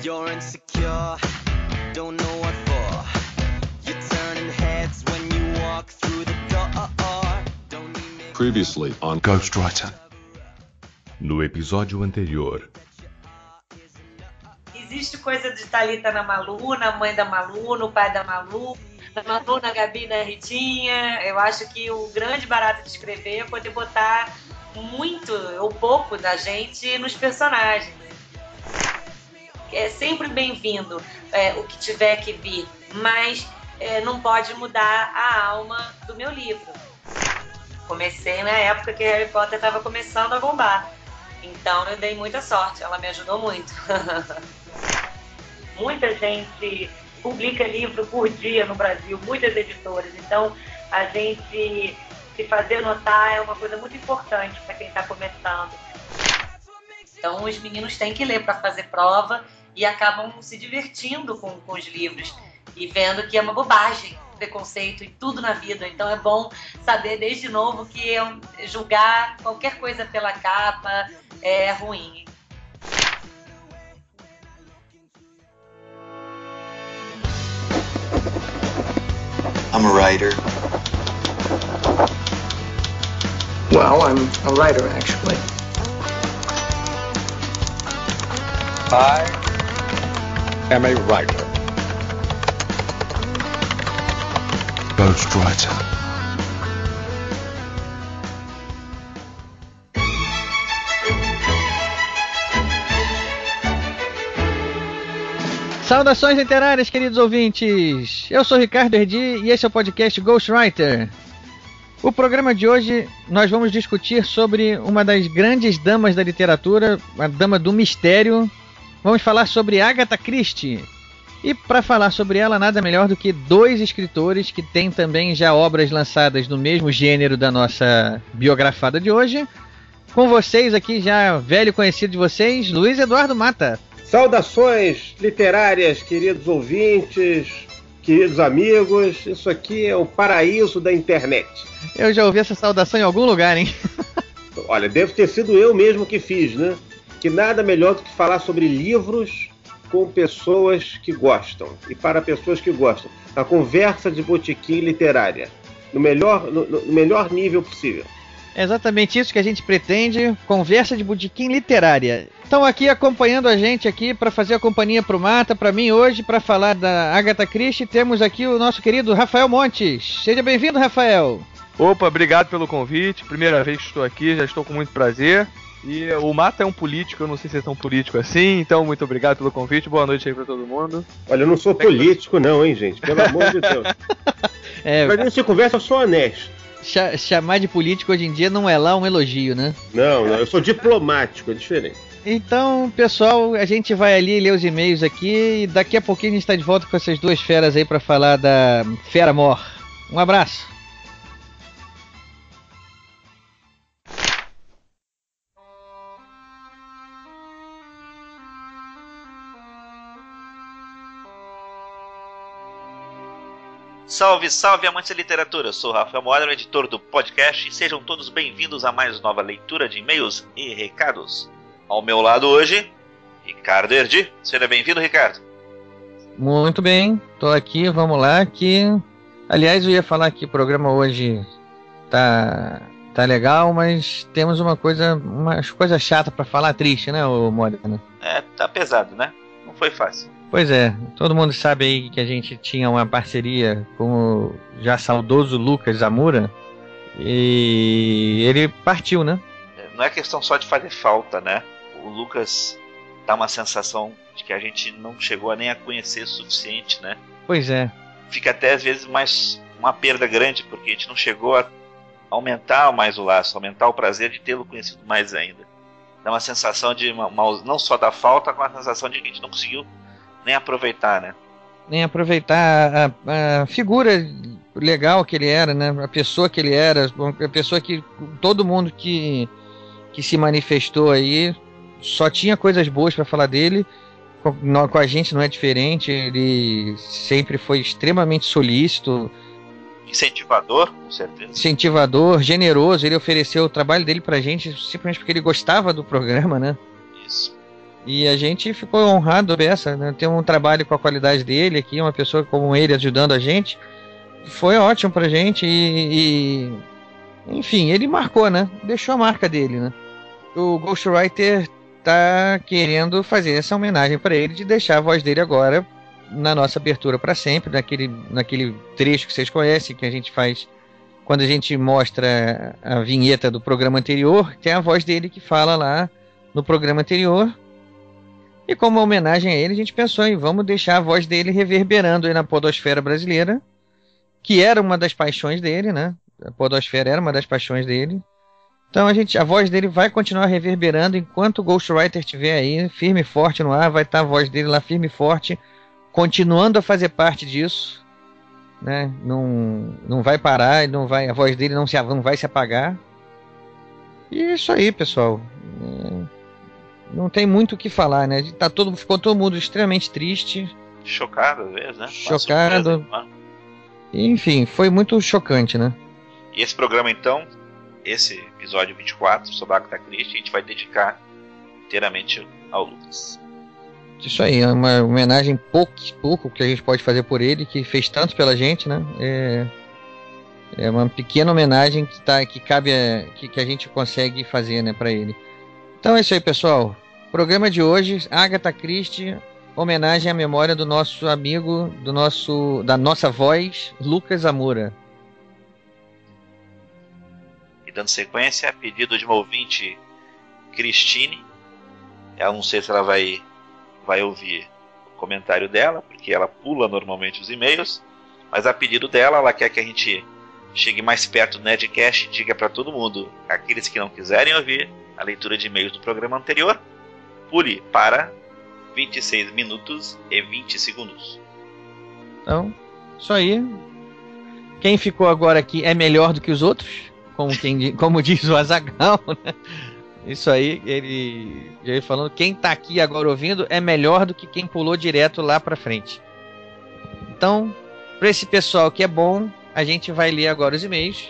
You're insecure, don't know what for. You're turning heads when you walk through the door. Don't need make Previously on Ghostwriter. No episódio anterior, Existe coisa de Thalita na Malu, na mãe da Malu, no pai da Malu, na Malu, na Gabi, na Ritinha. Eu acho que o grande barato de escrever é poder botar muito ou pouco da gente nos personagens. É sempre bem-vindo é, o que tiver que vir, mas é, não pode mudar a alma do meu livro. Comecei na época que Harry Potter estava começando a bombar. Então eu dei muita sorte, ela me ajudou muito. Muita gente publica livro por dia no Brasil, muitas editoras. Então a gente se fazer notar é uma coisa muito importante para quem está começando. Então os meninos têm que ler para fazer prova e acabam se divertindo com, com os livros e vendo que é uma bobagem preconceito e tudo na vida. Então é bom saber desde novo que eu- julgar qualquer coisa pela capa é ruim. I'm a writer. Well, I'm a writer, actually. I am a writer. Ghostwriter. Saudações literárias, queridos ouvintes! Eu sou Ricardo Erdi e esse é o podcast Ghostwriter. O programa de hoje nós vamos discutir sobre uma das grandes damas da literatura, a dama do mistério. Vamos falar sobre Agatha Christie. E para falar sobre ela, nada melhor do que dois escritores que têm também já obras lançadas no mesmo gênero da nossa biografada de hoje. Com vocês aqui, já velho conhecido de vocês, Luiz Eduardo Mata. Saudações literárias, queridos ouvintes, queridos amigos. Isso aqui é o paraíso da internet. Eu já ouvi essa saudação em algum lugar, hein? Olha, deve ter sido eu mesmo que fiz, né? Que nada melhor do que falar sobre livros com pessoas que gostam e para pessoas que gostam. A conversa de botequim literária, no melhor, no, no melhor nível possível. É exatamente isso que a gente pretende, conversa de botequim literária. Estão aqui acompanhando a gente aqui para fazer a companhia pro Mata, para mim hoje, para falar da Agatha Christie, temos aqui o nosso querido Rafael Montes. Seja bem-vindo, Rafael. Opa, obrigado pelo convite. Primeira vez que estou aqui, já estou com muito prazer. E o Mata é um político, eu não sei se é tão político assim, então muito obrigado pelo convite. Boa noite aí pra todo mundo. Olha, eu não sou político, não, hein, gente? Pelo amor de Deus. É, Mas nessa conversa eu sou honesto. cha- chamar de político hoje em dia não é lá um elogio, né? Não, não, eu sou diplomático, é diferente. Então, pessoal, a gente vai ali ler os e-mails aqui e daqui a pouquinho a gente está de volta com essas duas feras aí para falar da Fera Mor. Um abraço. Salve, salve, amantes da literatura! Eu sou o Rafael Moura, editor do podcast, e sejam todos bem-vindos a mais nova leitura de e-mails e recados. Ao meu lado hoje, Ricardo Erdi. Seja bem-vindo, Ricardo. Muito bem, tô aqui, vamos lá. Que, aliás, eu ia falar que o programa hoje tá tá legal, mas temos uma coisa, umas coisas chatas para falar, triste, né, o Modena? É, tá pesado, né? Não foi fácil. Pois é, todo mundo sabe aí que a gente tinha uma parceria com o já saudoso Lucas Zamura e ele partiu, né? Não é questão só de fazer falta, né? O Lucas dá uma sensação de que a gente não chegou a nem a conhecer o suficiente, né? Pois é. Fica até às vezes mais uma perda grande, porque a gente não chegou a aumentar mais o laço, aumentar o prazer de tê-lo conhecido mais ainda. Dá uma sensação de uma, uma- não só da falta, com a sensação de que a gente não conseguiu nem aproveitar, né? nem aproveitar a, a figura legal que ele era, né? A pessoa que ele era, a pessoa que todo mundo que, que se manifestou aí só tinha coisas boas para falar dele. Com, com a gente não é diferente. Ele sempre foi extremamente solícito, Incentivador, com certeza. incentivador, generoso. Ele ofereceu o trabalho dele pra gente simplesmente porque ele gostava do programa, né? E a gente ficou honrado dessa, né? Ter um trabalho com a qualidade dele aqui, uma pessoa como ele ajudando a gente. Foi ótimo pra gente e, e enfim, ele marcou, né? Deixou a marca dele, né? O Ghostwriter tá querendo fazer essa homenagem para ele de deixar a voz dele agora na nossa abertura para sempre, naquele, naquele trecho que vocês conhecem, que a gente faz quando a gente mostra a vinheta do programa anterior, tem a voz dele que fala lá no programa anterior. E como homenagem a ele, a gente pensou em vamos deixar a voz dele reverberando aí na podosfera brasileira, que era uma das paixões dele, né? A podosfera era uma das paixões dele. Então a gente, a voz dele vai continuar reverberando enquanto o Ghostwriter estiver aí firme e forte no ar, vai estar a voz dele lá firme e forte, continuando a fazer parte disso, né? Não, não vai parar, não vai, a voz dele não se não vai se apagar. E é isso aí, pessoal. É, não tem muito o que falar, né? Tá todo, ficou todo mundo extremamente triste. Chocado às vezes, né? Chocado. Enfim, foi muito chocante, né? E esse programa então esse episódio 24 sobre Agatha Christie, a gente vai dedicar inteiramente ao Lucas. Isso aí, é uma homenagem pouco, pouco que a gente pode fazer por ele, que fez tanto pela gente, né? É, é uma pequena homenagem que, tá, que cabe, a, que, que a gente consegue fazer, né, para ele. Então é isso aí, pessoal. Programa de hoje, Agatha Christie, homenagem à memória do nosso amigo, do nosso, da nossa voz, Lucas Amura dando sequência, pedido de uma ouvinte, Cristine. Ela não sei se ela vai, vai ouvir o comentário dela, porque ela pula normalmente os e-mails, mas a pedido dela, ela quer que a gente chegue mais perto do Nedcast e diga para todo mundo, aqueles que não quiserem ouvir a leitura de e-mails do programa anterior, pule para 26 minutos e 20 segundos. Então, isso aí. Quem ficou agora aqui é melhor do que os outros? como, quem, como diz o Azagal, né? Isso aí, ele, ele falando, quem tá aqui agora ouvindo é melhor do que quem pulou direto lá pra frente. Então, para esse pessoal que é bom, a gente vai ler agora os e-mails.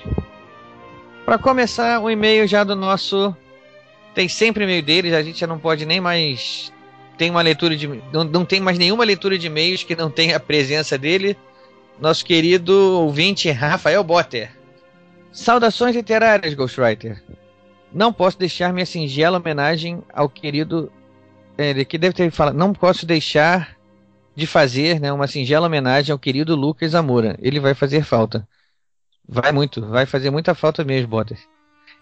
Para começar, o e-mail já do nosso. Tem sempre e-mail deles, a gente já não pode nem mais. Tem uma leitura de. Não, não tem mais nenhuma leitura de e-mails que não tenha a presença dele. Nosso querido ouvinte Rafael Botter. Saudações literárias, Ghostwriter. Não posso deixar minha singela homenagem ao querido. Ele que deve ter falado. Não posso deixar de fazer né, uma singela homenagem ao querido Lucas Amora. Ele vai fazer falta. Vai muito, vai fazer muita falta mesmo, Bottas.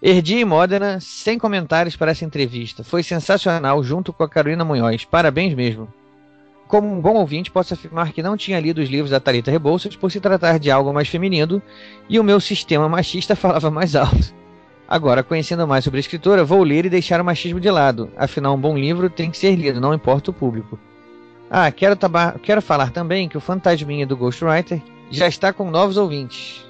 Erdi e Modena, sem comentários para essa entrevista. Foi sensacional, junto com a Carolina Munhoz. Parabéns mesmo. Como um bom ouvinte, posso afirmar que não tinha lido os livros da Talita Rebouças por se tratar de algo mais feminino e o meu sistema machista falava mais alto. Agora, conhecendo mais sobre a escritora, vou ler e deixar o machismo de lado. Afinal, um bom livro tem que ser lido, não importa o público. Ah, quero, quero falar também que o Fantasminha do Ghostwriter já está com novos ouvintes.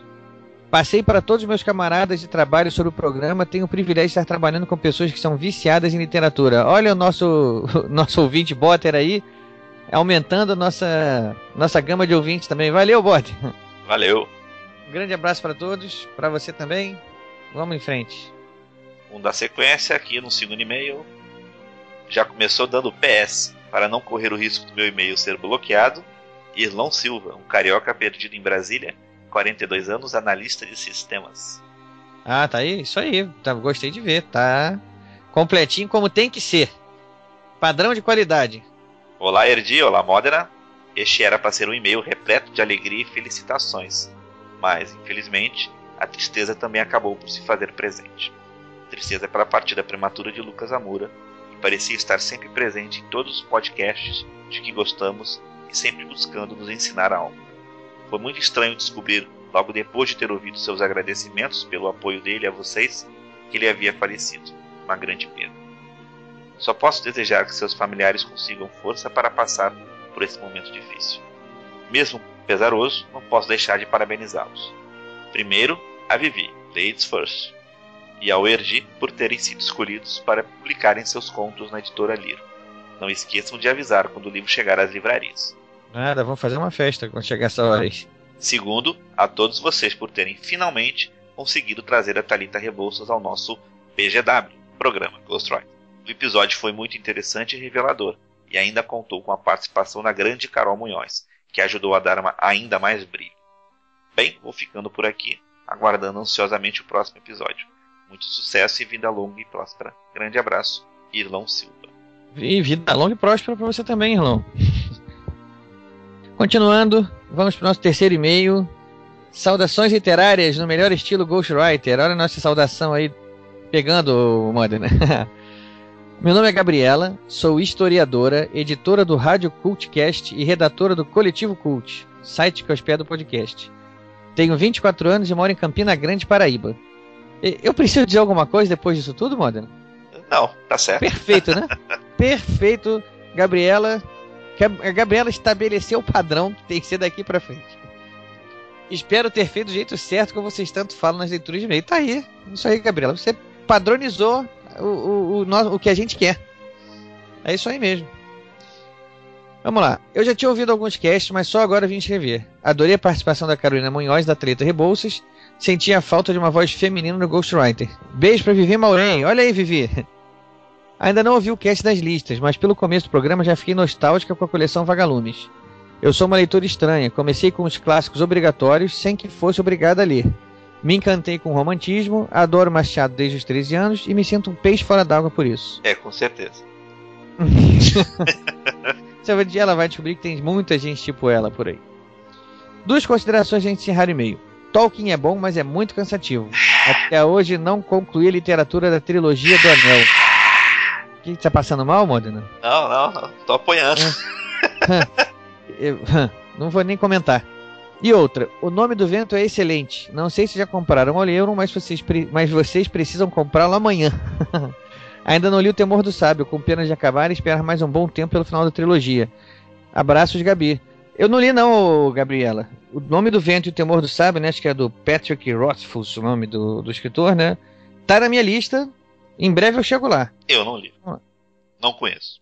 Passei para todos os meus camaradas de trabalho sobre o programa, tenho o privilégio de estar trabalhando com pessoas que são viciadas em literatura. Olha o nosso, nosso ouvinte Botter aí, aumentando a nossa, nossa gama de ouvintes também. Valeu, Bot. Valeu. Um grande abraço para todos, para você também. Vamos em frente. Um da sequência aqui no segundo e-mail. Já começou dando PS para não correr o risco do meu e-mail ser bloqueado. Irlão Silva, um carioca perdido em Brasília, 42 anos, analista de sistemas. Ah, tá aí, isso aí. Tá, gostei de ver, tá completinho como tem que ser. Padrão de qualidade. Olá, Erdi, olá, Modena. Este era para ser um e-mail repleto de alegria e felicitações, mas, infelizmente, a tristeza também acabou por se fazer presente. Tristeza pela partida prematura de Lucas Amura, que parecia estar sempre presente em todos os podcasts de que gostamos e sempre buscando nos ensinar algo. Foi muito estranho descobrir, logo depois de ter ouvido seus agradecimentos pelo apoio dele a vocês, que ele havia falecido. Uma grande pena. Só posso desejar que seus familiares consigam força para passar por esse momento difícil. Mesmo pesaroso, não posso deixar de parabenizá-los. Primeiro, a Vivi, Ladies First, e ao Erdi por terem sido escolhidos para publicarem seus contos na editora Liro. Não esqueçam de avisar quando o livro chegar às livrarias. Nada, vamos fazer uma festa quando chegar essa hora aí. Segundo, a todos vocês por terem finalmente conseguido trazer a Talita Rebouças ao nosso PGW, programa Ghostwriter. O episódio foi muito interessante e revelador, e ainda contou com a participação da grande Carol Munhoz, que ajudou a dar uma, ainda mais brilho. Bem, vou ficando por aqui, aguardando ansiosamente o próximo episódio. Muito sucesso e vida longa e próspera. Grande abraço, Irlão Silva. E vida longa e próspera para você também, Irlão. Continuando, vamos para o nosso terceiro e-mail. Saudações literárias no melhor estilo Ghostwriter. Olha a nossa saudação aí, pegando o Modern. Meu nome é Gabriela, sou historiadora, editora do Rádio Cultcast e redatora do Coletivo Cult, site que hospeda o podcast. Tenho 24 anos e moro em Campina Grande, Paraíba. Eu preciso dizer alguma coisa depois disso tudo, Modena? Não, tá certo. Perfeito, né? Perfeito, Gabriela. A Gabriela estabeleceu o padrão que tem que ser daqui para frente. Espero ter feito do jeito certo que vocês tanto falam nas leituras de e-mail. Tá aí. Isso aí, Gabriela. Você padronizou o, o, o, o que a gente quer. É isso aí mesmo. Vamos lá. Eu já tinha ouvido alguns casts, mas só agora vim escrever. Adorei a participação da Carolina Munhoz da Treta Rebouças. Senti a falta de uma voz feminina no Ghostwriter. Beijo pra Vivi Maureen. Olha aí, Vivi. Ainda não ouvi o cast das listas, mas pelo começo do programa já fiquei nostálgica com a coleção Vagalumes. Eu sou uma leitora estranha, comecei com os clássicos obrigatórios sem que fosse obrigada a ler. Me encantei com o romantismo, adoro Machado desde os 13 anos e me sinto um peixe fora d'água por isso. É, com certeza. Seu dia ela vai descobrir que tem muita gente tipo ela por aí. Duas considerações de encerrar e meio. Tolkien é bom, mas é muito cansativo. Até hoje não concluí a literatura da trilogia do Anel. Que tá passando mal, Modena? Não, não, não. Tô apoiando. Eu, não vou nem comentar. E outra, o nome do vento é excelente. Não sei se já compraram o livro, mas vocês, mas vocês precisam comprá-lo amanhã. Ainda não li o Temor do Sábio, com pena de acabar e esperar mais um bom tempo pelo final da trilogia. Abraços, Gabi. Eu não li não, Gabriela. O nome do vento e o Temor do Sábio, né? Acho que é do Patrick Rothfuss, o nome do, do escritor, né? Tá na minha lista. Em breve eu chego lá. Eu não li. Não conheço.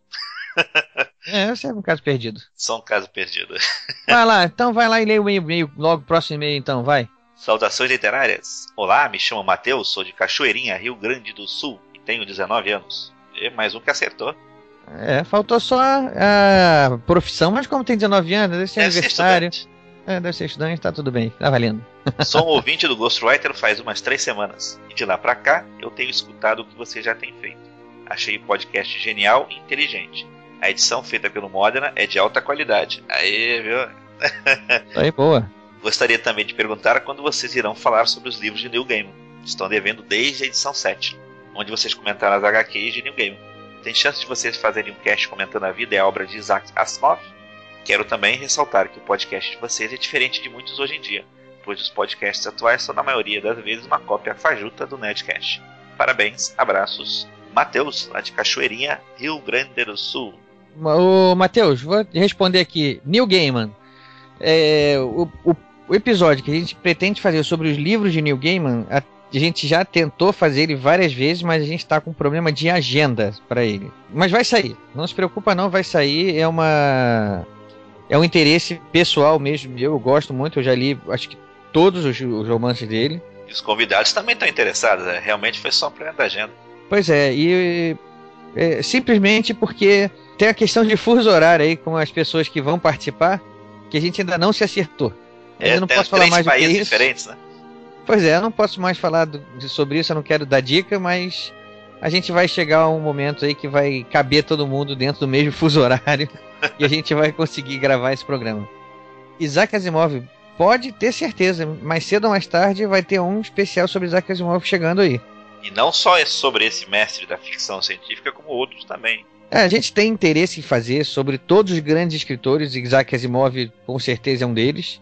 É, você é um caso perdido. Só um caso perdido. Vai lá, então vai lá e leia o e-mail, logo próximo e-mail então, vai. Saudações literárias. Olá, me chamo Matheus, sou de Cachoeirinha, Rio Grande do Sul e tenho 19 anos. E mais um que acertou. É, faltou só a, a profissão, mas como tem 19 anos, deve ser deve aniversário. É, deve ser estudante, tá tudo bem, tá valendo. Sou um ouvinte do Ghostwriter faz umas três semanas. E de lá pra cá, eu tenho escutado o que você já tem feito. Achei o podcast genial e inteligente. A edição feita pelo Modena é de alta qualidade. Aí, viu? Aí, boa. Gostaria também de perguntar quando vocês irão falar sobre os livros de Neil Gaiman. Estão devendo desde a edição 7, onde vocês comentaram as HQs de Neil Gaiman. Tem chance de vocês fazerem um cast comentando a vida e a obra de Isaac Asimov? Quero também ressaltar que o podcast de vocês é diferente de muitos hoje em dia, pois os podcasts atuais são na maioria das vezes uma cópia fajuta do Nedcast. Parabéns, abraços. Matheus, lá de Cachoeirinha, Rio Grande do Sul. Ô, Matheus, vou responder aqui. Neil Gaiman. É, o, o, o, episódio que a gente pretende fazer sobre os livros de Neil Gaiman, a, a gente já tentou fazer ele várias vezes, mas a gente está com um problema de agenda para ele. Mas vai sair. Não se preocupa não, vai sair. É uma é um interesse pessoal mesmo. Eu gosto muito, eu já li acho que todos os, os romances dele. E os convidados também estão interessados, né? realmente foi só um problema da agenda. Pois é, e é, simplesmente porque tem a questão de fuso horário aí com as pessoas que vão participar, que a gente ainda não se acertou. É, eu não posso falar mais do isso. diferentes, né? Pois é, eu não posso mais falar do, sobre isso, eu não quero dar dica, mas a gente vai chegar a um momento aí que vai caber todo mundo dentro do mesmo fuso horário e a gente vai conseguir gravar esse programa. Isaac Asimov, pode ter certeza, mais cedo ou mais tarde vai ter um especial sobre Isaac Asimov chegando aí. E não só é sobre esse mestre da ficção científica, como outros também. É, a gente tem interesse em fazer sobre todos os grandes escritores, Isaac Asimov com certeza é um deles.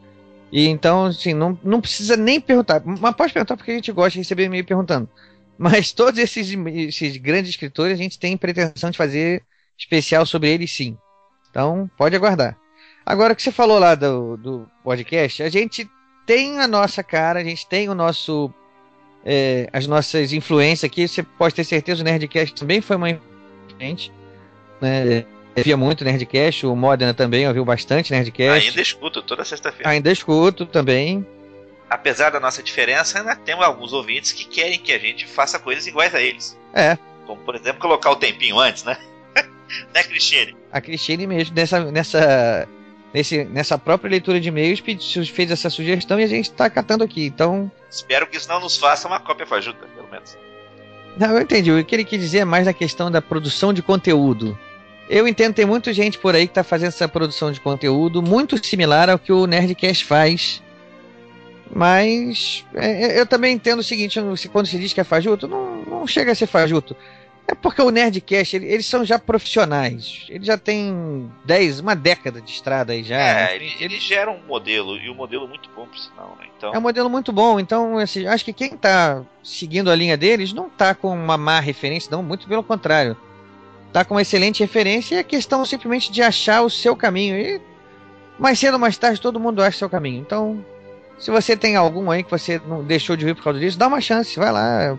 E então, assim, não, não precisa nem perguntar. Mas pode perguntar porque a gente gosta de receber e-mail perguntando. Mas todos esses, esses grandes escritores a gente tem pretensão de fazer especial sobre eles sim. Então, pode aguardar. Agora, que você falou lá do, do podcast, a gente tem a nossa cara, a gente tem o nosso. É, as nossas influências aqui. Você pode ter certeza, o Nerdcast também foi uma influente. Né? Eu via muito Nerdcast, o Modena também ouviu bastante Nerdcast. Ainda escuto toda sexta-feira. Ainda escuto também. Apesar da nossa diferença, ainda temos alguns ouvintes que querem que a gente faça coisas iguais a eles. É, Como, por exemplo, colocar o tempinho antes, né? Né, Cristine? A Cristine mesmo, nessa, nessa, nesse, nessa própria leitura de e-mails, fez essa sugestão e a gente está catando aqui. Então, Espero que isso não nos faça uma cópia fajuta, pelo menos. Não, eu entendi. O que ele quis dizer é mais na questão da produção de conteúdo. Eu entendo, tem muita gente por aí que está fazendo essa produção de conteúdo muito similar ao que o Nerdcast faz. Mas é, é, eu também entendo o seguinte: quando se diz que é fajuto, não, não chega a ser fajuto. É porque o Nerdcast, ele- eles são já profissionais. Eles já têm 10, uma década de estrada aí já. É, né? ele, ele gera um modelo, e um modelo muito bom, por sinal, né? Então, É um modelo muito bom, então assim, acho que quem tá seguindo a linha deles não tá com uma má referência, não, muito pelo contrário. Tá com uma excelente referência e é questão simplesmente de achar o seu caminho. E mais cedo ou mais tarde todo mundo acha o seu caminho. Então, se você tem algum aí que você não deixou de ouvir por causa disso, dá uma chance, vai lá.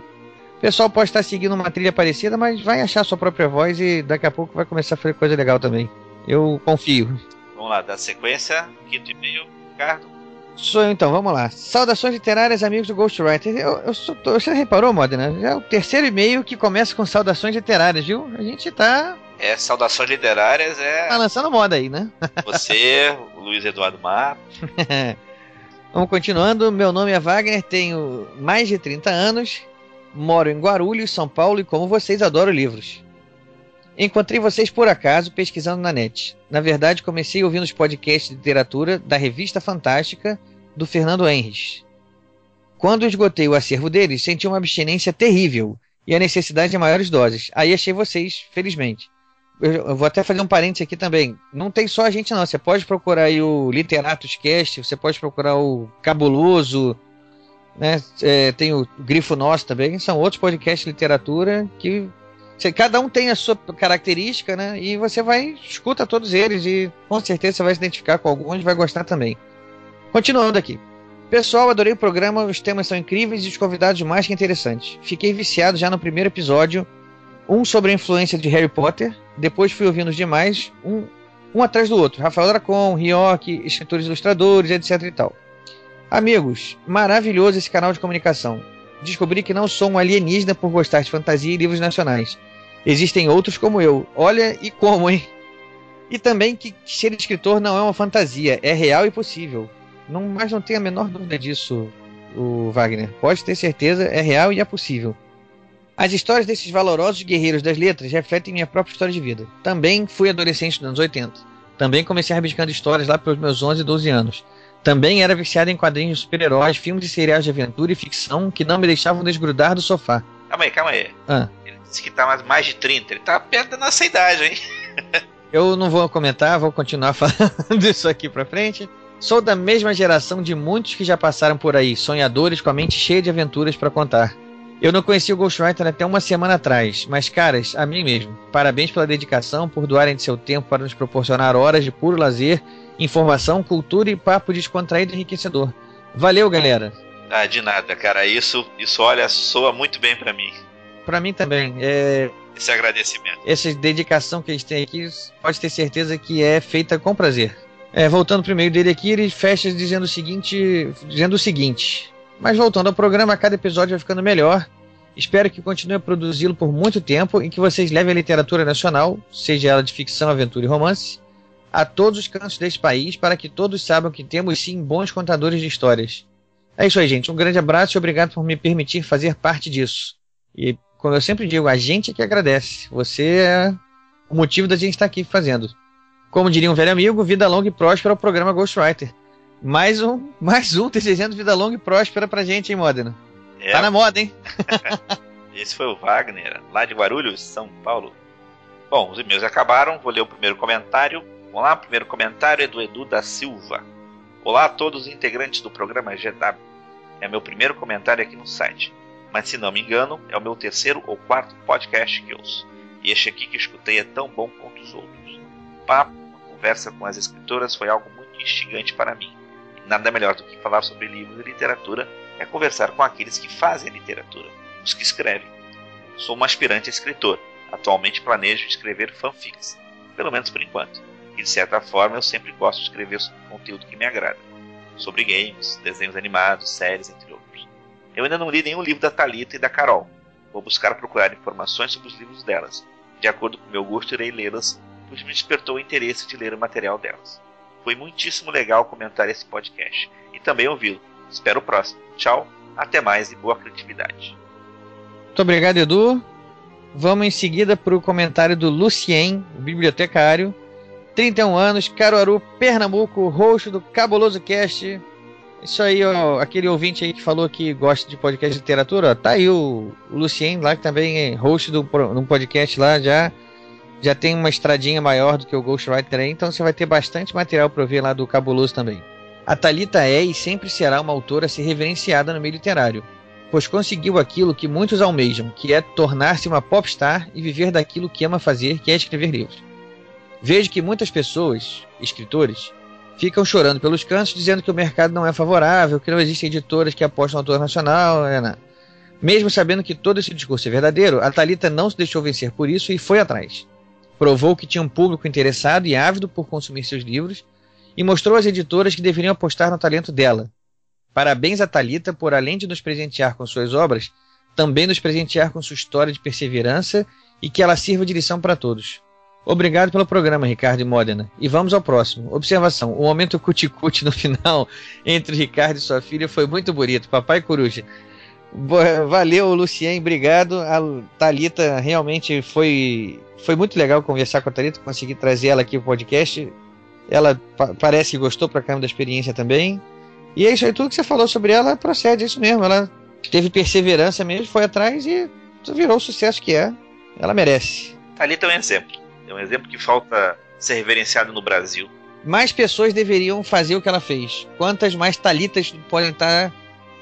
O pessoal pode estar seguindo uma trilha parecida, mas vai achar a sua própria voz e daqui a pouco vai começar a fazer coisa legal também. Eu confio. vamos lá, da sequência, quinto e-mail, Ricardo. Sou eu então, vamos lá. Saudações literárias, amigos do Ghostwriter. Eu, eu sou- você reparou, Modena? É o terceiro e-mail que começa com saudações literárias, viu? A gente tá, É, saudações literárias tá é lançando moda aí, né? você, o Luiz Eduardo Mar. Vamos continuando. Meu nome é Wagner, tenho mais de 30 anos, moro em Guarulhos, São Paulo e, como vocês, adoro livros. Encontrei vocês por acaso pesquisando na net. Na verdade, comecei ouvindo os podcasts de literatura da Revista Fantástica do Fernando Henriques. Quando esgotei o acervo deles, senti uma abstinência terrível e a necessidade de maiores doses. Aí achei vocês, felizmente. Eu, vou até fazer um parênteses aqui também. Não tem só a gente, não. Você pode procurar o Literatos Cast, você pode procurar o Cabuloso, né? É, tem o Grifo Nosso também. São outros podcasts de literatura que você- cada um tem a sua característica, né? E você vai, escuta todos eles e com certeza você vai se identificar com alguns e vai gostar também. Continuando aqui. Pessoal, adorei o programa, os temas são incríveis e os convidados mais que interessantes. Fiquei viciado já no primeiro episódio, um sobre a influência de Harry Potter, depois fui ouvindo os demais, um, um atrás do outro. Rafael Dracon, Ryoki, escritores ilustradores, etc e tal. Amigos, maravilhoso esse canal de comunicação. Descobri que não sou um alienígena por gostar de fantasia e livros nacionais. Existem outros como eu. Olha e como, hein? E também que ser escritor não é uma fantasia, é real e possível. Não, mas não tenho a menor dúvida disso, o Wagner. Pode ter certeza, é real e é possível. As histórias desses valorosos guerreiros das letras refletem minha própria história de vida. Também fui adolescente nos anos 80. Também comecei rabiscando histórias lá pelos meus 11 e 12 anos. Também era viciado em quadrinhos de super-heróis, filmes e seriais de aventura e ficção que não me deixavam desgrudar do sofá. Calma aí, calma aí. Ah, Ele disse que tá mais, de 30. Ele tá perto da nossa idade, hein? eu não vou comentar, vou continuar falando disso aqui pra frente. Sou da mesma geração de muitos que já passaram por aí, sonhadores com a mente cheia de aventuras pra contar. Eu não conheci o Ghostwriter até uma semana atrás, mas caras, a mim mesmo. Parabéns pela dedicação, por doarem de seu tempo para nos proporcionar horas de puro lazer, informação, cultura e papo descontraído e enriquecedor. Valeu, galera. Ah, de nada, cara. Isso, isso olha, soa muito bem pra mim. Pra mim também. É, Esse agradecimento. essa dedicação que eles têm aqui, pode ter certeza que é feita com prazer. É, voltando pro e-mail dele aqui, ele fecha dizendo o seguinte, dizendo o seguinte. Mas voltando ao programa, cada episódio vai ficando melhor. Espero que continue a produzi-lo por muito tempo e que vocês levem a literatura nacional, seja ela de ficção, aventura e romance, a todos os cantos deste país para que todos saibam que temos sim bons contadores de histórias. É isso aí, gente. Um grande abraço e obrigado por me permitir fazer parte disso. E como eu sempre digo, a gente é que agradece. Você é o motivo da gente estar aqui fazendo. Como diria um velho amigo, vida longa e próspera ao programa Ghostwriter. Mais um, mais um desejando vida longa e próspera pra gente, hein, Modena? É, Tá na moda, hein? Esse foi o Wagner, lá de Guarulhos, São Paulo. Bom, os e-mails acabaram, vou ler o primeiro comentário. Vamos lá, primeiro comentário é do Edu da Silva. Olá a todos os integrantes do programa GW. É meu primeiro comentário aqui no site. Mas se não me engano, é o meu terceiro ou quarto podcast que ouço. E este aqui que escutei é tão bom quanto os outros. O papo, a conversa com as escritoras foi algo muito instigante para mim. E nada melhor do que falar sobre livros e literatura é conversar com aqueles que fazem a literatura, os que escrevem. Sou um aspirante a escritor. Atualmente planejo escrever fanfics, pelo menos por enquanto. E de certa forma eu sempre gosto de escrever conteúdo que me agrada. Sobre games, desenhos animados, séries, entre outros. Eu ainda não li nenhum livro da Talita e da Carol, Vou buscar procurar informações sobre os livros delas. De acordo com meu gosto, irei lê-las, pois me despertou o interesse de ler o material delas. Foi muitíssimo legal comentar esse podcast e também ouvi-lo. Espero o próximo. Tchau, até mais e boa criatividade. Muito obrigado, Edu. Vamos em seguida para o comentário do Lucien, bibliotecário. 31 anos, Caruaru, Pernambuco, roxo do Cabuloso Cast. Isso aí, ó, aquele ouvinte aí que falou que gosta de podcast de literatura, ó, tá aí o, o Lucien lá, que também é host do, do podcast lá, já, já tem uma estradinha maior do que o Ghostwriter aí, então você vai ter bastante material para ver lá do Cabuloso também. A Talita é e sempre será uma autora a ser reverenciada no meio literário, pois conseguiu aquilo que muitos almejam, que é tornar-se uma popstar e viver daquilo que ama fazer, que é escrever livros. Vejo que muitas pessoas, escritores, ficam chorando pelos cantos, dizendo que o mercado não é favorável, que não existem editoras que apostam no autor nacional. É, né? Mesmo sabendo que todo esse discurso é verdadeiro, a Talita não se deixou vencer por isso e foi atrás. Provou que tinha um público interessado e ávido por consumir seus livros e mostrou às editoras que deveriam apostar no talento dela. Parabéns a Talita por além de nos presentear com suas obras, também nos presentear com sua história de perseverança e que ela sirva de lição para todos. Obrigado pelo programa, Ricardo e Modena. E vamos ao próximo. Observação: o momento cuticute no final entre Ricardo e sua filha foi muito bonito. Papai Coruja. Valeu, Lucien, obrigado. A Talita realmente foi foi muito legal conversar com a Talita, consegui trazer ela aqui pro podcast. Ela pa parece que gostou pra caramba da experiência também. E é isso aí, tudo que você falou sobre ela procede, é isso mesmo. Ela teve perseverança mesmo, foi atrás e virou o sucesso que é. Ela merece. Talita é um exemplo. É um exemplo que falta ser reverenciado no Brasil. Mais pessoas deveriam fazer o que ela fez. Quantas mais talitas podem estar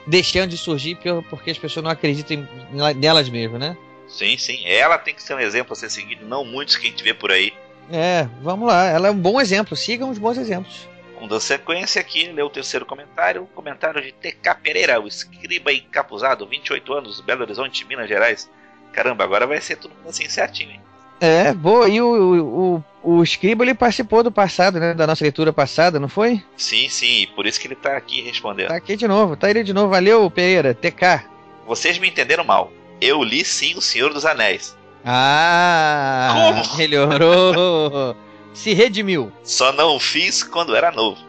deixando de surgir porque as pessoas não acreditam nelas mesmo, né? Sim, sim. Ela tem que ser um exemplo a ser seguido, não muitos que a gente vê por aí. É, vamos lá. Ela é um bom exemplo. Sigam os bons exemplos. Vamos dar sequência aqui, ler o terceiro comentário. O comentário de TK Pereira, o escriba encapuzado, 28 anos, Belo Horizonte, Minas Gerais. Caramba, agora vai ser tudo assim certinho, hein? É, boa. E o, o, o Scriba ele participou do passado, né? Da nossa leitura passada, não foi? Sim, sim. Por isso que ele tá aqui respondendo. Tá aqui de novo. Tá ele de novo. Valeu, Pereira. TK. Vocês me entenderam mal. Eu li sim O Senhor dos Anéis. Ah! Como? Melhorou. Se redimiu. Só não fiz quando era novo.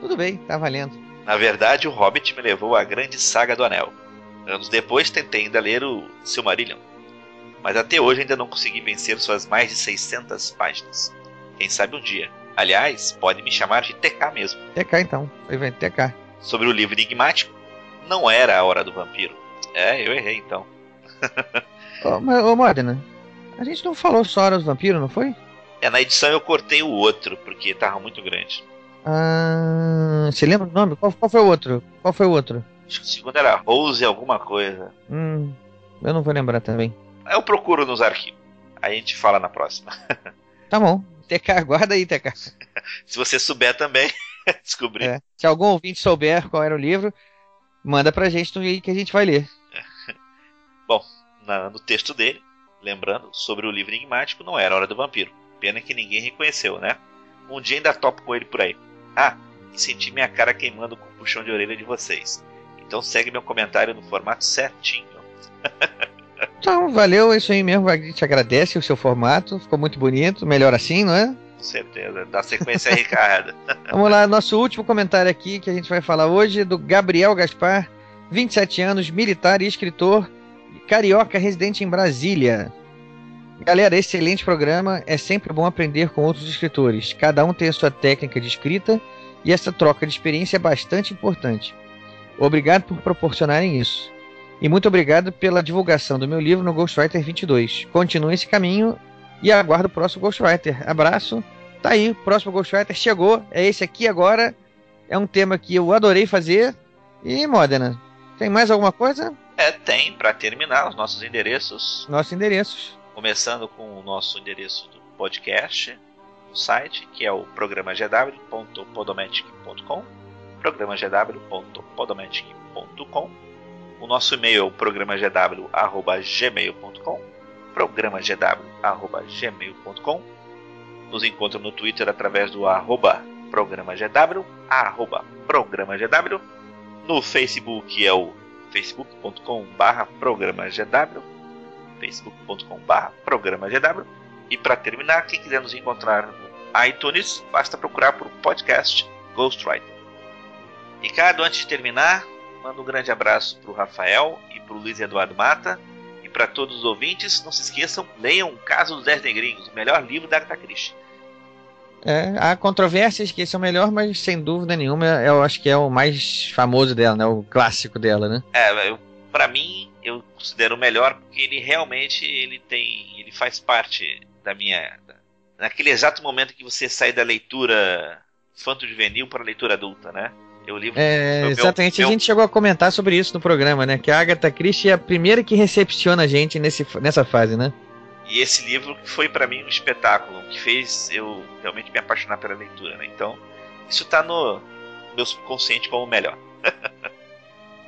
Tudo bem, tá valendo. Na verdade, o Hobbit me levou à grande saga do Anel. Anos depois, tentei ainda ler o Silmarillion mas até hoje ainda não consegui vencer suas mais de 600 páginas. Quem sabe um dia. Aliás, pode me chamar de TK mesmo. TK então, vem TK. Sobre o livro enigmático, não era a hora do vampiro. É, eu errei então. ô, mas, ô Modena, a gente não falou só Hora do Vampiro, não foi? É, na edição eu cortei o outro, porque tava muito grande. Ah, você lembra o nome? Qual, qual foi o outro? Qual foi o outro? Acho que o segundo era Rose alguma coisa. Hum, eu não vou lembrar também. Eu procuro nos arquivos. Aí a gente fala na próxima. Tá bom. TK, guarda aí, TK. Se você souber também, descobrir. É. Se algum ouvinte souber qual era o livro, manda pra gente no que a gente vai ler. Bom, na, no texto dele, lembrando, sobre o livro enigmático, não era Hora do Vampiro. Pena que ninguém reconheceu, né? Um dia ainda topo com ele por aí. Ah, e senti minha cara queimando com o puxão de orelha de vocês. Então segue meu comentário no formato certinho. Então, valeu, é isso aí mesmo. A gente agradece o seu formato, ficou muito bonito, melhor assim, não é? Com certeza, dá sequência aí, Ricardo. Vamos lá, nosso último comentário aqui que a gente vai falar hoje do Gabriel Gaspar, 27 anos, militar e escritor, carioca residente em Brasília. Galera, excelente programa, é sempre bom aprender com outros escritores. Cada um tem a sua técnica de escrita e essa troca de experiência é bastante importante. Obrigado por proporcionarem isso. E muito obrigado pela divulgação do meu livro no Ghostwriter 22. Continue esse caminho e aguardo o próximo Ghostwriter. Abraço. Tá aí, o próximo Ghostwriter chegou. É esse aqui agora. É um tema que eu adorei fazer. E, Modena, tem mais alguma coisa? É, tem, para terminar, os nossos endereços. Nossos endereços. Começando com o nosso endereço do podcast, no site, que é o programagw.podomatic.com programagw.podomatic.com o nosso e-mail é o programagw.gmail.com programagw.gmail.com Nos encontra no Twitter através do arroba programagw, arroba programagw. No Facebook é o facebook.com barra programagw. facebook.com.br programa GW. E para terminar, quem quiser nos encontrar no iTunes, basta procurar por podcast Ghostwriter. Ricardo, antes de terminar, manda um grande abraço para o Rafael e para o Luiz Eduardo Mata. E para todos os ouvintes, não se esqueçam, leiam O Caso dos Dez Negrinhos, o melhor livro da Agatha Christie. É, há controvérsias que esse é o melhor, mas sem dúvida nenhuma eu acho que é o mais famoso dela, né? O clássico dela, né? É, eu, pra mim, eu considero o melhor porque ele realmente ele tem. ele faz parte da minha. Da, naquele exato momento que você sai da leitura infanto-juvenil para a leitura adulta, né? O livro, É, meu- exatamente, meu- a gente chegou a comentar sobre isso no programa, né? Que a Agatha Christie é a primeira que recepciona a gente nesse, nessa fase, né? E esse livro foi pra mim um espetáculo, que fez eu realmente me apaixonar pela leitura, né? Então, isso tá no meu subconsciente como o melhor.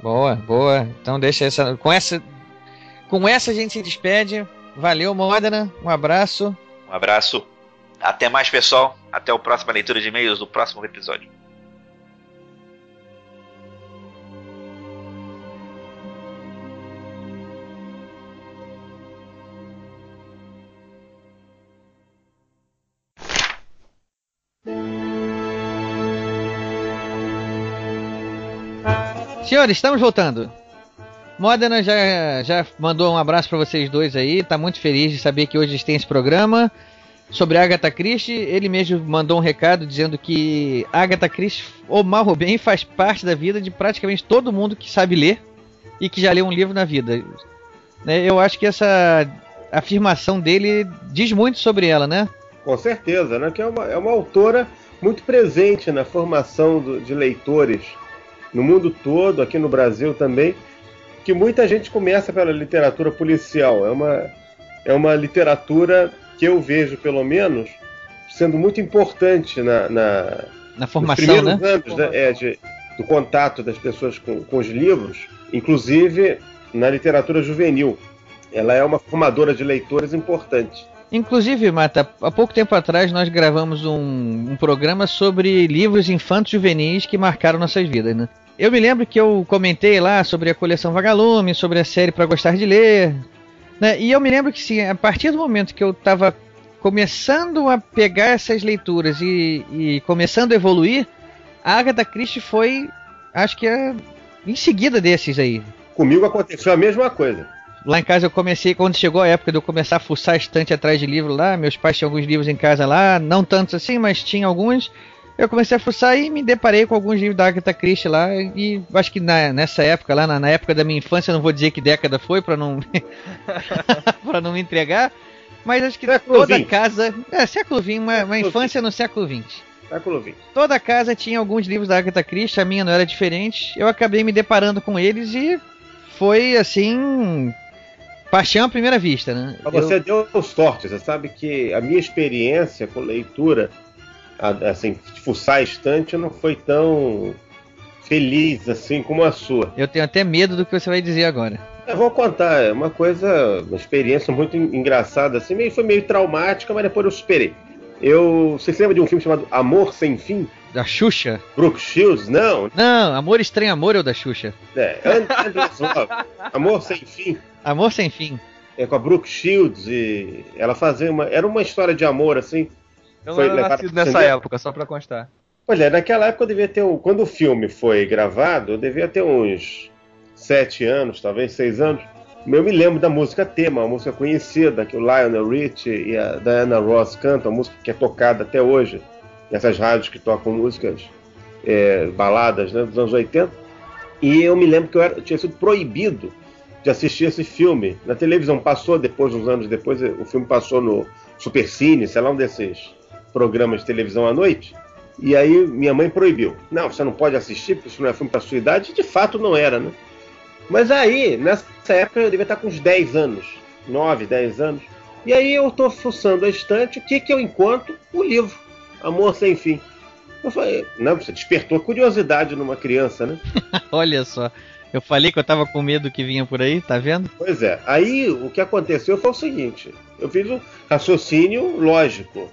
Boa, boa. Então deixa essa. Com essa. Com essa a gente se despede. Valeu, Modena. Um abraço. Um abraço. Até mais, pessoal. Até a próxima leitura de e-mails do próximo episódio. Senhores, estamos voltando. Modena já, já mandou um abraço para vocês dois aí. Tá muito feliz de saber que hoje tem esse programa sobre Agatha Christie. Ele mesmo mandou um recado dizendo que Agatha Christie, ou mal ou bem, faz parte da vida de praticamente todo mundo que sabe ler e que já leu um livro na vida. Né, Eu acho que essa afirmação dele diz muito sobre ela, né? Com certeza, né? Que é uma, é uma autora muito presente na formação do- de leitores no mundo todo, aqui no Brasil também, que muita gente começa pela literatura policial. É uma, é uma literatura que eu vejo, pelo menos, sendo muito importante na, na, Na nos formação, primeiros né? anos né, é, de- do contato das pessoas com, com os livros, inclusive na literatura juvenil. Ela é uma formadora de leitores importante. Inclusive, Mata, há pouco tempo atrás nós gravamos um, um programa sobre livros infantos juvenis que marcaram nossas vidas, né? Eu me lembro que eu comentei lá sobre a coleção Vagalume, sobre a série Pra Gostar de Ler, né? E eu me lembro que sim, a partir do momento que eu estava começando a pegar essas leituras e, e começando a evoluir, a Agatha Christie foi, acho que é, em seguida desses aí. Comigo aconteceu a mesma coisa. Lá em casa eu comecei, quando chegou a época de eu começar a fuçar estante atrás de livro lá, meus pais tinham alguns livros em casa lá, não tantos assim, mas tinha alguns. Eu comecei a fuçar e me deparei com alguns livros da Agatha Christie lá, e acho que na- nessa época, lá na, na época da minha infância, não vou dizer que década foi pra não para não me entregar, mas acho que Século toda XX. casa, é século XX, uma, uma infância no século XX. Século XX. Toda casa tinha alguns livros da Agatha Christie, a minha não era diferente. Eu acabei me deparando com eles e foi assim, paixão à primeira vista, né? Mas Eu- você deu sorte, você sabe que a minha experiência com leitura, assim, de fuçar a estante, não foi tão feliz assim como a sua. Eu tenho até medo do que você vai dizer agora. Eu vou contar, é uma coisa, uma experiência muito en- engraçada, assim, meio, foi meio traumática, mas depois eu superei. Eu, você se lembra de um filme chamado Amor Sem Fim? Da Xuxa? Brooke Shields? Não, Não, Amor Estranho Amor é o da Xuxa. é, And- Endless Love. Amor Sem Fim. Amor Sem Fim. É com a Brooke Shields e ela fazia uma, era uma história de amor assim. Eu não Foi era levado nascido nessa cinema? época, só pra constar. Olha, naquela época eu devia ter. um- Quando o filme foi gravado, eu devia ter uns sete anos, talvez seis anos. Eu me lembro da música tema, uma música conhecida, que o Lionel Richie e a Diana Ross cantam, uma música que é tocada até hoje nessas rádios que tocam músicas é, baladas né, dos anos 80. E eu me lembro que eu, era- eu tinha sido proibido de assistir esse filme. Na televisão passou, depois, uns anos depois, o filme passou no Supercine, sei lá, um desses programas de televisão à noite. E aí minha mãe proibiu. Não, você não pode assistir, porque isso não é filme para sua idade. De fato não era, né? Mas aí, nessa época, eu devia estar com uns 10 anos. 9, 10 anos. E aí eu tô fuçando a estante, o que que eu encontro? O livro. Amor Sem Fim. Eu falei, não, você despertou curiosidade numa criança, né? Olha só. Eu falei que eu tava com medo que vinha por aí, tá vendo? Pois é. Aí o que aconteceu foi o seguinte: eu fiz um raciocínio lógico.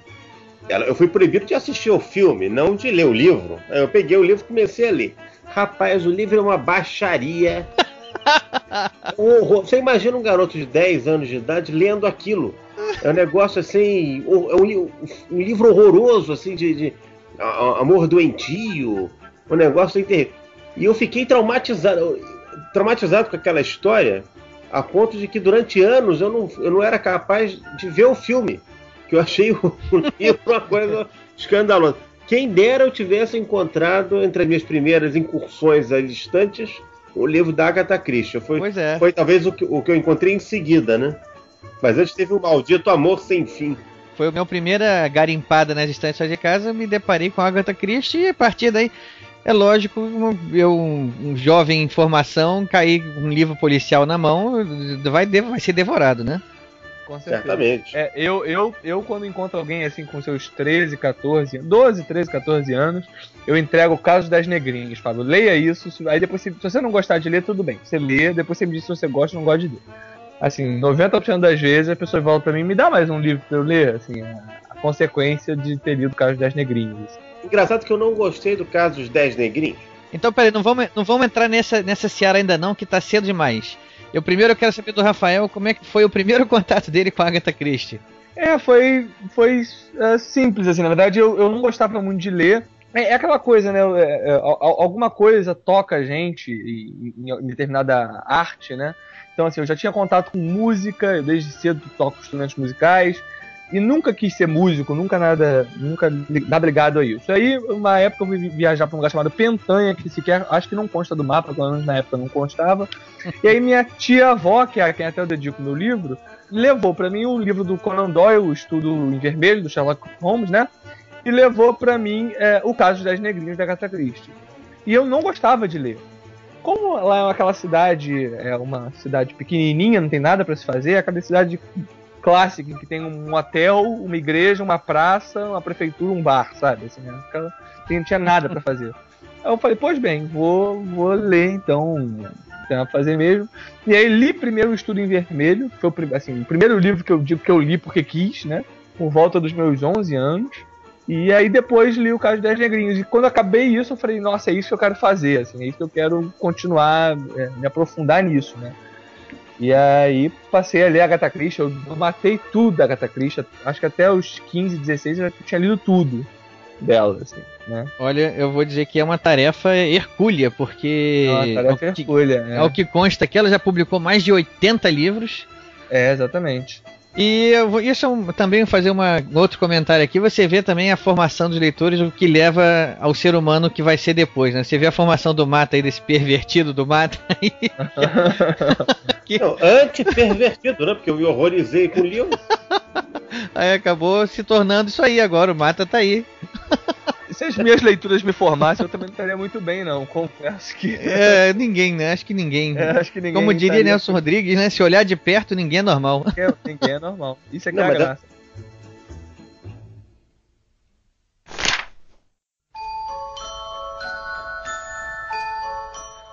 Eu fui proibido de assistir ao filme, não de ler o livro. Aí eu peguei o livro e comecei a ler. Rapaz, o livro é uma baixaria. Um horror. Você imagina um garoto de 10 anos de idade lendo aquilo. É um negócio assim. um- É um, um livro horroroso, assim, de, de amor doentio. Um negócio terrível. E eu fiquei traumatizado. Traumatizado com aquela história, a ponto de que durante anos eu não, eu não era capaz de ver o filme. Que eu achei o, livro uma coisa escandalosa. Quem dera eu tivesse encontrado entre as minhas primeiras incursões a distantes o livro da Agatha Christie. Foi, Pois é. foi talvez o que, o que eu encontrei em seguida, né? Mas antes teve o maldito Amor Sem Fim. Foi a minha primeira garimpada nas estantes de casa, me deparei com a Agatha Christie e a partir daí, é lógico, um- eu, um jovem em formação, cair com um livro policial na mão, vai, vai ser devorado, né? Com certeza. Certamente. É, eu, eu, eu, quando encontro alguém assim com seus 13, 14, 12, 13, 14 anos, eu entrego o caso das negrinhas. Falo, leia isso. Aí depois, se, se você não gostar de ler, tudo bem. Você lê, depois você me diz se você gosta ou não gosta de ler. Assim, 90% das vezes a pessoa volta pra mim e me dá mais um livro pra eu ler. Assim, a, a consequência de ter lido o caso das negrinhas. Engraçado que eu não gostei do caso dos 10 negrinhos. Então, peraí, não vamos, não vamos entrar nessa, nessa seara ainda não, que tá cedo demais. Eu primeiro eu quero saber do Rafael como é que foi o primeiro contato dele com a Agatha Christie. É, foi, foi é, simples, assim. Na verdade, eu, eu não gostava muito de ler. É, é aquela coisa, né? é, é, al- al- alguma coisa toca a gente em determinada arte, né? Então, assim, eu já tinha contato com música, eu desde cedo toco instrumentos musicais. E nunca quis ser músico, nunca nada, nunca nada ligado a isso. Aí, uma época, eu fui viajar para um lugar chamado Pentanha, que sequer, acho que não consta do mapa, pelo menos na época não constava. E aí, minha tia-avó, que é quem até eu dedico meu livro, levou pra mim o livro do Conan Doyle, o Estudo em Vermelho, do Sherlock Holmes, né? E levou pra mim é, o caso das negrinhas da Agatha Christie. E eu não gostava de ler. Como lá é aquela cidade, é uma cidade pequenininha, não tem nada pra se fazer, é aquela cidade clássica que tem um hotel, uma igreja, uma praça, uma prefeitura, um bar, sabe? Assim, né? Aquela- não tinha nada pra fazer. Aí eu falei, pois bem, vou, vou ler então, pra fazer mesmo. E aí li primeiro o Estudo em Vermelho, foi o, assim, o primeiro livro que eu digo que eu li porque quis, né? Por volta dos meus 11 anos. E aí depois li o Caso das Negrinhos. E quando acabei isso, eu falei, nossa, é isso que eu quero fazer, assim, é isso que eu quero continuar, é, me aprofundar nisso, né? E aí passei a ler a Agatha Christie, eu, matei tudo da Agatha Christie, acho que até os 15, 16 eu já tinha lido tudo dela, assim, né? Olha, eu vou dizer que é uma tarefa hercúlea, porque É uma tarefa que, hercúlea, né? ao que consta aqui, ela já publicou mais de 80 livros. É, exatamente. E eu vou, isso é também fazer uma, um outro comentário aqui. Você vê também a formação dos leitores, o que leva ao ser humano que vai ser depois, né? Você vê a formação do Mata aí, desse pervertido do Mata aí. Não, anti-pervertido, né? Porque eu me horrorizei com o livro. Aí acabou se tornando isso aí agora. O Mata tá aí. Se as minhas leituras me formassem, eu também não estaria muito bem, não. Confesso que. É, ninguém, né? Acho que ninguém. É, acho que ninguém Como diria estaria- Nelson Rodrigues, né? Se olhar de perto, ninguém é normal. Ninguém é normal. Isso é que Não, é a graça.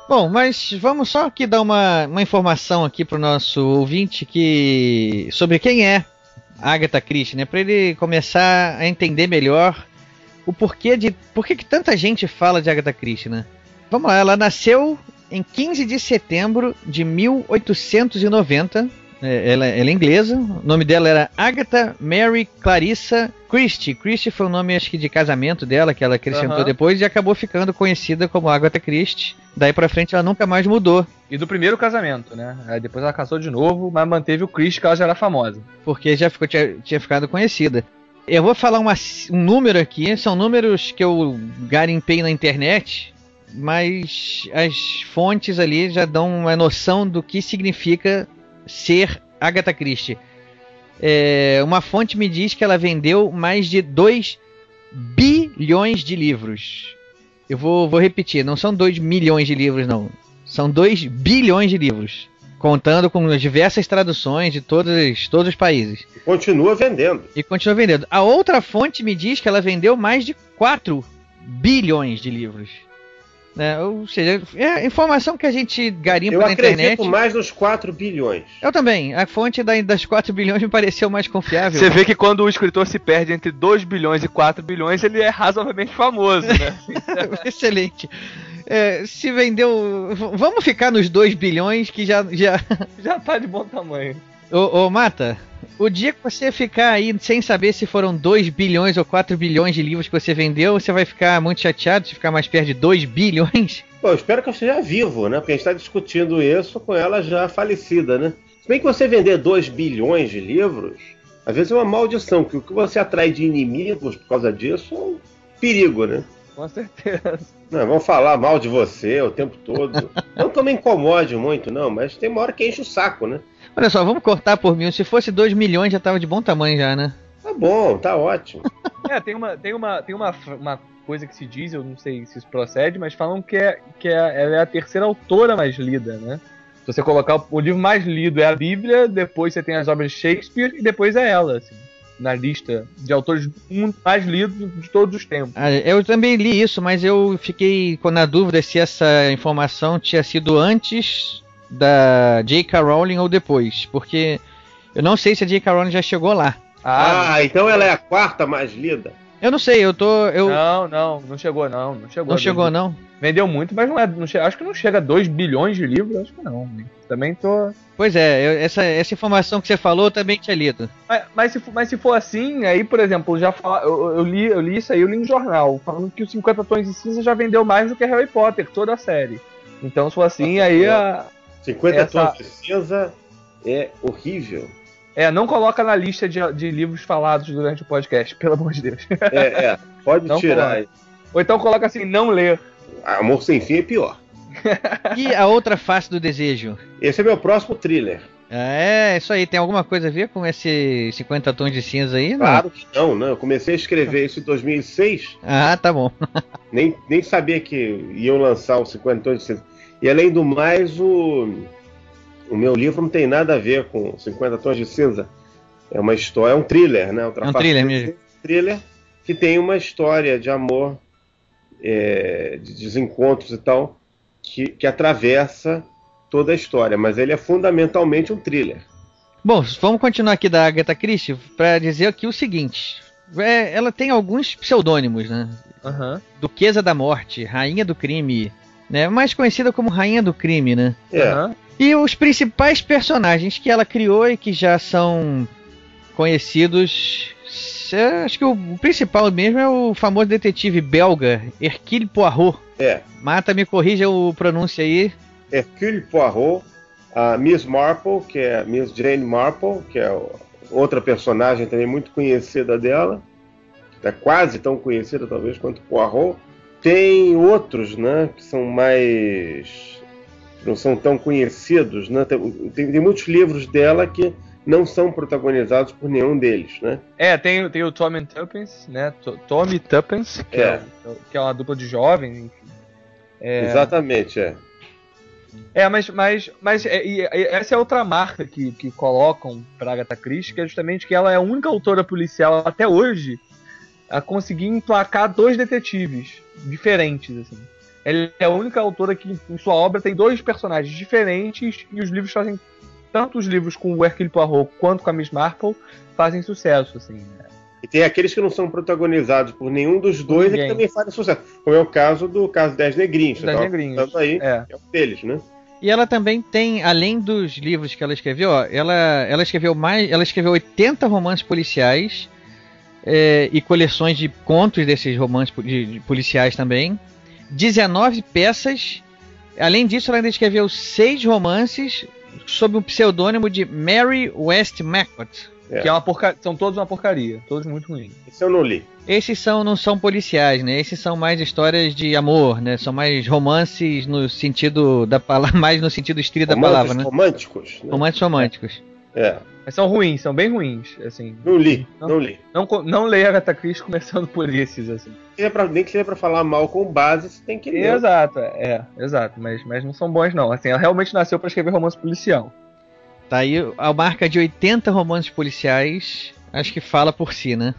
Bom, mas vamos só aqui dar uma, uma informação aqui pro nosso ouvinte que sobre quem é Agatha Christie, né? Para ele começar a entender melhor o porquê de por que tanta gente fala de Agatha Christie, né? Vamos lá, ela nasceu em 15 de setembro de 1890. É, Ela, ela é inglesa. O nome dela era Agatha Mary Clarissa Christie. Christie foi o nome, acho que, de casamento dela, que ela acrescentou Aham. depois e acabou ficando conhecida como Agatha Christie. Daí pra frente ela nunca mais mudou, E do primeiro casamento, né? Aí depois ela casou de novo, mas manteve o Chris, que ela já era famosa. porque já ficou, tinha, tinha ficado conhecida. Eu vou falar uma- um número aqui, são números que eu garimpei na internet, mas as fontes ali já dão uma noção do que significa ser Agatha Christie. É, uma fonte me diz que ela vendeu mais de 2 bilhões de livros. Eu vou, vou repetir, não são 2 milhões de livros, não. São 2 bilhões de livros. Contando com as diversas traduções de todos, todos os países. Continua vendendo. E continua vendendo. A outra fonte me diz que ela vendeu mais de 4 bilhões de livros. Né? Ou seja, é a informação que a gente garimpa Eu na acredito internet. mais nos 4 bilhões. Eu também. A fonte da- das 4 bilhões me pareceu mais confiável. Você vê que quando o escritor se perde entre 2 bilhões e 4 bilhões, ele é razoavelmente famoso, né? Excelente. É, se vendeu. Vamos ficar nos 2 bilhões que já. já... Já tá de bom tamanho. Ô, ô, Mata, o dia que você ficar aí sem saber se foram 2 bilhões ou 4 bilhões de livros que você vendeu, você vai ficar muito chateado se ficar mais perto de 2 bilhões? Pô, eu espero que eu esteja vivo, né? Porque a gente está discutindo isso com ela já falecida, né? Se bem que você vender 2 bilhões de livros, às vezes é uma maldição, que o que você atrai de inimigos por causa disso é um perigo, né? Com certeza. Não, vão falar mal de você o tempo todo. não que eu me incomode muito, não, mas tem uma hora que enche o saco, né? Olha só, vamos cortar por mil. Se fosse 2 milhões já tava de bom tamanho já, né? Tá bom, tá ótimo. É, tem uma, tem uma, tem uma, uma coisa que se diz, eu não sei se isso procede, mas falam que, é, que é, ela é a terceira autora mais lida, né? Se você colocar o, o livro mais lido é a Bíblia, depois você tem as obras de Shakespeare e depois é ela, assim, na lista de autores mais lidos de todos os tempos. Ah, Eu também li isso, mas eu fiquei com- na dúvida se essa informação tinha sido antes da J.K. Rowling ou depois, porque eu não sei se a J.K. Rowling já chegou lá. Ah, então ela é a quarta mais lida? Eu não sei, eu tô. Eu... Não, não, não chegou não, não chegou. Não chegou, não? Vendeu muito, mas não é, não che- acho que não chega a 2 bilhões de livros, acho que não. né? Também tô Pois é, eu- essa, essa informação que você falou eu também tinha lido. Mas, mas se, for- mas se for assim, aí, por exemplo, já fala, eu, eu li, eu li isso aí, eu li no jornal, falando que os 50 Tons de Cinza já vendeu mais do que Harry Potter, toda a série. Então, se for assim, aí a. 50 Essa- tons de cinza é horrível. É, não coloca na lista de, de livros falados durante o podcast, pelo amor de Deus. É, é. Pode Não tirar. coloca. Ou então coloca assim, não ler. Amor sem fim é pior. E a outra face do desejo? Esse é meu próximo thriller. É, isso aí, tem alguma coisa a ver com esse 50 tons de cinza aí? Não. Claro que não, né? Eu comecei a escrever isso em 2006, Ah, tá bom. nem, nem sabia que iam lançar o 50 tons de cinza. E além do mais, o, o meu livro não tem nada a ver com 50 tons de cinza. É uma história, é um thriller, né? É um thriller mesmo. thriller que tem uma história de amor, é, de desencontros e tal, que, que atravessa toda a história. Mas ele é fundamentalmente um thriller. Bom, vamos continuar aqui da Agatha Christie para dizer aqui o seguinte. É, ela tem alguns pseudônimos, né? Aham. Duquesa da Morte, Rainha do Crime, né? Mais conhecida como Rainha do Crime, né? É. E os principais personagens que ela criou e que já são conhecidos. Acho que o principal mesmo é o famoso detetive belga Hercule Poirot. É. Mata, me corrija o pronúncio aí. Hercule Poirot, a Miss Marple, que é a Miss Jane Marple, que é outra personagem também muito conhecida dela, é quase tão conhecida talvez quanto Poirot. Tem outros, né, que são mais não são tão conhecidos, né? Tem, tem- muitos livros dela que não são protagonizados por nenhum deles, né? É, tem, tem o Tommy Tuppence, né? To- Tommy Tuppence, que é. É. que é uma dupla de jovens, enfim. É, Exatamente, é. É, mas, mas, mas é, essa é outra marca que, que colocam pra Agatha Christie, que é justamente que ela é a única autora policial até hoje a conseguir emplacar dois detetives diferentes, assim. Ela é a única autora que em sua obra tem dois personagens diferentes e os livros fazem tanto os livros com o Hercule Poirot quanto com a Miss Marple fazem sucesso, assim. né? E tem aqueles que não são protagonizados por nenhum dos dois e que Ninguém. também fazem sucesso. Como é o caso do caso 10 Negrinhos. você Das tava Negrinhos. falando aí, É. é um deles, né? E ela também tem, além dos livros que ela escreveu, ó, ela, ela escreveu mais, ela escreveu 80 romances policiais é, e coleções de contos desses romances de- de policiais também, 19 peças. Além disso, ela ainda escreveu seis romances sob o pseudônimo de Mary Westmacott. É. Que é uma porca... são todos uma porcaria, todos muito ruins. Esse eu não li. Esses são não são policiais, né? Esses são mais histórias de amor, né? São mais romances no sentido da palavra, mais no sentido estrito da palavra, né? românticos. Né? Romances românticos. É. Mas são ruins, são bem ruins, assim. Não li, Não. não li. Não, não leia Agatha Christie começando por esses, assim. É pra- nem que seja pra falar mal com base, você tem que ler. Exato, é, é, exato, mas, mas não são bons não. Assim, ela realmente nasceu pra escrever romance policial. Tá aí a marca de 80 romances policiais, acho que fala por si, né?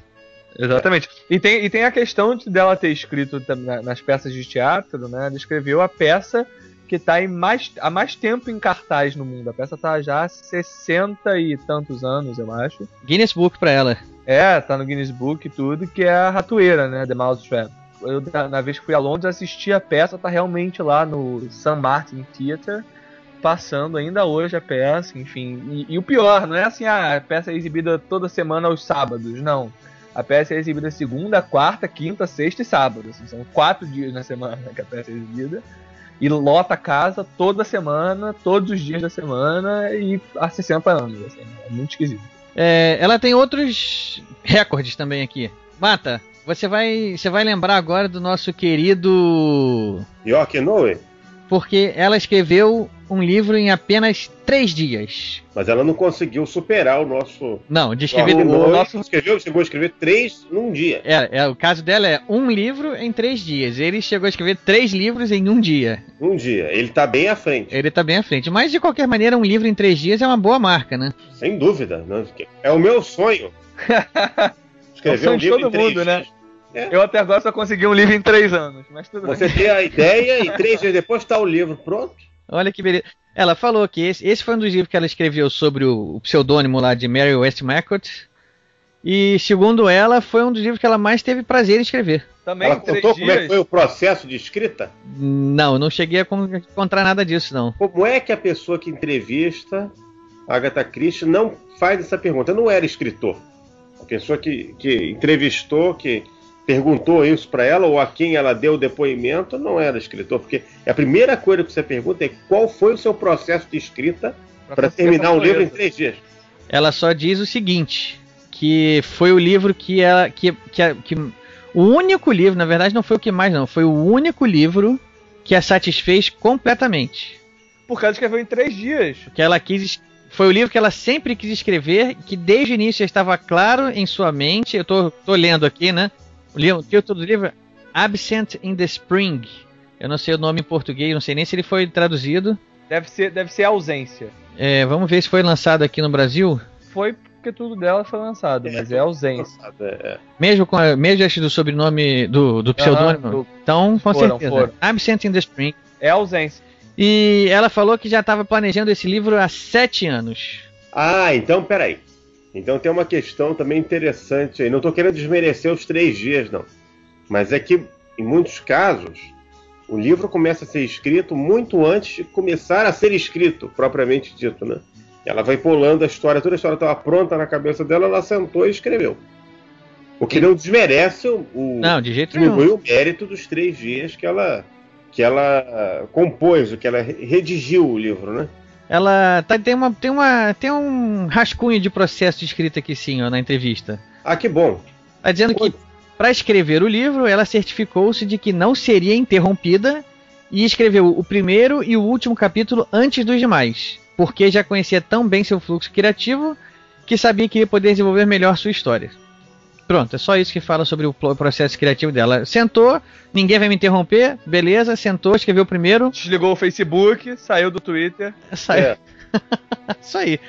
Exatamente. E tem, e tem a questão de dela ter escrito nas peças de teatro, né? Ela escreveu a peça que tá em mais, há mais tempo em cartaz no mundo. A peça tá já há 60 e tantos anos, eu acho. Guinness Book pra ela. É, tá no Guinness Book e tudo, que é a ratoeira, né? The Mouse Trap. eu, na vez que fui a Londres, assisti a peça, tá realmente lá no St. Martin Theatre, passando ainda hoje a peça, enfim. E, e o pior, não é assim, ah, a peça é exibida toda semana aos sábados, não. A peça é exibida segunda, quarta, quinta, sexta e sábado. assim, são quatro dias na semana que a peça é exibida. E lota a casa toda semana, todos os dias da semana e há 60 anos. Assim, é muito esquisito. É, ela tem outros recordes também aqui. Mata, você vai, você vai lembrar agora do nosso querido. York Noe, Porque ela escreveu um livro em apenas três dias. mas ela não conseguiu superar o nosso. Não, de escrever. O Noe nosso- escreveu, chegou a escrever três num dia. É, é, o caso dela é um livro em três dias. Ele chegou a escrever três livros em um dia. Um dia. Ele tá bem à frente, Ele tá bem à frente. Mas de qualquer maneira, um livro em três dias é uma boa marca, né? sem dúvida. né? É o meu sonho. Escrever É o sonho um de livro todo em três mundo, né? dias. É. Eu até agora só consegui um livro em três anos, mas tudo Você bem. tem a ideia e três dias depois tá o livro pronto. Olha que beleza. Ela falou que esse, esse foi um dos livros que ela escreveu sobre o, o pseudônimo lá de Mary Westmacott. E segundo ela, foi um dos livros que ela mais teve prazer em escrever. Também Ela contou como é que dias. foi o processo de escrita? Não, não cheguei a con- encontrar nada disso, não. Como é que a pessoa que entrevista a Agatha Christie não faz essa pergunta? Eu não era escritor. A pessoa que, que entrevistou, que perguntou isso para ela, ou a quem ela deu o depoimento, não era escritor. Porque a primeira coisa que você pergunta é qual foi o seu processo de escrita para terminar um livro em três dias. Ela só diz o seguinte: que foi o livro que ela. Que, que, que, o único livro, na verdade, não foi o que mais, não. Foi o único livro que a satisfez completamente. Porque ela escreveu em três dias. que ela quis foi o livro que ela sempre quis escrever, que desde o início já estava claro em sua mente. Eu tô, tô lendo aqui, né? O, li- o título do livro é Absent in the Spring. Eu não sei o nome em português, não sei nem se ele foi traduzido. Deve ser, deve ser ausência. É, vamos ver se foi lançado aqui no Brasil. Foi porque tudo dela foi lançado, mas é ausência. É, Mesmo com a, mesmo do sobrenome do, do pseudônimo. do- então, com foram, certeza. foram. Absent in the Spring. É ausência. E ela falou que já estava planejando esse livro há sete anos. Ah, então peraí. Então tem uma questão também interessante aí. Não estou querendo desmerecer os três dias, não. Mas é que, em muitos casos, o livro começa a ser escrito muito antes de começar a ser escrito, propriamente dito, né? Ela vai pulando a história, toda a história estava pronta na cabeça dela, ela sentou e escreveu. O que não desmerece o, Não, de jeito nenhum. o mérito dos três dias que ela que ela compôs, que ela redigiu o livro, né? Ela tá, tem, uma, tem, uma, tem um rascunho de processo de escrita aqui sim, ó, na entrevista. Ah, que bom. Tá dizendo que para escrever o livro, ela certificou-se de que não seria interrompida e escreveu o primeiro e o último capítulo antes dos demais, porque já conhecia tão bem seu fluxo criativo que sabia que ia poder desenvolver melhor sua história. Pronto, é só isso que fala sobre o processo criativo dela. Sentou, ninguém vai me interromper, beleza, sentou, escreveu o primeiro, Desligou o Facebook, saiu do Twitter. saiu. É. Isso aí.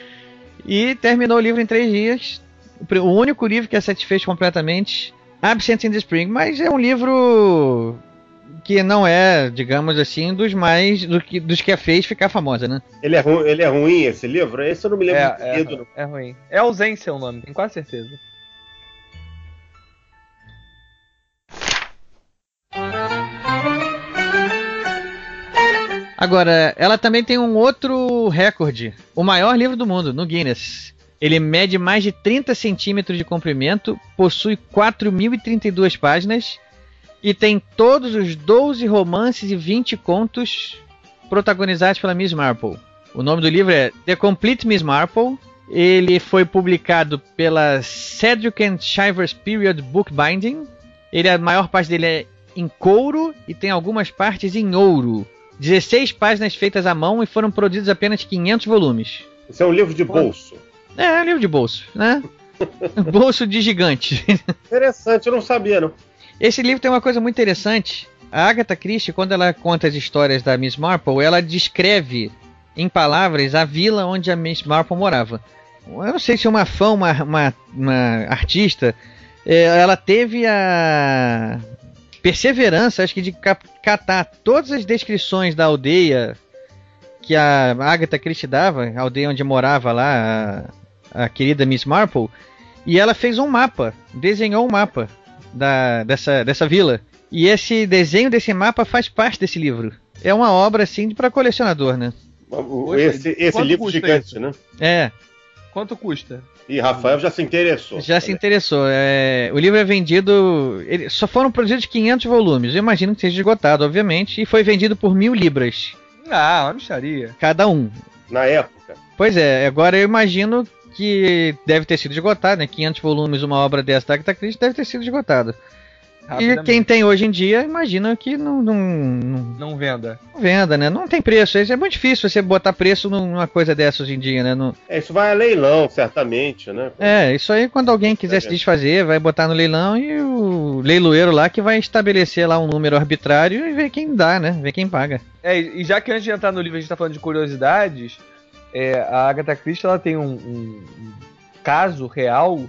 E terminou o livro em três dias. O único livro que a satisfez completamente. Absent in the Spring. Mas é um livro que não é, digamos assim, dos mais. Do que, dos que a fez ficar famosa, né? Ele é, ru- ele é ruim esse livro? Esse eu não me lembro É, do é, é ruim. É ausência o nome, tenho quase certeza. Agora, ela também tem um outro recorde. O maior livro do mundo, no Guinness. Ele mede mais de 30 centímetros de comprimento, possui 4.032 páginas e tem todos os 12 romances e 20 contos protagonizados pela Miss Marple. O nome do livro é The Complete Miss Marple. Ele foi publicado pela Cedric and Shivers Period Bookbinding. Ele, a maior parte dele é em couro e tem algumas partes em ouro. 16 páginas feitas à mão e foram produzidos apenas 500 volumes. Isso é um livro de bolso. É, é um livro de bolso, né? bolso de gigante. Interessante, eu não sabia, não. Esse livro tem uma coisa muito interessante. A Agatha Christie, quando ela conta as histórias da Miss Marple, ela descreve em palavras a vila onde a Miss Marple morava. Eu não sei se uma fã, uma, uma, uma artista, eh, ela teve a perseverança, acho que, de catar todas as descrições da aldeia que a Agatha Christie dava, a aldeia onde morava lá a, a querida Miss Marple, e ela fez um mapa, desenhou um mapa da, dessa, dessa vila. E esse desenho desse mapa faz parte desse livro. É uma obra assim para colecionador, né? O- Esse, esse livro custa gigante, isso? né? É, Quanto custa? E Rafael já se interessou. já se interessou. É, o livro é vendido. ele- só foram produzidos 500 volumes. Eu imagino que seja esgotado, obviamente. E foi vendido por mil libras Ah, uma micharia. cada um. Na época. Pois é, agora eu imagino que deve ter sido esgotado, né? 500 volumes, uma obra dessa da Agatha Christie deve ter sido esgotado. E quem tem hoje em dia, imagina que não, não, não- Não venda. não venda, né? Não tem preço. Isso É muito difícil você botar preço numa coisa dessa hoje em dia, né? Não- É, isso vai a leilão, certamente, né? É, isso aí quando alguém quiser se desfazer, vai botar no leilão e o leiloeiro lá que vai estabelecer lá um número arbitrário e ver quem dá, né? Ver quem paga. É, e já que antes de entrar no livro a gente tá falando de curiosidades, é, a Agatha Christie ela tem um- um caso real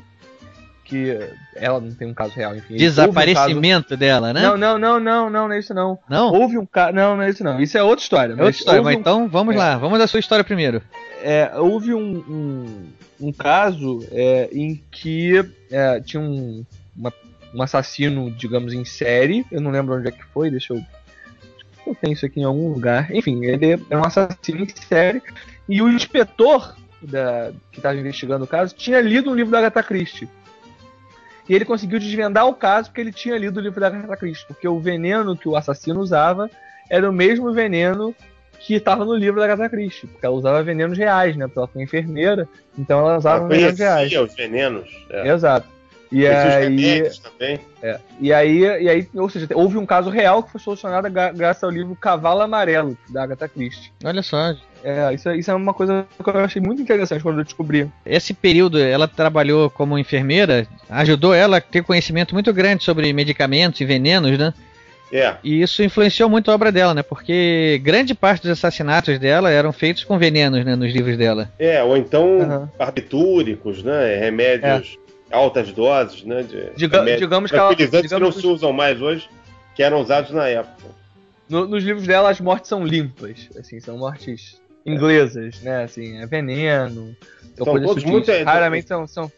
que ela não tem um caso real, enfim. houve um Desaparecimento dela, né? caso- Não, não, não, não, não, não é isso não. Não? Houve um caso, não, não é isso não. Isso é outra história. É outra história, mas um- então vamos é. lá, vamos da sua história primeiro. é, houve um, um, um caso é, em que é, tinha um, uma- um assassino, digamos, em série. Eu não lembro onde é que foi, deixa eu. Eu tenho isso aqui em algum lugar. Enfim, ele é um assassino em série. E o inspetor da, que estava investigando o caso tinha lido um livro da Agatha Christie. E ele conseguiu desvendar o caso porque ele tinha lido o livro da Agatha Christie. Porque o veneno que o assassino usava era o mesmo veneno que estava no livro da Agatha Christie, porque ela usava venenos reais, né? Porque ela foi enfermeira, então ela usava Ela venenos reais. conhecia os venenos. É. Exato. E aí, é, e aí, e aí, ou seja, houve um caso real que foi solucionado gra- graças ao livro Cavalo Amarelo da Agatha Christie. Olha só, É, isso, é- isso é uma coisa que eu achei muito interessante quando eu descobri. esse período ela trabalhou como enfermeira, ajudou ela a ter conhecimento muito grande sobre medicamentos e venenos, né? É. E isso influenciou muito a obra dela, né? Porque grande parte dos assassinatos dela eram feitos com venenos, né? Nos livros dela. É, ou então Aham. barbitúricos, né? Remédios altas doses, né? De Diga- remédios digamos que ela- tranquilizantes que não digamos se usam mais hoje, que eram usados na época. No- nos livros dela as mortes são limpas, assim, são mortes inglesas, né? Assim, é veneno, são coisas sutis. muito- Raramente são, são,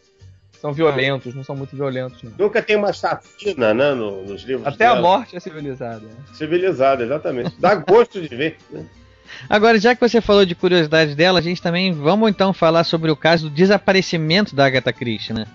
são violentos, não são muito violentos, não. Nunca tem uma chacina, né? no- nos livros Até a dela. morte é civilizada. Civilizada, exatamente. Dá gosto de ver. né? Agora, já que você falou de curiosidades dela, a gente também vamos então falar sobre o caso do desaparecimento da Agatha Christie, né?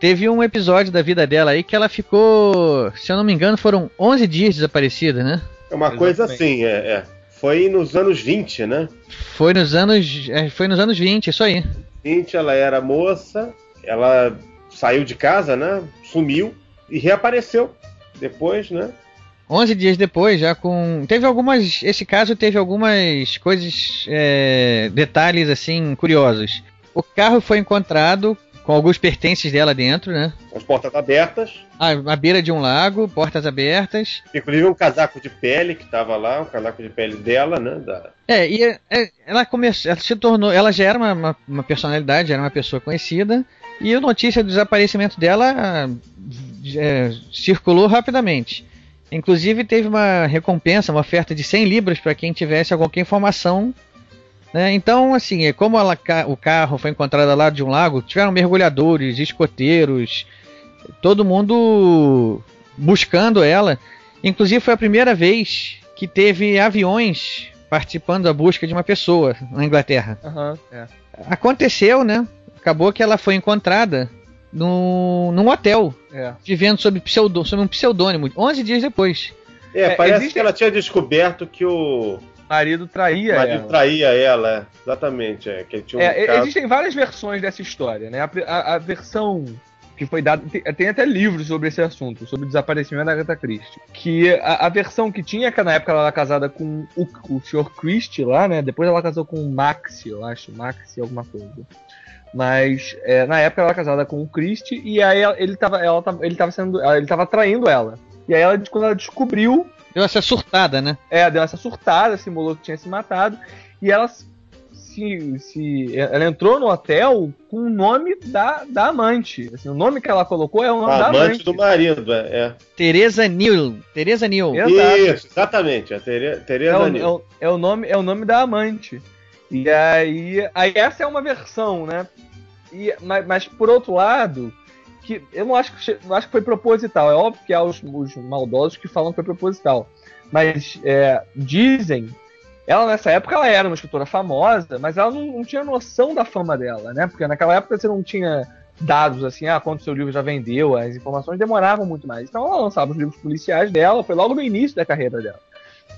Teve um episódio da vida dela aí que ela ficou, se eu não me engano, foram 11 dias desaparecida, né? É uma coisa assim, é, é. Foi nos anos 20, né? Foi nos anos, é, foi nos anos 20, isso aí. 20, ela era moça, ela saiu de casa, né? Sumiu e reapareceu depois, né? 11 dias depois, já com. Teve algumas. Esse caso teve algumas coisas. é, detalhes assim curiosos. O carro foi encontrado com alguns pertences dela dentro, né? As portas abertas, À, à beira de um lago, portas abertas. inclusive um casaco de pele que estava lá, um casaco de pele dela, né? Da... É, e é, ela começou. Ela se tornou. Ela já era uma, uma, uma personalidade, era uma pessoa conhecida. E a notícia do desaparecimento dela ah, é, circulou rapidamente. Inclusive teve uma recompensa, uma oferta de 100 libras para quem tivesse qualquer informação. Né? Então, assim, é, como ela o carro foi encontrado ao lado de um lago, tiveram mergulhadores, escoteiros, todo mundo buscando ela. Inclusive foi a primeira vez que teve aviões participando da busca de uma pessoa na Inglaterra. Aham, é. Aconteceu, né? Acabou que ela foi encontrada num, num hotel, É. vivendo sob, pseudo, sob um pseudônimo, 11 dias depois. É, É, parece existe- que ela tinha descoberto que O marido traía marido ela. traía ela, é. exatamente. É, que tinha um É, caso- Existem várias versões dessa história, né? A, a- a versão que foi dada. Tem, tem até livros sobre esse assunto, sobre o desaparecimento da Agatha Christie. Que a, a versão que tinha, que na época ela era casada com o, o Sr. Christie lá, né? Depois ela casou com o Maxi, eu acho, Maxi alguma coisa. Mas é, na época ela era casada com o Christie e aí ela- ele tava, ela tava, ele tava sendo. Ele tava traindo ela. E aí ela, quando ela descobriu Deu essa surtada, né? é, deu essa surtada, simulou que tinha se matado. E ela se, se. Ela entrou no hotel com o nome da, da amante. Assim, o nome que ela colocou é o nome a da amante amante. do marido, é. Teresa Neal. Teresa Neal. É. é. Exato. Isso, exatamente. A Tere- É Tereza o, Nil. é, o, é o nome, é o nome da amante. E aí, aí essa é uma versão, né? E, mas, mas por outro lado, que eu não acho que, não acho que foi proposital. É óbvio que há os, os maldosos que falam que foi proposital. Mas é, dizem. Ela nessa época ela era uma escritora famosa, mas ela não, não tinha noção da fama dela, né? Porque naquela época você não tinha dados assim, ah, quanto seu livro já vendeu, as informações demoravam muito mais. Então ela lançava os livros policiais dela, foi logo no início da carreira dela.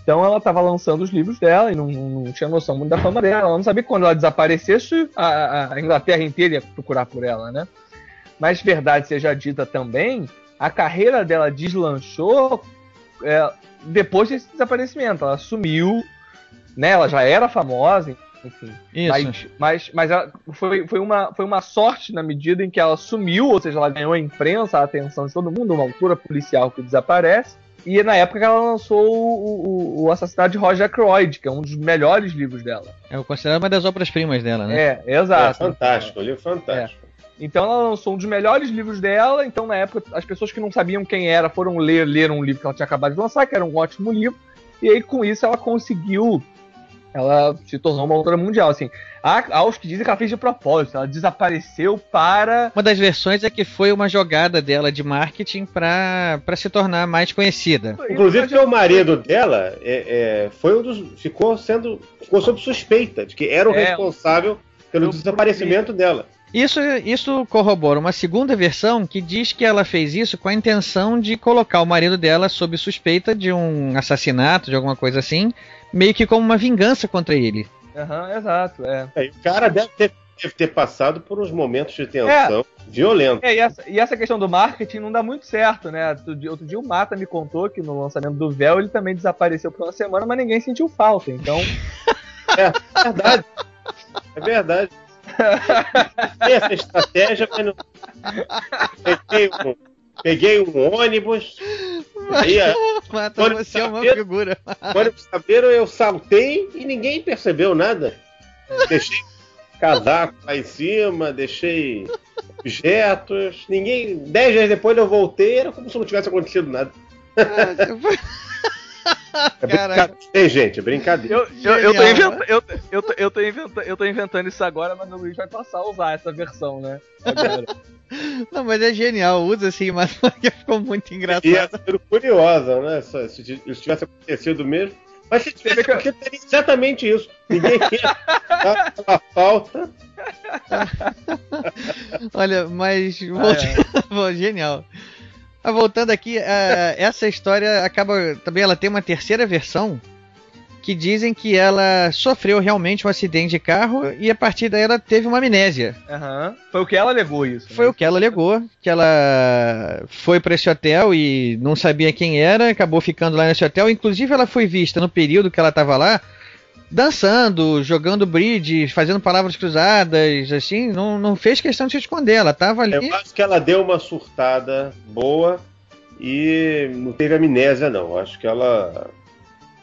Então ela estava lançando os livros dela e não, não tinha noção muito da fama dela. Ela não sabia que quando ela desaparecesse, a, a Inglaterra inteira ia procurar por ela, né? Mas verdade seja dita também, a carreira dela deslanchou é, depois desse desaparecimento. Ela sumiu, né? Ela já era famosa, enfim. Isso. Mas, mas, mas ela- foi, foi, uma, foi uma sorte na medida em que ela sumiu, ou seja, ela ganhou a imprensa, a atenção de todo mundo, uma altura policial que desaparece. E na época que ela lançou o, o, o Assassinato de Roger Ackroyd, que é um dos melhores livros dela. É considerado uma das obras-primas dela, né? É, É exato. fantástico, o livro fantástico. Então ela lançou um dos melhores livros dela. Então, na época, as pessoas que não sabiam quem era foram ler, ler um livro que ela tinha acabado de lançar, que era um ótimo livro. E aí, com isso, ela conseguiu. Ela se tornou uma autora mundial. Assim, há, há os que dizem que ela fez de propósito. Ela desapareceu para. Uma das versões é que foi uma jogada dela de marketing pra pra se tornar mais conhecida. Inclusive porque o marido dela é, é, foi um dos. ficou sendo. ficou sob suspeita de que era o É. responsável pelo desaparecimento dela. Isso, isso corrobora uma segunda versão que diz que ela fez isso com a intenção de colocar o marido dela sob suspeita de um assassinato, de alguma coisa assim, meio que como uma vingança contra ele. Aham, exato. É. É, o cara deve ter, deve ter passado por uns momentos de tensão violentos. É, e essa, e essa questão do marketing não dá muito certo, né? Outro dia, outro dia o Mata me contou que no lançamento do Véu ele também desapareceu por uma semana, mas ninguém sentiu falta. Então, É verdade. É verdade. Essa estratégia, mas não. Peguei um, peguei um ônibus. Aí, a- Mata, Quando você é uma saber- figura. quando saberam, eu saltei e ninguém percebeu nada. Deixei casaco lá em cima, deixei objetos. Ninguém. Dez dias depois eu voltei, era como se não tivesse acontecido nada. É brincadeira, hein, gente, é brincadeira. eu, eu, eu, tô inventa, eu, eu, tô, eu, tô inventa, eu tô inventando isso agora, mas o Luiz vai passar a usar essa versão, né? Agora. Não, mas é genial, usa assim, mas ficou muito E engraçado. essa foi curiosa, né? Se, tivesse acontecido mesmo. Mas se tivesse acontecido, teria exatamente isso. Ninguém ia aquela falta. Olha, mas voltando, genial. Mas voltando aqui, a- essa história acaba também ela tem uma terceira versão que dizem que ela sofreu realmente um acidente de carro e a partir daí ela teve uma amnésia. Aham. Foi o que ela alegou isso. Foi né? o que ela alegou, que ela foi para esse hotel e não sabia quem era, acabou ficando lá nesse hotel. Inclusive, ela foi vista no período que ela estava lá, dançando, jogando bridge, fazendo palavras cruzadas, assim, não, não fez questão de se esconder. Ela estava ali. Eu acho que ela deu uma surtada boa e não teve amnésia, não. Acho que ela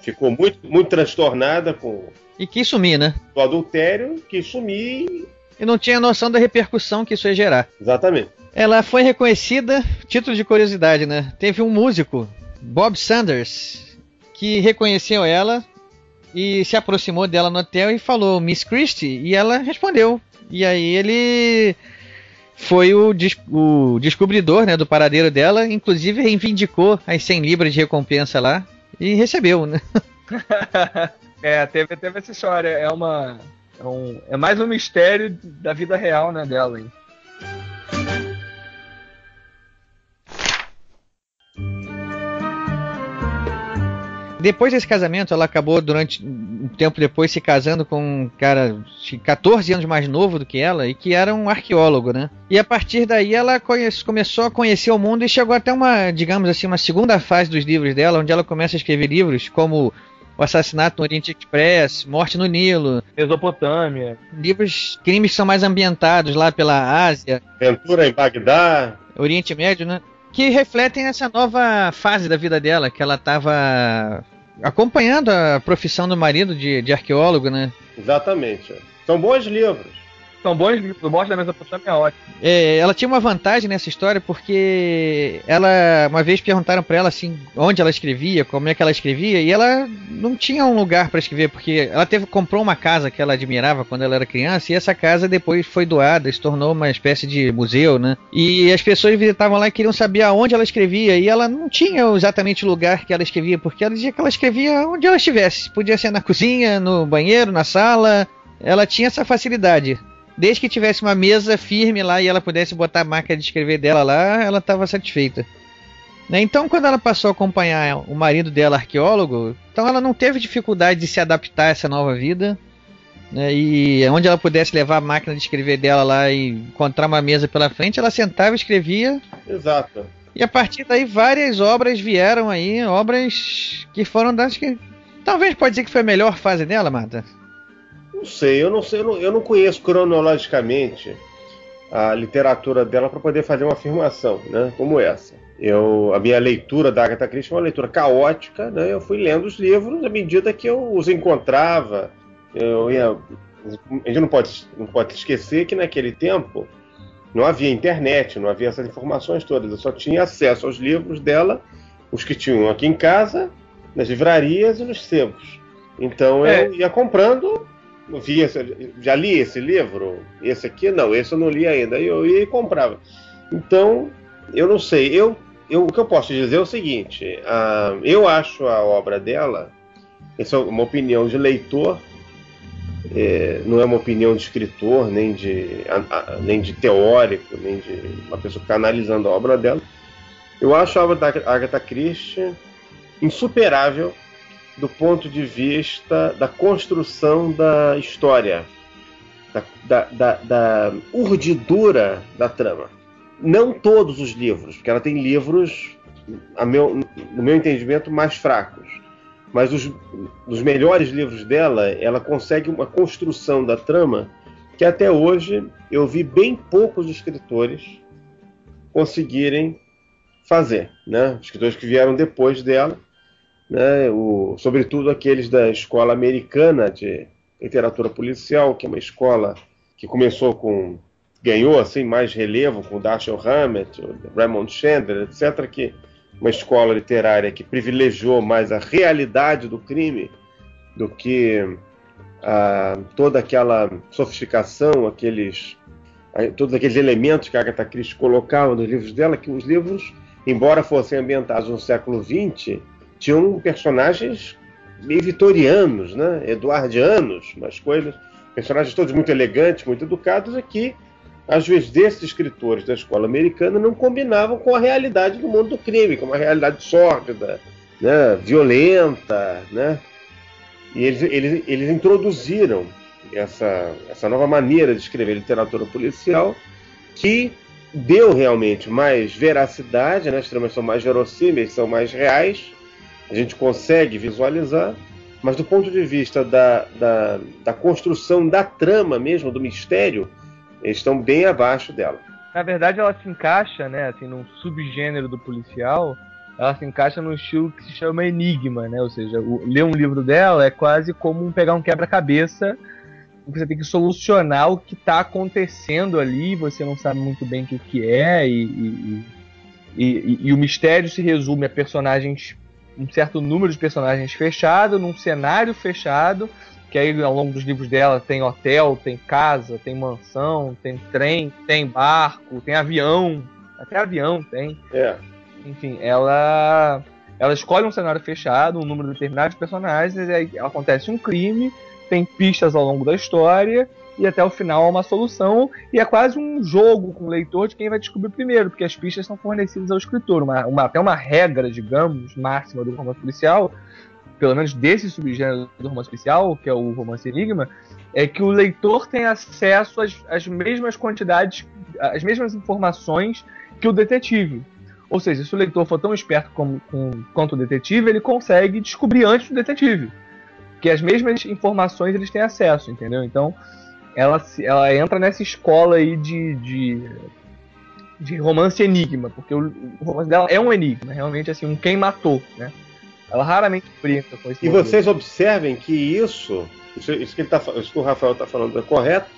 ficou muito, muito transtornada com E quis sumir, né? o adultério, que sumir. E não tinha noção da repercussão que isso ia gerar. Exatamente. Ela foi reconhecida, título de curiosidade, né? Teve um músico, Bob Sanders, que reconheceu ela e se aproximou dela no hotel e falou Miss Christie e ela respondeu. E aí ele foi o, des- o descobridor né, do paradeiro dela, inclusive reivindicou as 100 libras de recompensa lá e recebeu, né? É, teve, teve essa história. É uma. É, um, é mais um mistério da vida real, né, dela, hein? Depois desse casamento, ela acabou durante um tempo depois se casando com um cara de 14 anos mais novo do que ela e que era um arqueólogo, né? E a partir daí ela conhece- começou a conhecer o mundo e chegou até uma, digamos assim, uma segunda fase dos livros dela, onde ela começa a escrever livros como O Assassinato no Oriente Express, Morte no Nilo, Mesopotâmia. livros, crimes que são mais ambientados lá pela Ásia, Aventura em Bagdá. Oriente Médio, né? Que refletem essa nova fase da vida dela, que ela estava acompanhando a profissão do marido de, de arqueólogo, né? Exatamente. São bons livros. São bons livros, o Morte da Mesopotâmia é ótimo. É, ela tinha uma vantagem nessa história porque ela uma vez perguntaram para ela assim onde ela escrevia, como é que ela escrevia e ela não tinha um lugar para escrever porque ela teve comprou uma casa que ela admirava quando ela era criança e essa casa depois foi doada, se tornou uma espécie de museu, né? E as pessoas visitavam lá e queriam saber aonde ela escrevia e ela não tinha exatamente o lugar que ela escrevia porque ela dizia que ela escrevia onde ela estivesse, podia ser na cozinha, no banheiro, na sala, ela tinha essa facilidade. Desde que tivesse uma mesa firme lá e ela pudesse botar a máquina de escrever dela lá, ela estava satisfeita. Né? Então, quando ela passou a acompanhar o marido dela, arqueólogo, então ela não teve dificuldade de se adaptar a essa nova vida. Né? E onde ela pudesse levar a máquina de escrever dela lá e encontrar uma mesa pela frente, ela sentava e escrevia. Exato. E a partir daí várias obras vieram aí, obras que foram das que. Talvez pode dizer que foi a melhor fase dela, Marta. Não sei, eu não sei, eu não, eu não conheço cronologicamente a literatura dela para poder fazer uma afirmação, né, como essa. Eu, a minha leitura da Agatha Christie foi uma leitura caótica, né? Eu fui lendo os livros à medida que eu os encontrava. Eu ia, a gente não pode, não pode esquecer que naquele tempo não havia internet, não havia essas informações todas. Eu só tinha acesso aos livros dela, os que tinham aqui em casa, nas livrarias e nos sebos. Então É. eu ia comprando vi esse- já li esse livro? Esse aqui não, esse eu não li ainda. Eu ia e comprava. Então, eu não sei. Eu, eu, o que eu posso dizer é o seguinte: ah, eu acho a obra dela, essa é uma opinião de leitor, é, não é uma opinião de escritor, nem de, a- a- nem de teórico, nem de uma pessoa que está analisando a obra dela. Eu acho a obra da Agatha Christie insuperável do ponto de vista da construção da história, da, da, da, da urdidura da trama. Não todos os livros, porque ela tem livros, meu, no meu entendimento, mais fracos. Mas os, os melhores livros dela, ela consegue uma construção da trama que até hoje eu vi bem poucos escritores conseguirem fazer. Né? Escritores que vieram depois dela né, o, sobretudo aqueles da escola americana de literatura policial, que é uma escola que começou com ganhou assim mais relevo com Dashiell Hammett, Raymond Chandler, etc, que uma escola literária que privilegiou mais a realidade do crime do que a, toda aquela sofisticação, aqueles todos aqueles elementos que a Agatha Christie colocava nos livros dela, que os livros, embora fossem ambientados no século XX, tinham personagens meio vitorianos, né? eduardianos, umas coisas, personagens todos muito elegantes, muito educados, que, às vezes, desses escritores da escola americana não combinavam com a realidade do mundo do crime, com uma realidade sórdida, né? violenta, né? E eles, eles, eles introduziram essa, essa nova maneira de escrever literatura policial que deu realmente mais veracidade, né? as tramas são mais verossímeis, são mais reais, a gente consegue visualizar, mas do ponto de vista da, da, da construção da trama mesmo, do mistério, eles estão bem abaixo dela. Na verdade, ela se encaixa, né, assim, num subgênero do policial, ela se encaixa num estilo que se chama enigma, né? Ou seja, o- ler um livro dela é quase como um pegar um quebra-cabeça, você tem que solucionar o que está acontecendo ali, você não sabe muito bem o que, que é, e, e, e, e- e o mistério se resume a personagens, um certo número de personagens fechado, num cenário fechado, que aí ao longo dos livros dela tem hotel, tem casa, tem mansão, tem trem, tem barco, tem avião, até avião tem. É. Enfim, ela ela escolhe um cenário fechado, um número determinado de personagens, e aí acontece um crime, tem pistas ao longo da história e até o final há uma solução e é quase um jogo com o leitor de quem vai descobrir primeiro, porque as pistas são fornecidas ao escritor, uma, uma- até uma regra, digamos, máxima do romance policial, pelo menos desse subgênero do romance policial, que é o romance enigma, é que o leitor tem acesso às, às mesmas quantidades, às mesmas informações que o detetive. Ou seja, se o leitor for tão esperto como, com- quanto o detetive, ele consegue descobrir antes do detetive. Que as mesmas informações eles têm acesso, entendeu? Então, ela, ela entra nessa escola aí de, de, de romance enigma, porque o, o romance dela é um enigma, realmente assim, um quem matou, né? Ela raramente brinca com esse E modelo. vocês observem que isso, isso, isso que, tá, isso que o Rafael está falando é correto,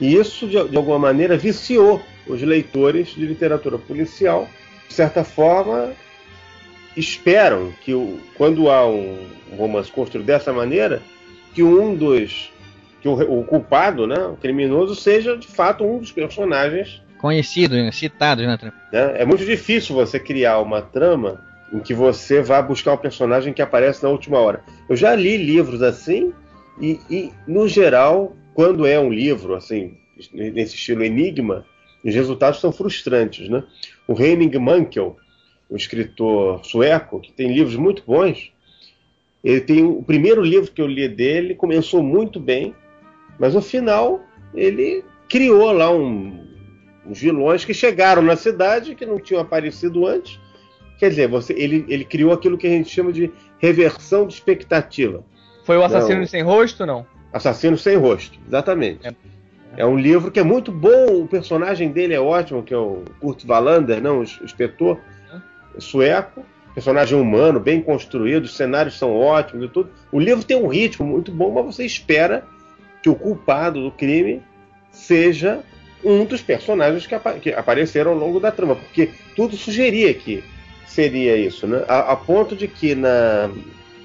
E isso, de, de alguma maneira, viciou os leitores de literatura policial. De certa forma, esperam que o, quando há um romance construído dessa maneira, que um dos que o, o, culpado, né, o criminoso, seja de fato um dos personagens conhecidos, né, citados na trama. Né? É muito difícil você criar uma trama em que você vá buscar um personagem que aparece na última hora. Eu já li livros assim e, e no geral, quando é um livro assim nesse estilo enigma, os resultados são frustrantes, né? O Henning Mankell, um escritor sueco que tem livros muito bons, ele tem o primeiro livro que eu li dele começou muito bem, mas no final ele criou lá um, uns vilões que chegaram na cidade que não tinham aparecido antes. Quer dizer, você, ele, ele criou aquilo que a gente chama de reversão de expectativa. Foi o Assassino não. Sem Rosto, não? Assassino Sem Rosto, exatamente. É. é. um livro que é muito bom, o personagem dele é ótimo, que é o Kurt Wallander, não, o inspetor é. sueco personagem humano, bem construído, os cenários são ótimos e tudo. O livro tem um ritmo muito bom, mas você espera que o culpado do crime seja um dos personagens que, apa que apareceram ao longo da trama, porque tudo sugeria que seria isso, né? A, a ponto de que na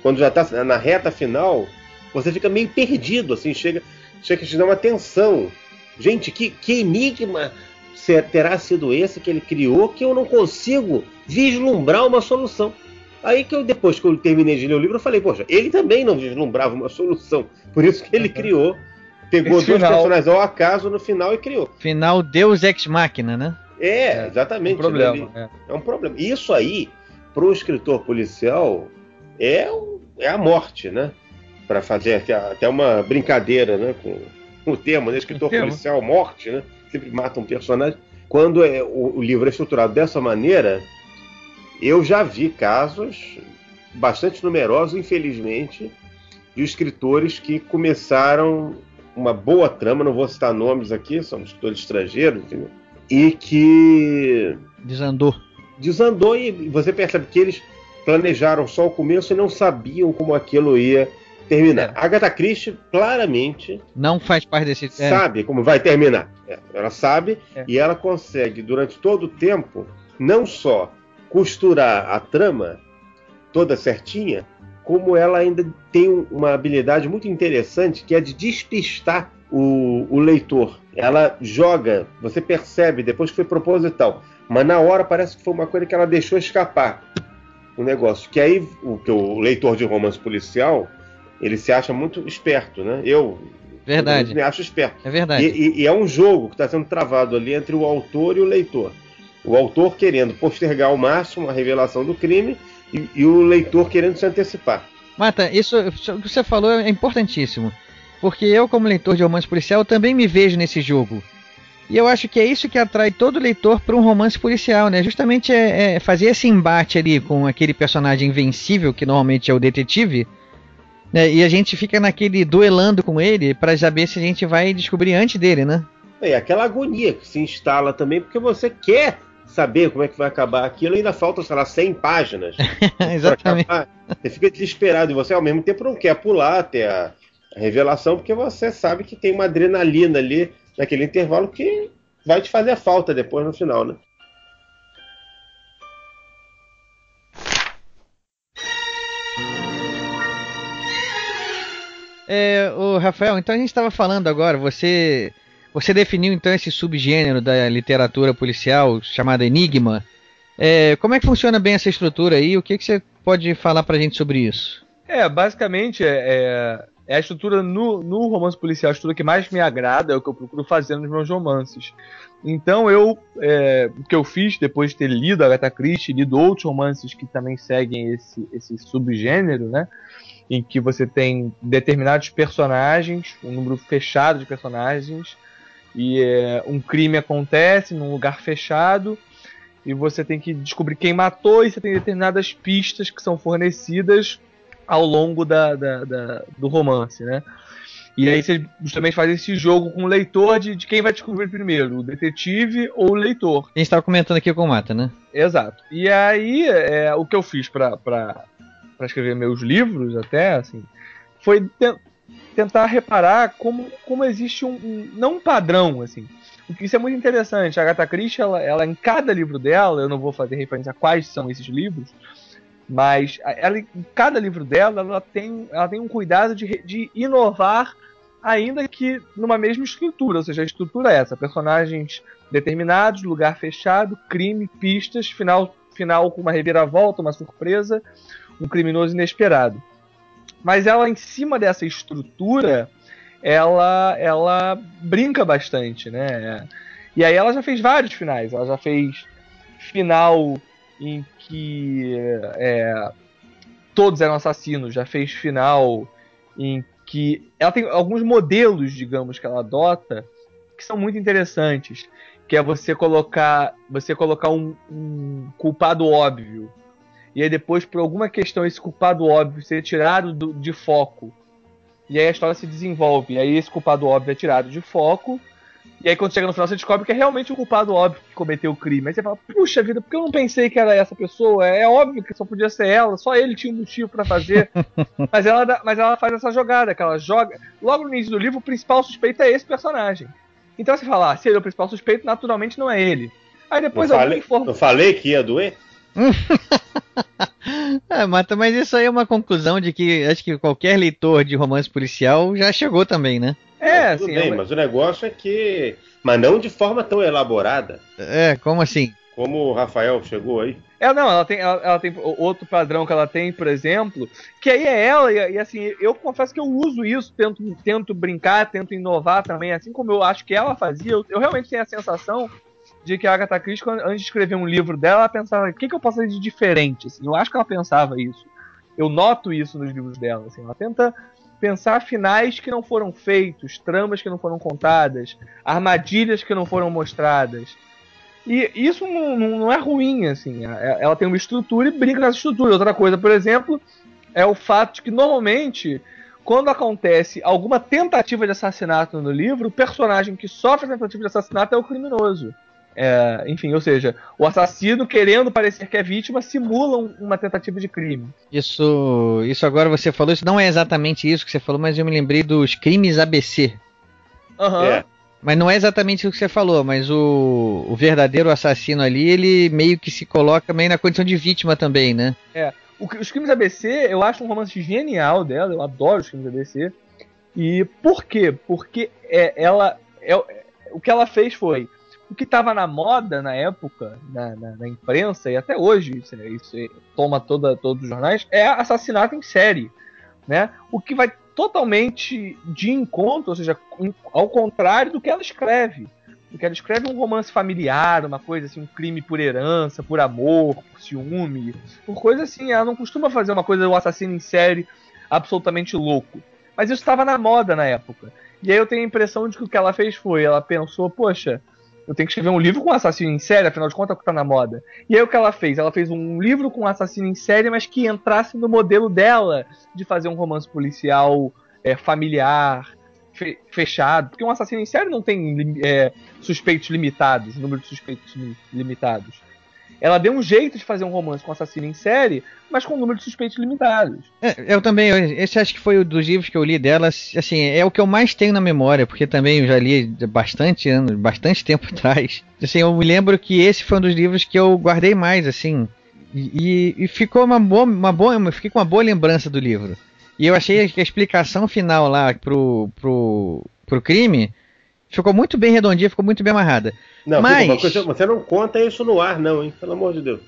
quando já está na reta final, você fica meio perdido, assim, chega, chega a te dar uma tensão. Gente, que, que enigma terá sido esse que ele criou que eu não consigo vislumbrar uma solução. Aí que eu, depois que eu terminei de ler o livro, eu falei, poxa, ele também não vislumbrava uma solução. Por isso que ele uhum. criou, pegou Esse dois final... personagens ao acaso no final e criou. Final Deus Ex Machina, né? É, é exatamente. Um problema, é. é. um problema. Isso aí, para o escritor policial, é, é a morte, né? Para fazer até, uma brincadeira né? com, o tema, né? Escritor policial, morte, né? Sempre mata um personagem. Quando é, o, o livro é estruturado dessa maneira, eu já vi casos bastante numerosos, infelizmente, de escritores que começaram uma boa trama, não vou citar nomes aqui, são escritores estrangeiros, entendeu? e que. Desandou. Desandou, e você percebe que eles planejaram só o começo e não sabiam como aquilo ia terminar. É. Agatha Christie claramente não faz parte desse é. sabe como vai terminar. É, ela sabe é. e ela consegue durante todo o tempo não só costurar a trama toda certinha, como ela ainda tem uma habilidade muito interessante que é de despistar o, o, leitor. Ela joga, você percebe depois que foi proposital, mas na hora parece que foi uma coisa que ela deixou escapar o negócio. Que aí o, que o leitor de romance policial ele se acha muito esperto, né? Eu verdade eu me acho esperto. É verdade. E, e, e é um jogo que está sendo travado ali entre o autor e o leitor o autor querendo postergar ao máximo a revelação do crime e, e o leitor querendo se antecipar. Mata, isso, o que você falou é importantíssimo. Porque eu, como leitor de romance policial, também me vejo nesse jogo. E eu acho que é isso que atrai todo leitor para um romance policial, né? Justamente é, é, fazer esse embate ali com aquele personagem invencível, que normalmente é o detetive, né? e a gente fica naquele duelando com ele para saber se a gente vai descobrir antes dele, né? É aquela agonia que se instala também, porque você quer saber como é que vai acabar aquilo, ainda falta, sei lá, 100 páginas. Exatamente. Você fica desesperado e você ao mesmo tempo não quer pular até a, a revelação, porque você sabe que tem uma adrenalina ali naquele intervalo que vai te fazer falta depois no final, né? É, o Rafael, então a gente estava falando agora, você você definiu então esse subgênero da literatura policial chamada Enigma. É, como é que funciona bem essa estrutura aí? O que, que você pode falar pra gente sobre isso? É, basicamente é, é, é a estrutura no, no, romance policial, a estrutura que mais me agrada, é o que eu procuro fazer nos meus romances. Então eu, é, o que eu fiz depois de ter lido Agatha Christie, lido outros romances que também seguem esse, esse subgênero, né? Em que você tem determinados personagens, um número fechado de personagens, e é, um crime acontece num lugar fechado e você tem que descobrir quem matou e você tem determinadas pistas que são fornecidas ao longo da, da, da do romance, né? E aí você justamente faz esse jogo com o leitor de, de quem vai descobrir primeiro, o detetive ou o leitor. A gente estava comentando aqui com o Mata, né? Exato. E aí, é, o que eu fiz para escrever meus livros, até, assim, foi tentar reparar como, como existe um, um não um padrão assim. Porque isso é muito interessante. A Agatha Christie, ela, ela em cada livro dela, eu não vou fazer referência a quais são esses livros, mas ela, em cada livro dela, ela tem, ela tem um cuidado de, de inovar, ainda que numa mesma estrutura. Ou seja, a estrutura é essa: personagens determinados, lugar fechado, crime, pistas, final, final com uma reviravolta, uma surpresa, um criminoso inesperado. Mas ela, em cima dessa estrutura, ela, ela brinca bastante, né? E aí ela já fez vários finais. Ela já fez final em que é, todos eram assassinos, já fez final em que ela tem alguns modelos, digamos, que ela adota que são muito interessantes, que é você colocar você colocar um, um culpado óbvio e aí depois por alguma questão esse culpado óbvio ser tirado do, de foco e aí a história se desenvolve e aí esse culpado óbvio é tirado de foco e aí quando chega no final você descobre que é realmente o culpado óbvio que cometeu o crime. Aí você fala, puxa vida, por que eu não pensei que era essa pessoa? É óbvio que só podia ser ela, só ele tinha um motivo para fazer. mas, ela, mas ela faz essa jogada, que ela joga. Logo no início do livro, o principal suspeito é esse personagem. Então você fala, ah, se ele é o principal suspeito, naturalmente não é ele. Aí depois não alguém falei, informa. não falei que ia doer? é, Mata, mas isso aí é uma conclusão de que acho que qualquer leitor de romance policial já chegou também, né? É, Tudo assim, bem, é- mas o negócio é que. Mas não de forma tão elaborada É, como assim? como o Rafael chegou aí. É, não, ela tem, ela, ela tem outro padrão que ela tem, por exemplo, que aí é ela, e, e, assim, eu confesso que eu uso isso, tento, tento brincar, tento inovar também, assim como eu acho que ela fazia, eu, eu realmente tenho a sensação de que a Agatha Christie, antes de escrever um livro dela, ela pensava, o que, que eu posso fazer de diferente, assim, eu acho que ela pensava isso. Eu noto isso nos livros dela, assim, ela tenta pensar finais que não foram feitos, tramas que não foram contadas, armadilhas que não foram mostradas. E isso não, não- é ruim, assim. a- Ela tem uma estrutura e brinca nessa estrutura. Outra coisa, por exemplo, é o fato de que normalmente, quando acontece alguma tentativa de assassinato no livro, o personagem que sofre a tentativa de assassinato é o criminoso. É, enfim, ou seja, o assassino, querendo parecer que é vítima, simula um- uma tentativa de crime. Isso, isso agora você falou, isso não é exatamente isso que você falou, mas eu me lembrei dos crimes ABC. Aham. É. Mas não é exatamente isso que você falou, mas o, o verdadeiro assassino ali, ele meio que se coloca meio na condição de vítima também, né? O- os crimes ABC, eu acho um romance genial dela, eu adoro os crimes ABC. E por quê? Porque é, ela. É, o que ela fez foi. O que estava na moda na época, na, na- na imprensa, e até hoje, isso, é- isso é- toma toda, todos os jornais, é assassinato em série. Né? O que vai totalmente de encontro, ou seja, ao contrário do que ela escreve. Porque ela escreve um romance familiar, uma coisa assim, um crime por herança, por amor, por ciúme, por coisa assim. Ela não costuma fazer uma coisa, um assassino em série absolutamente louco. Mas isso estava na moda na época. E aí eu tenho a impressão de que o que ela fez foi, ela pensou, poxa, eu tenho que escrever um livro com assassino em série, afinal de contas é o que tá na moda. E aí o que ela fez? Ela fez um livro com assassino em série, mas que entrasse no modelo dela de fazer um romance policial é, familiar, fe- fechado. Porque um assassino em série não tem é, suspeitos limitados, número de suspeitos li- limitados. Ela deu um jeito de fazer um romance com assassino em série, mas com um número de suspeitos limitados. É, eu também, esse acho que foi um dos livros que eu li dela, assim, é o que eu mais tenho na memória, porque também eu já li bastante anos, bastante tempo atrás. Assim, eu me lembro que esse foi um dos livros que eu guardei mais, assim, e, e- ficou uma boa, uma boa, fiquei com uma boa lembrança do livro. E eu achei que a explicação final lá pro, pro, pro crime ficou muito bem redondinha, ficou muito bem amarrada. Não, Mas- fica uma coisa- você não conta isso no ar, não, hein? Pelo amor de Deus.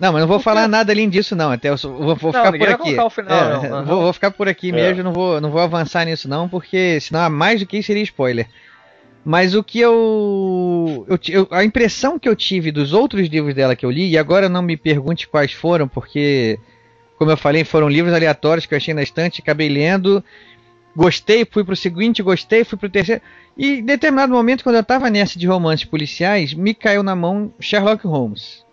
Não, mas não vou falar nada além disso, não. Até eu só- vou, vou Não, ficar por vai aqui. final, É, não. Aham. vou, vou ficar por aqui É. mesmo, não vou, não vou avançar nisso, não, porque senão mais do que isso seria spoiler. Mas o que eu, eu, eu- A impressão que eu tive dos outros livros dela que eu li, e agora não me pergunte quais foram, porque, como eu falei, foram livros aleatórios que eu achei na estante, acabei lendo. Gostei, fui pro seguinte, gostei, fui pro terceiro. E em determinado momento, quando eu tava nessa de romances policiais, me caiu na mão Sherlock Holmes.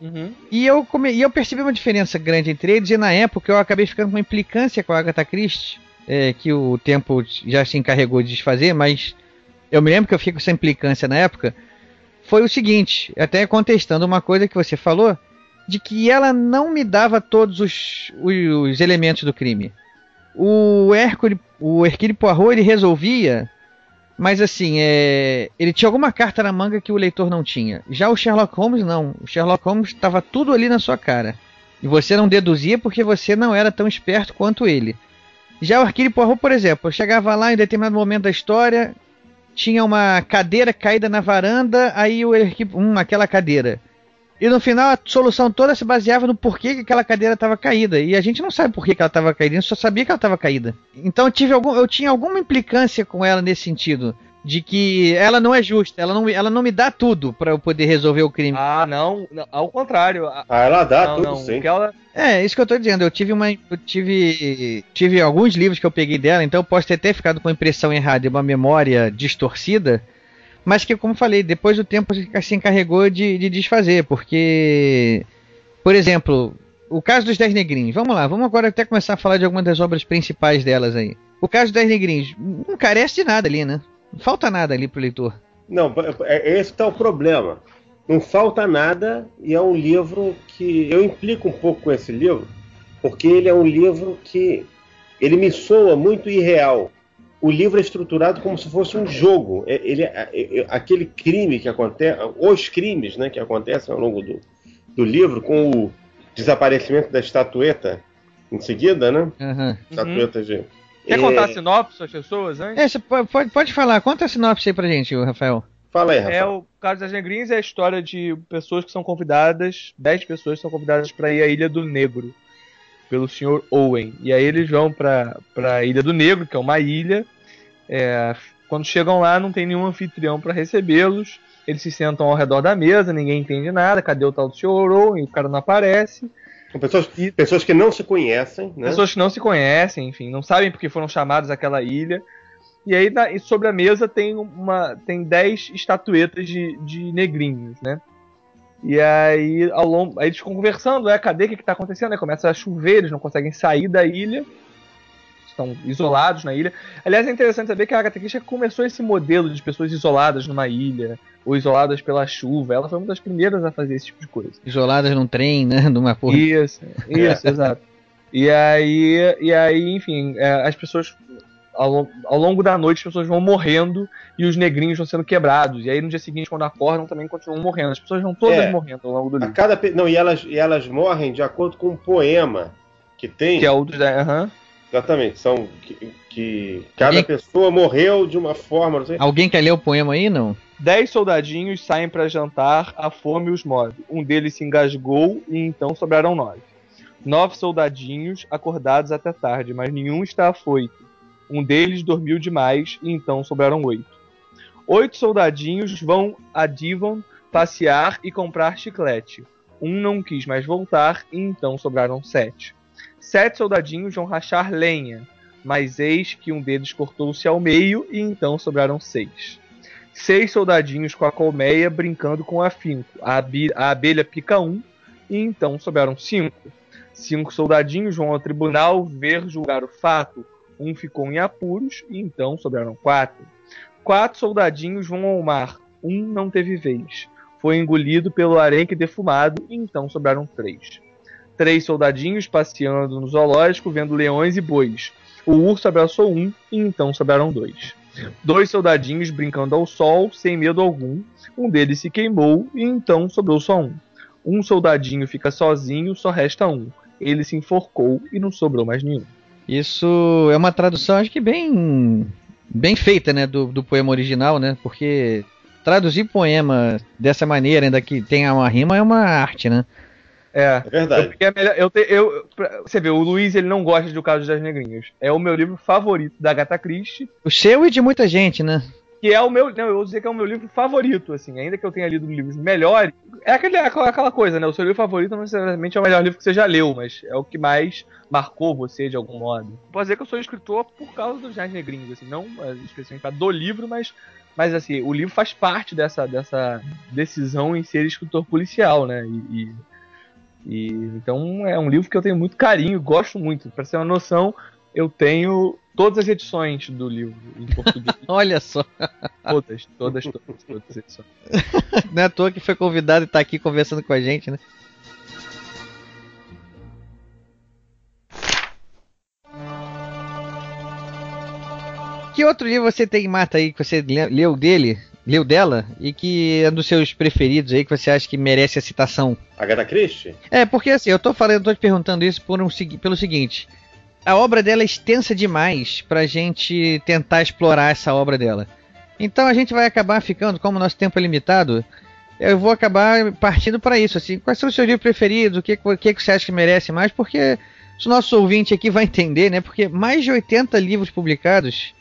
Uhum. E eu, come... e eu percebi uma diferença grande entre eles, e na época eu acabei ficando com uma implicância com a Agatha Christie, é, que o tempo já se encarregou de desfazer, mas eu me lembro que eu fiquei com essa implicância na época. Foi o seguinte, até contestando uma coisa que você falou, de que ela não me dava todos os, os elementos do crime. o o Hercule Poirot, ele resolvia, mas assim, é, ele tinha alguma carta na manga que o leitor não tinha. Já o Sherlock Holmes não. O Sherlock Holmes estava tudo ali na sua cara. E você não deduzia porque você não era tão esperto quanto ele. Já o Hercule Poirot, por exemplo, eu chegava lá em determinado momento da história, tinha uma cadeira caída na varanda, aí o hum, aquela cadeira. E no final a solução toda se baseava no porquê que aquela cadeira estava caída. E a gente não sabe por que, que ela estava caída, a gente só sabia que ela estava caída. Então eu, tive algum, eu tinha alguma implicância com ela nesse sentido. De que ela não é justa, ela não, ela não me dá tudo para eu poder resolver o crime. Ah, não, não, ao contrário. a- Ah, ela dá não, tudo não, sim. o que ela- É, isso que eu tô dizendo. Eu tive uma. Eu tive. Tive alguns livros que eu peguei dela, então eu posso ter até ficado com a impressão errada e uma memória distorcida. Mas que, como falei, depois do tempo se encarregou de, de desfazer. Porque. Por exemplo, o caso dos Dez Negrinhos. Vamos lá, vamos agora até começar a falar de algumas das obras principais delas aí. O caso dos Dez Negrinhos não carece de nada ali, né? Não falta nada ali pro leitor. Não, é, é- esse tá o problema. Não falta nada e é um livro que eu implico um pouco com esse livro, porque ele é um livro que ele me soa muito irreal. O livro é estruturado como se fosse um jogo. É- Ele, é- é- é- aquele crime que acontece, os crimes, né, que acontecem ao longo do, do livro, com o desaparecimento da estatueta em seguida, né? Aham. Estatueta de Quer É, contar a sinopse às pessoas antes? É, você pode, pode, falar, conta a sinopse aí pra gente, Rafael. Fala aí, É, Rafael. o caso das Negrinhas é a história de pessoas que são convidadas, 10 pessoas são convidadas para ir à Ilha do Negro, pelo Sr. Owen. E aí eles vão para a Ilha do Negro, que é uma ilha. É, quando chegam lá, não tem nenhum anfitrião para recebê-los. Eles se sentam ao redor da mesa, ninguém entende nada. Cadê o tal do Sr. Owen? O cara não aparece. São pessoas, pessoas que não se conhecem, né? Pessoas que não se conhecem, enfim, não sabem porque foram chamados àquela ilha. E aí na- e sobre a mesa tem uma tem 10 estatuetas de, de negrinhos, né? E aí ao longo, aí eles ficam conversando, é, cadê o que, que tá acontecendo? Aí começa a chover, eles não conseguem sair da ilha. Estão isolados na ilha. Aliás, é interessante saber que a Agatha Christie começou esse modelo de pessoas isoladas numa ilha, ou isoladas pela chuva. Ela foi uma das primeiras a fazer esse tipo de coisa. Isoladas num trem, né? Numa porra. Isso, isso, exato. E aí, e aí enfim, é, as pessoas. Ao, ao longo da noite, as pessoas vão morrendo e os negrinhos vão sendo quebrados. E aí, no dia seguinte, quando acordam, também continuam morrendo. As pessoas vão todas É. morrendo ao longo do A livro. cada não e elas e elas morrem de acordo com um poema que tem Que é o dos. Aham. exatamente são que, que cada Alguém- pessoa morreu de uma forma não sei Alguém quer ler o poema aí? Não. Dez soldadinhos saem para jantar, a fome os move. Um deles se engasgou e então sobraram nove. Nove soldadinhos acordados até tarde, mas nenhum está afoito. Um deles dormiu demais e então sobraram oito. Oito soldadinhos vão a Devon passear e comprar chiclete. Um não quis mais voltar e então sobraram sete. Sete soldadinhos vão rachar lenha, mas eis que um deles cortou-se ao meio e então sobraram seis seis soldadinhos com a colmeia brincando com afinco. A, a abelha pica um e então sobraram cinco. Cinco soldadinhos vão ao tribunal ver julgar o fato. Um ficou em apuros e então sobraram quatro. Quatro soldadinhos vão ao mar. Um não teve vez. Foi engolido pelo arenque defumado e então sobraram três. Três soldadinhos passeando no zoológico vendo leões e bois. O urso abraçou um e então sobraram dois. Dois soldadinhos brincando ao sol, sem medo algum. Um deles se queimou e então sobrou só um. Um soldadinho fica sozinho, só resta um. Ele se enforcou e não sobrou mais nenhum. Isso é uma tradução, acho que bem bem feita, né, do, do poema original, né? Porque traduzir poema dessa maneira, ainda que tenha uma rima, é uma arte, né? É, é verdade eu a melhor. Eu, te- eu, pra- você vê, o Luiz ele não gosta de O Caso das Negrinhas. É o meu livro favorito da Agatha Christie. O seu e de muita gente, né? Que é o meu, não, eu vou dizer que é o meu livro favorito, assim, ainda que eu tenha lido livros melhores, é aquele, aquela, aquela coisa, né? O seu livro favorito não necessariamente é o melhor livro que você já leu, mas é o que mais marcou você de algum modo. Posso dizer que eu sou escritor por causa dos Jazz Negrinhos, assim, não é, especificamente do livro, mas, mas assim, o livro faz parte dessa, dessa decisão em ser escritor policial, né? E, e- e- então é um livro que eu tenho muito carinho, gosto muito. Pra ser uma noção, eu tenho todas as edições do livro em português. Olha só, Todas, todas, todas, todas as edições. não é à toa que foi convidado e tá aqui conversando com a gente, né? Que outro livro você tem, Mata, aí, que você le- leu dele, leu dela, e que é um dos seus preferidos aí, que você acha que merece a citação? Agatha Christie? É, porque assim, eu tô falando, eu tô te perguntando isso por um, pelo seguinte. A obra dela é extensa demais pra gente tentar explorar essa obra dela. Então a gente vai acabar ficando, como nosso tempo é limitado, eu vou acabar partindo pra isso, assim, quais são os seus livros preferidos, o que, o que você acha que merece mais, porque o nosso ouvinte aqui vai entender, né, porque mais de 80 livros publicados,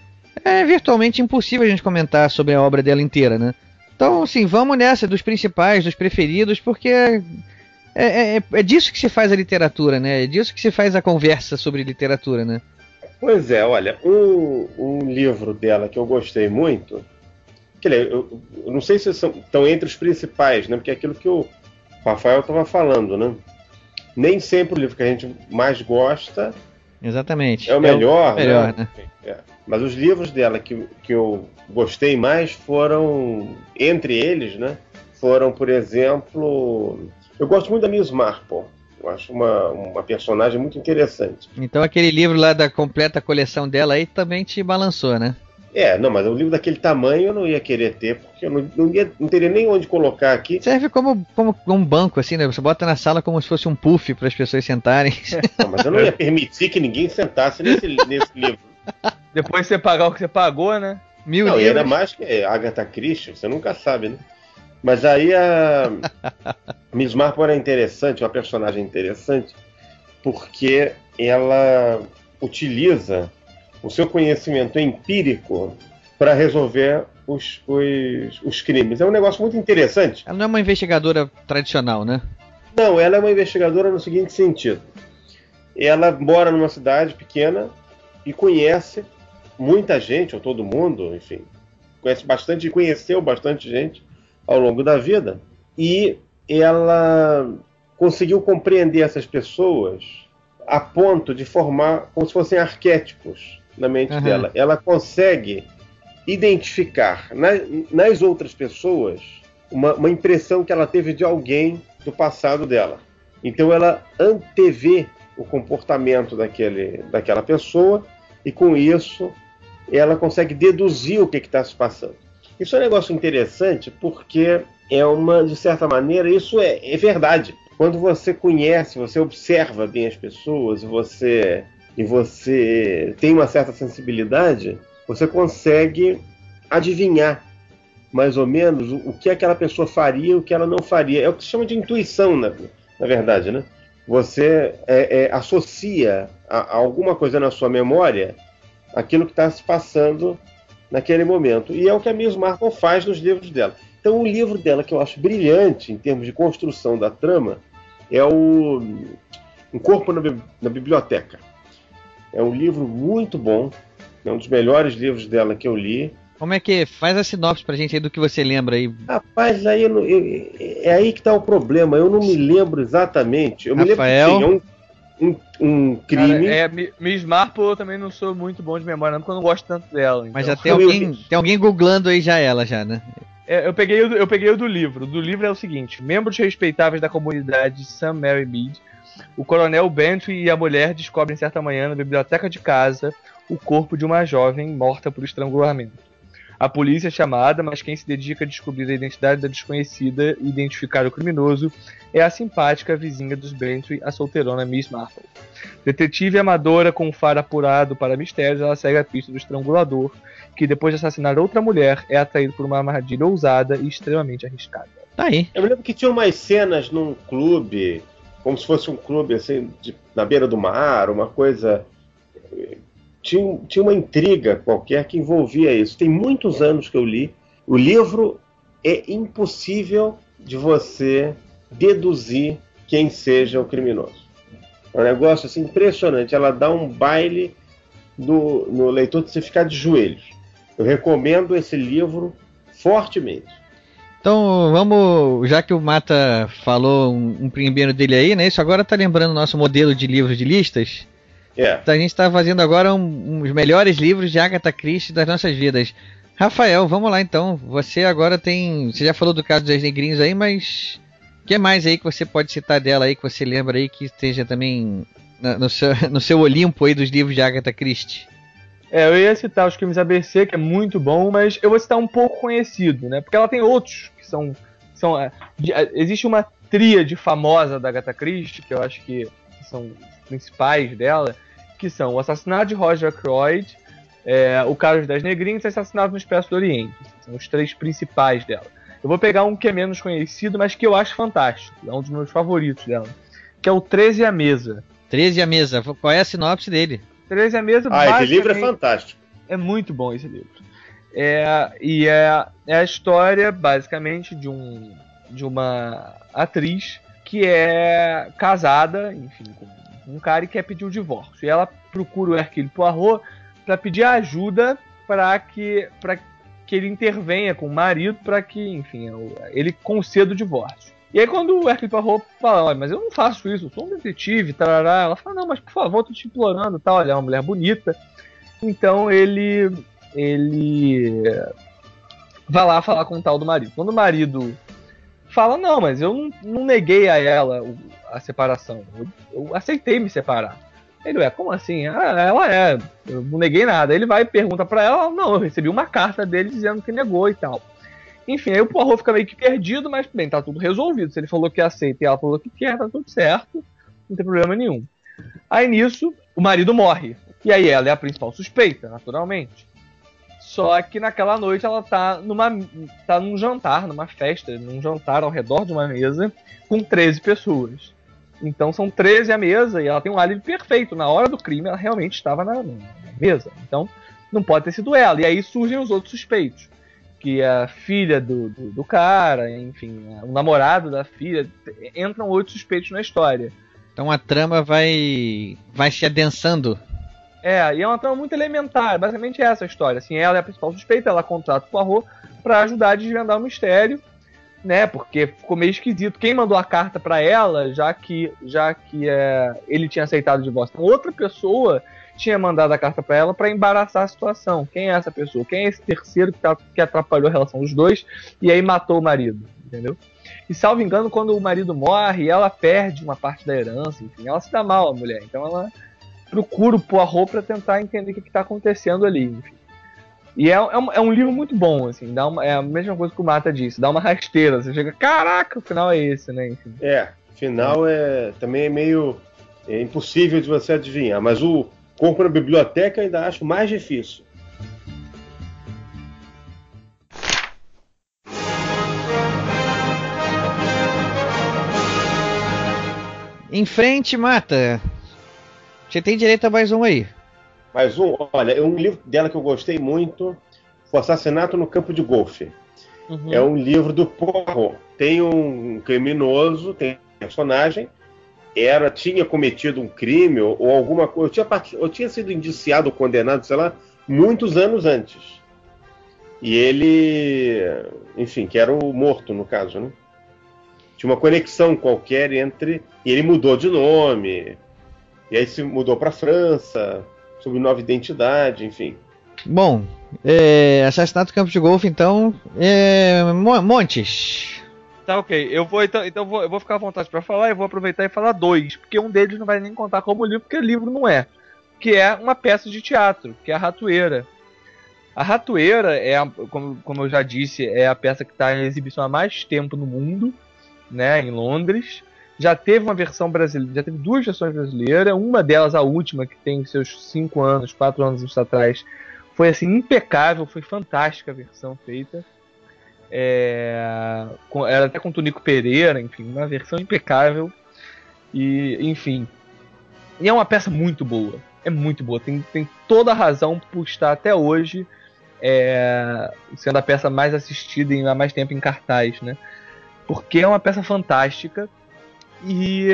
é virtualmente impossível a gente comentar sobre a obra dela inteira, né. Então, assim, vamos nessa, dos principais, dos preferidos, porque é, é, é disso que se faz a literatura, né? É disso que se faz a conversa sobre literatura, né? Pois é, olha, um, um livro dela que eu gostei muito, que ele- eu, eu não sei se são, estão entre os principais, né? Porque é aquilo que o Rafael estava falando, né? Nem sempre o livro que a gente mais gosta Exatamente. é o melhor, melhor, né? É. Mas os livros dela que, que eu gostei mais foram, entre eles, né? Foram, por exemplo, eu gosto muito da Miss Marple. Eu acho uma, uma personagem muito interessante. Então aquele livro lá da completa coleção dela aí também te balançou, né? É, não, mas um livro daquele tamanho eu não ia querer ter, porque eu não, não, ia- não teria nem onde colocar aqui. Serve como, como um banco, assim, né? Você bota na sala como se fosse um puff para as pessoas sentarem. Não, mas eu não ia permitir que ninguém sentasse nesse, nesse livro. Depois você pagar o que você pagou, né? Mil Não, e ainda livros. mais que Agatha Christie, você nunca sabe, né? Mas aí a Miss Marple era interessante, uma personagem interessante, porque ela utiliza o seu conhecimento empírico para resolver os, os, os crimes. É um negócio muito interessante. Ela não é uma investigadora tradicional, né? Não, ela é uma investigadora no seguinte sentido. Ela mora numa cidade pequena e conhece muita gente, ou todo mundo, enfim. Conhece bastante, conheceu bastante gente ao longo da vida. E ela conseguiu compreender essas pessoas a ponto de formar como se fossem arquétipos na mente Aham. dela. Ela consegue identificar na- nas outras pessoas uma, uma impressão que ela teve de alguém do passado dela. Então ela antevê o comportamento daquele, daquela pessoa e com isso ela consegue deduzir o que está se passando. Isso é um negócio interessante porque é uma, de certa maneira, isso é, é verdade. Quando você conhece, você observa bem as pessoas, você e você tem uma certa sensibilidade, você consegue adivinhar mais ou menos o, o que aquela pessoa faria e o que ela não faria. É o que se chama de intuição, na, na verdade, né? Você é, é, associa a, a alguma coisa na sua memória aquilo que está se passando naquele momento. E é o que a Miss Marple faz nos livros dela. Então, o livro dela que eu acho brilhante em termos de construção da trama é o Um Corpo na, Bi- na Biblioteca. É um livro muito bom, é um dos melhores livros dela que eu li. Como é que faz a sinopse pra gente aí do que você lembra aí? Rapaz, aí eu eu- é aí que está o problema. Eu não me lembro exatamente. Eu Rafael? me lembro que tinha um, um, um crime. Cara, é, Mi- Miss Marple eu também não sou muito bom de memória, não, porque eu não gosto tanto dela. Mas então. já tem alguém, tem alguém googlando aí já ela já, né? É, eu, peguei o, do- eu peguei o do livro. O do livro é o seguinte: membros respeitáveis da comunidade St. Mary Mead, o coronel Bentry e a mulher descobrem certa manhã na biblioteca de casa o corpo de uma jovem morta por estrangulamento. A polícia é chamada, mas quem se dedica a descobrir a identidade da desconhecida e identificar o criminoso é a simpática vizinha dos Bentry, a solteirona Miss Marple. Detetive amadora com um faro apurado para mistérios, ela segue a pista do estrangulador, que depois de assassinar outra mulher é atraído por uma armadilha ousada e extremamente arriscada. Tá aí. Eu me lembro que tinha umas cenas num clube, como se fosse um clube assim, de- na beira do mar, uma coisa. Tinha, tinha uma intriga qualquer que envolvia isso. Tem muitos anos que eu li. O livro é impossível de você deduzir quem seja o criminoso. É um negócio assim, impressionante. Ela dá um baile no, no leitor de você ficar de joelhos. Eu recomendo esse livro fortemente. Então vamos, já que o Mata falou um, um primeiro dele aí, né? Isso agora tá lembrando o nosso modelo de livros de listas. É. Então, a gente tá fazendo agora um, uns melhores livros de Agatha Christie das nossas vidas. Rafael, vamos lá então. Você agora tem. Você já falou do caso das negrinhos aí, mas. O que mais aí que você pode citar dela aí, que você lembra aí, que esteja também no seu, no seu Olimpo aí dos livros de Agatha Christie? É, eu ia citar os crimes ABC, que é muito bom, mas eu vou citar um pouco conhecido, né? Porque ela tem outros que são. são é, de- é, existe uma tríade famosa da Agatha Christie, que eu acho que são os principais dela, que são o assassinato de Roger Ackroyd, é, o caso das negrinhas e o assassinato no Expresso do Oriente. São os três principais dela. Eu vou pegar um que é menos conhecido, mas que eu acho fantástico. É um dos meus favoritos dela. Que é o 13 à Mesa. 13 a mesa. Qual é a sinopse dele? 13 à Mesa Ah, esse livro é fantástico. é muito bom esse livro. É, e é, é a história, basicamente, de, um, de uma atriz que é casada, enfim, com um cara e quer pedir o divórcio. E ela procura o Hercule Poirot para pedir ajuda para que, que ele intervenha com o marido para que, enfim, ele conceda o divórcio. E aí quando o Hercule Poirot fala, olha, mas eu não faço isso, eu sou um detetive, tarará, ela fala, não, mas por favor, tô te implorando, tal, ela é uma mulher bonita. Então ele ele vai lá falar com o tal do marido. Quando o marido fala, não, mas eu não, não neguei a ela a separação, eu, eu aceitei me separar. Ele, é, como assim? Ah, ela é, eu não neguei nada. Ele vai e pergunta pra ela, não, eu recebi uma carta dele dizendo que negou e tal. Enfim, aí o Poirot fica meio que perdido, mas bem, tá tudo resolvido. Se ele falou que aceita e ela falou que quer, tá tudo certo, não tem problema nenhum. Aí nisso, o marido morre. E aí ela é a principal suspeita, naturalmente. Só que naquela noite ela tá numa tá num jantar, numa festa, num jantar ao redor de uma mesa com 13 pessoas. Então são 13 à mesa e ela tem um álibi perfeito. Na hora do crime ela realmente estava na, mesa. Então não pode ter sido ela. E aí surgem os outros suspeitos. Que é a filha do, do, do cara, enfim, o namorado da filha. Entram oito suspeitos na história. Então a trama vai vai se adensando. É, e é uma trama muito elementar. Basicamente é essa a história. Assim, ela é a principal suspeita, ela contrata o Poirot pra ajudar a desvendar o mistério, né? Porque ficou meio esquisito. Quem mandou a carta pra ela, já que já que é, ele tinha aceitado o divórcio. Então, outra pessoa tinha mandado a carta pra ela pra embaraçar a situação. Quem é essa pessoa? Quem é esse terceiro que, tá- que atrapalhou a relação dos dois e aí matou o marido? Entendeu? E salvo engano, quando o marido morre, ela perde uma parte da herança, enfim, ela se dá mal a mulher. Então ela procura o Poirot pra tentar entender o que, que tá acontecendo ali, enfim. E é, é, um, é um livro muito bom, assim, dá uma, é a mesma coisa que o Mata disse, dá uma rasteira, você chega, caraca, o final é esse, né, enfim. É, final é também é meio é impossível de você adivinhar, mas o Corpo na Biblioteca eu ainda acho mais difícil. Em frente, mata. Você tem direito a mais um aí. Mais um, olha, um livro dela que eu gostei muito foi Assassinato no Campo de Golfe. Uhum. É um livro do Poirot. Tem um criminoso, tem um personagem, era tinha cometido um crime ou, ou alguma coisa, eu tinha, part- eu tinha sido indiciado ou condenado, sei lá, muitos anos antes. E ele, enfim, que era o morto no caso, né? Tinha uma conexão qualquer entre e ele mudou de nome. E aí se mudou para França, sob nova identidade, enfim. Bom, é, Assassinato do Campo de Golfe, então. É, Mo- Montes. Tá ok, eu vou então, então eu vou, eu vou ficar à vontade pra falar e vou aproveitar e falar dois, porque um deles não vai nem contar como livro, porque livro não é. Que é uma peça de teatro, que é a Ratoeira. A Ratoeira é, a- como, como eu já disse, é a peça que está em exibição há mais tempo no mundo, né, em Londres. Já teve uma versão brasileira, já teve duas versões brasileiras, uma delas a última, que tem seus cinco anos, quatro anos atrás, foi assim impecável, foi fantástica a versão feita. É, com- era até com Tonico Pereira, enfim, uma versão impecável. E, enfim. E é uma peça muito boa. É muito boa. Tem, tem toda a razão por estar até hoje é, sendo a peça mais assistida e há mais tempo em cartaz, né? Porque é uma peça fantástica. E,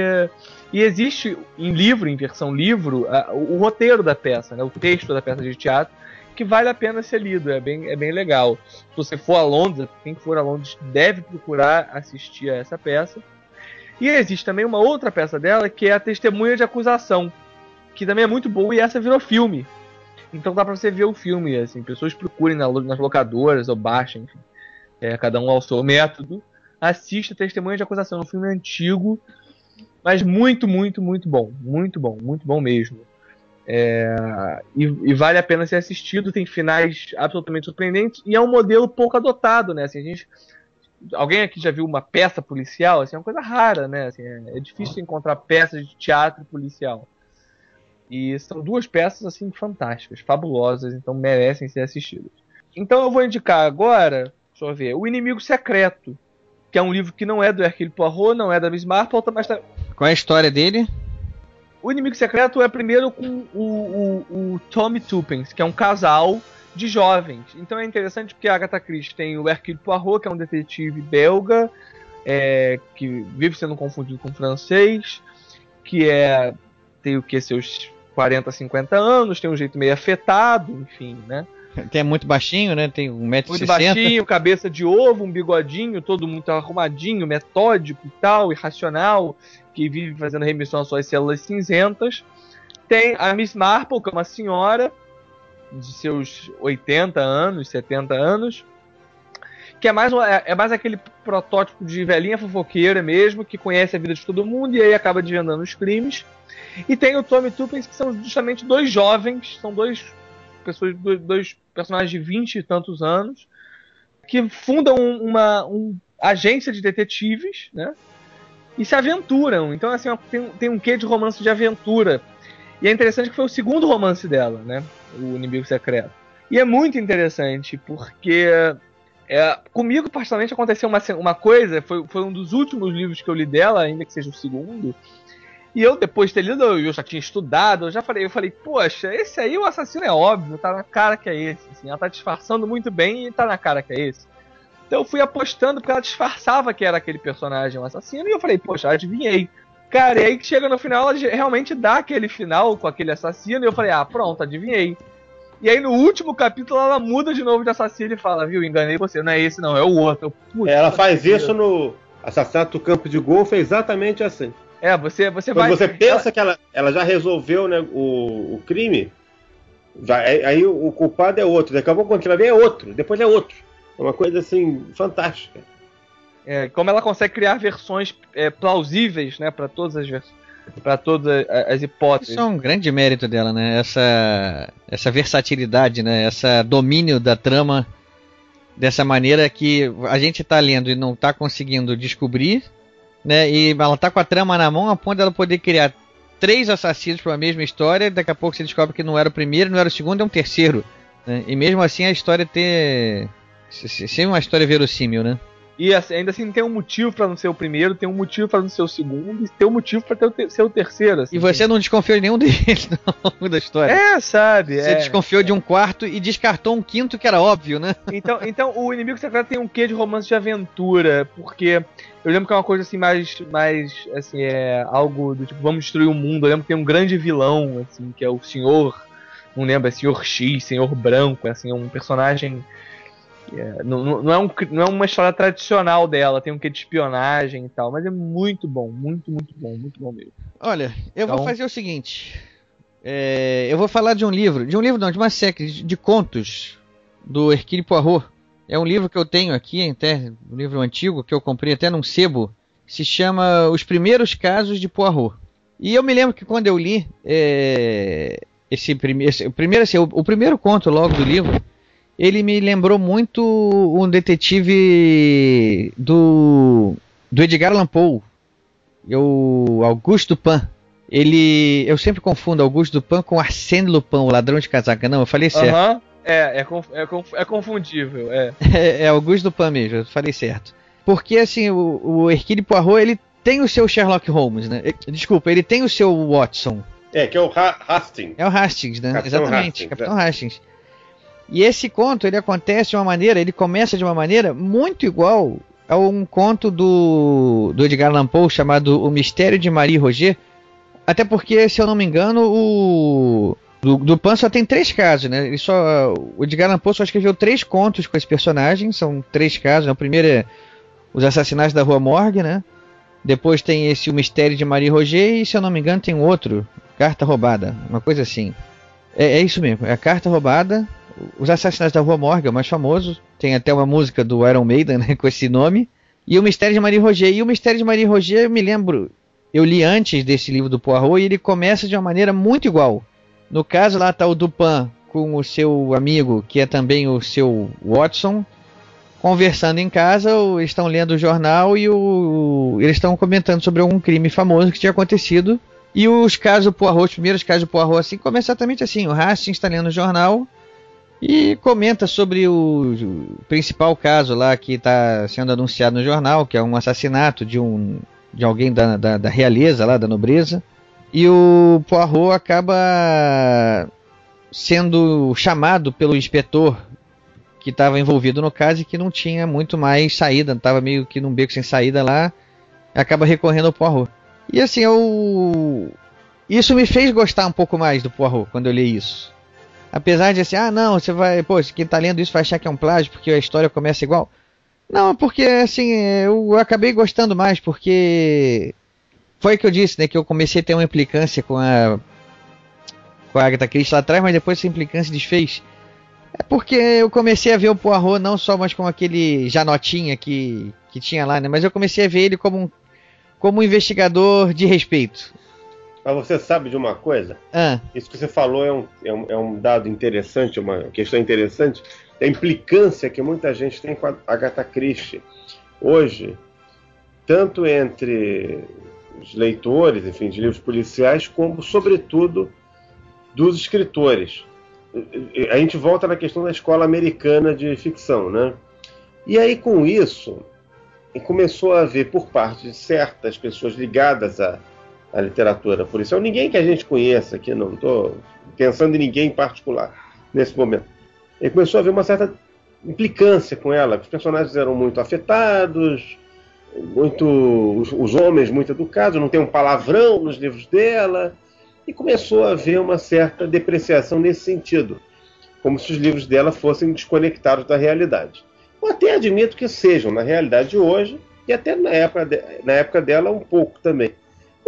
e existe em livro, em versão livro, a- o, o roteiro da peça, né? o texto da peça de teatro, que vale a pena ser lido, é bem, é bem legal. Se você for a Londres, quem for a Londres deve procurar assistir a essa peça. E existe também uma outra peça dela que é a Testemunha de Acusação, que também é muito boa e essa virou filme. Então dá pra você ver o filme, assim, pessoas procurem nas locadoras ou baixem, enfim. É, cada um ao seu método. Assista Testemunha de Acusação, é um filme antigo, mas muito, muito, muito bom. Muito bom, muito bom mesmo. É, e, e, vale a pena ser assistido, tem finais absolutamente surpreendentes e é um modelo pouco adotado, né? Assim, a gente, alguém aqui já viu uma peça policial? Assim, é uma coisa rara, né? Assim, é, é difícil encontrar peças de teatro policial. E são duas peças assim fantásticas, fabulosas, então merecem ser assistidas. Então eu vou indicar agora, deixa eu ver, O Inimigo Secreto, que é um livro que não é do Hercule Poirot, não é da Miss Marple, mas tá... Qual é a história dele? O Inimigo Secreto é primeiro com o, o, o Tommy Tuppence, que é um casal de jovens. Então é interessante porque a Agatha Christie tem o Hercule Poirot, que é um detetive belga, é, que vive sendo confundido com francês, que é tem o que seus 40, 50 anos, tem um jeito meio afetado, enfim, né? Tem é muito baixinho, né? Tem 1,60m. Muito baixinho, cabeça de ovo, um bigodinho, todo muito arrumadinho, metódico e tal, irracional, que vive fazendo remissão às suas células cinzentas. Tem a Miss Marple, que é uma senhora de seus 80 anos, 70 anos, que é mais, é, é mais aquele protótipo de velhinha fofoqueira mesmo, que conhece a vida de todo mundo e aí acaba desvendando os crimes. E tem o Tommy Tuppence, que são justamente dois jovens, são dois pessoas, dois personagens de 20 e tantos anos, que fundam uma um, agência de detetives, né? E se aventuram. Então, assim, tem, tem um quê de romance de aventura. E é interessante que foi o segundo romance dela, né? O Inimigo Secreto. E é muito interessante, porque é, comigo, particularmente, aconteceu uma, uma coisa, foi, foi um dos últimos livros que eu li dela, ainda que seja o segundo, e eu, depois de ter lido, eu já tinha estudado, eu já falei, eu falei, poxa, esse aí o assassino é óbvio, tá na cara que é esse. Assim, ela tá disfarçando muito bem e tá na cara que é esse. Então eu fui apostando porque ela disfarçava que era aquele personagem, um assassino, e eu falei, poxa, adivinhei. Cara, e aí que chega no final, ela realmente dá aquele final com aquele assassino, e eu falei, ah, pronto, adivinhei. E aí no último capítulo ela muda de novo de assassino e fala, viu, enganei você, não é esse não, é o outro. Puta, ela faz isso no Assassinato do Campo de Golfo, é exatamente assim. É, você, você Quando vai. você pensa ela... que ela, ela já resolveu né, o, o crime, já, aí o, culpado é outro. Daqui a pouco quando ela vê é outro, depois é outro. É uma coisa assim fantástica. É, como ela consegue criar versões é, plausíveis, né, para todas as versões para todas as hipóteses. Isso é um grande mérito dela, né? Essa, essa versatilidade, né? Essa domínio da trama dessa maneira que a gente está lendo e não está conseguindo descobrir né? E ela tá com a trama na mão a ponto dela poder criar três assassinos para a mesma história. Daqui a pouco você descobre que não era o primeiro, não era o segundo, é um terceiro. Né? E mesmo assim a história ter. Ser uma história verossímil, né? E assim, ainda assim tem um motivo para não ser o primeiro, tem um motivo para não ser o segundo, e tem um motivo para ser o terceiro. Assim, e você não desconfiou de nenhum deles ao longo da história. É, sabe? Você é, desconfiou é. de um quarto e descartou um quinto que era óbvio, né? Então, então o inimigo secreto tem um quê de romance de aventura, porque eu lembro que é uma coisa assim mais, mais assim é algo do tipo vamos destruir o mundo. Eu lembro que tem um grande vilão assim que é o Senhor, não lembro, é Senhor X, Senhor Branco, é, assim é um personagem é, não, não, é um, não é uma história tradicional dela, tem um quê de espionagem e tal, mas é muito bom, muito, muito bom, muito bom mesmo. Olha, eu então... vou fazer o seguinte: é, eu vou falar de um livro, de um livro não, de uma série de, de contos do Hercule Poirot. É um livro que eu tenho aqui, até um livro antigo que eu comprei até num sebo, se chama Os Primeiros Casos de Poirot. E eu me lembro que quando eu li é, esse, prime esse, o primeiro, assim, o, o primeiro conto logo do livro ele me lembrou muito um detetive do, do Edgar Allan Poe, o Augusto Dupin. Ele, eu sempre confundo Augusto Dupin com Arsène Lupin, o ladrão de casaca. Não, eu falei certo. Aham, uh -huh. é, é, conf, é, conf, é, confundível, é. é. é. Augusto Dupin mesmo, eu falei certo. Porque, assim, o, o Hercule Poirot, ele tem o seu Sherlock Holmes, né? Desculpa, ele tem o seu Watson. É, que é o ha Hastings. É o Hastings, né? Capitão Exatamente, Hastings, Capitão é. Hastings. E esse conto ele acontece de uma maneira, ele começa de uma maneira muito igual a um conto do, do Edgar Allan Poe chamado O Mistério de Marie Roger. Até porque, se eu não me engano, o do, do Pan só tem três casos, né? Ele só, o Edgar Allan Poe só escreveu três contos com esse personagem, são três casos. Né? O primeiro é Os Assassinatos da Rua Morgue, né? Depois tem esse O Mistério de Marie Roger e, se eu não me engano, tem outro, Carta Roubada, uma coisa assim. É, é isso mesmo, é a Carta Roubada, os Assassinatos da Rua Morgue o mais famoso. Tem até uma música do Iron Maiden né, com esse nome. E o Mistério de Marie Roger. E o Mistério de Marie Roger, eu me lembro, eu li antes desse livro do Poirot e ele começa de uma maneira muito igual. No caso, lá tá o Dupin com o seu amigo, que é também o seu Watson, conversando em casa, estão lendo o jornal e o, eles estão comentando sobre algum crime famoso que tinha acontecido. E os casos do Poirot, os primeiros casos do Poirot, assim, começam exatamente assim. O Hastings está lendo o jornal e comenta sobre o, principal caso lá que está sendo anunciado no jornal, que é um assassinato de um de alguém da, da, da realeza lá, da nobreza. E o Poirot acaba sendo chamado pelo inspetor que estava envolvido no caso e que não tinha muito mais saída, estava meio que num beco sem saída lá, acaba recorrendo ao Poirot. E assim, eu... isso me fez gostar um pouco mais do Poirot quando eu li isso. Apesar de assim, ah não, você vai, pô, quem tá lendo isso vai achar que é um plágio porque a história começa igual. Não, porque assim, eu acabei gostando mais porque foi o que eu disse, né, que eu comecei a ter uma implicância com a com a Agatha Christie lá atrás, mas depois essa implicância desfez. É porque eu comecei a ver o Poirot não só mais como aquele Janotinha que, que tinha lá, né? Mas eu comecei a ver ele como um, como um investigador de respeito. Mas você sabe de uma coisa? Ah. Isso que você falou é um, é um, é um dado interessante, uma questão interessante. A implicância que muita gente tem com a Agatha Christie. Hoje, tanto entre os leitores, enfim, de livros policiais, como, sobretudo, dos escritores a gente volta na questão da escola americana de ficção, né? E aí com isso começou a haver por parte de certas pessoas ligadas à, à literatura policial, ninguém que a gente conheça aqui, não estou pensando em ninguém em particular nesse momento, e começou a haver uma certa implicância com ela, os personagens eram muito afetados, muito os, os homens muito educados, não tem um palavrão nos livros dela, e começou a haver uma certa depreciação nesse sentido, como se os livros dela fossem desconectados da realidade. Eu até admito que sejam na realidade de hoje e até na época, de, na época dela um pouco também.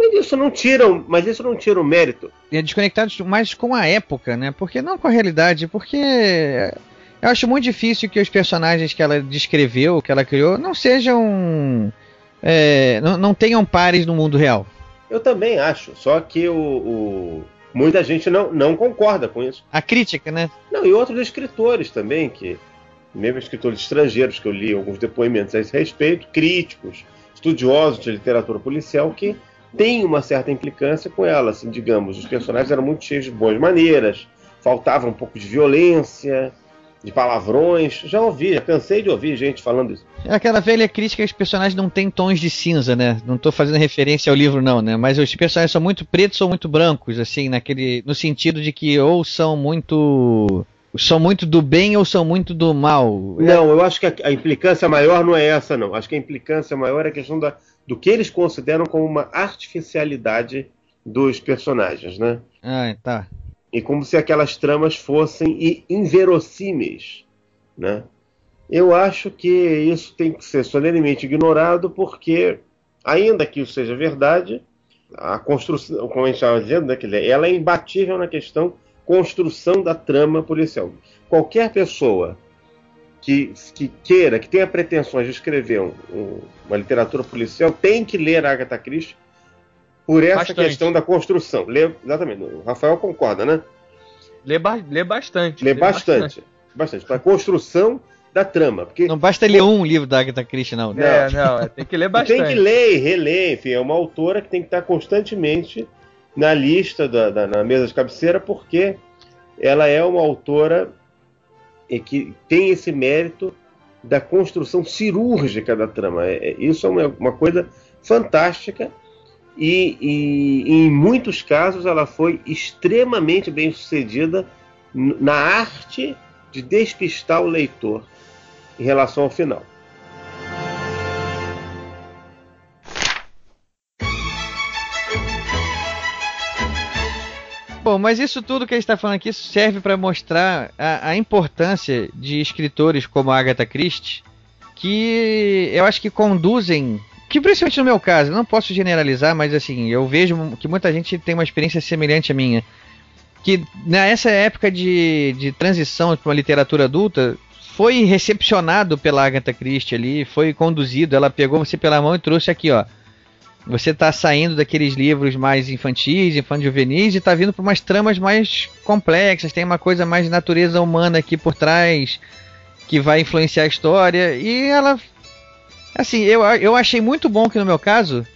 Mas isso não tira, mas isso não tira o mérito. E é desconectado mais com a época, né? Porque não com a realidade, porque eu acho muito difícil que os personagens que ela descreveu, que ela criou, não sejam. É, não, não tenham pares no mundo real. Eu também acho, só que o, o, muita gente não, não concorda com isso. A crítica, né? Não, e outros escritores também, que mesmo escritores estrangeiros que eu li alguns depoimentos a esse respeito, críticos, estudiosos de literatura policial, que têm uma certa implicância com ela. Assim, digamos, os personagens eram muito cheios de boas maneiras, faltava um pouco de violência, de palavrões. Já ouvi, já cansei de ouvir gente falando isso. É aquela velha crítica que os personagens não têm tons de cinza, né? Não estou fazendo referência ao livro, não, né? Mas os personagens são muito pretos ou muito brancos, assim, naquele. No sentido de que ou são muito. São muito do bem ou são muito do mal? Não, eu acho que a, a implicância maior não é essa, não. Acho que a implicância maior é a questão da, do que eles consideram como uma artificialidade dos personagens, né? Ah, tá e como se aquelas tramas fossem inverossímeis, né? Eu acho que isso tem que ser solenemente ignorado porque, ainda que isso seja verdade, a construção, como a gente estava dizendo, né, ela é imbatível na questão construção da trama policial. Qualquer pessoa que, que queira, que tenha pretensões de escrever um, um, uma literatura policial, tem que ler Agatha Christie por essa bastante. questão da construção. Lê, exatamente, o Rafael concorda, né? Lê, ba lê bastante. Lê, lê bastante. Bastante. bastante. Para a construção da trama. Porque... Não basta ler um livro da Agatha Christie, não. É, não, é, tem que ler bastante. tem que ler e reler, enfim, é uma autora que tem que estar constantemente na lista, da, da, na mesa de cabeceira, porque ela é uma autora que tem esse mérito da construção cirúrgica da trama. É, é isso é uma, uma coisa fantástica e, e, em muitos casos ela foi extremamente bem sucedida na arte de despistar o leitor em relação ao final. Bom, mas isso tudo que a gente está falando aqui serve para mostrar a, a, importância de escritores como a Agatha Christie, que eu acho que conduzem que principalmente no meu caso, não posso generalizar, mas assim, eu vejo que muita gente tem uma experiência semelhante à minha. Que nessa época de, de transição para uma literatura adulta, foi recepcionado pela Agatha Christie ali, foi conduzido, ela pegou você pela mão e trouxe aqui, ó. Você tá saindo daqueles livros mais infantis, infanto-juvenis e tá vindo para umas tramas mais complexas, tem uma coisa mais de natureza humana aqui por trás que vai influenciar a história e ela assim, eu, eu achei muito bom que no meu caso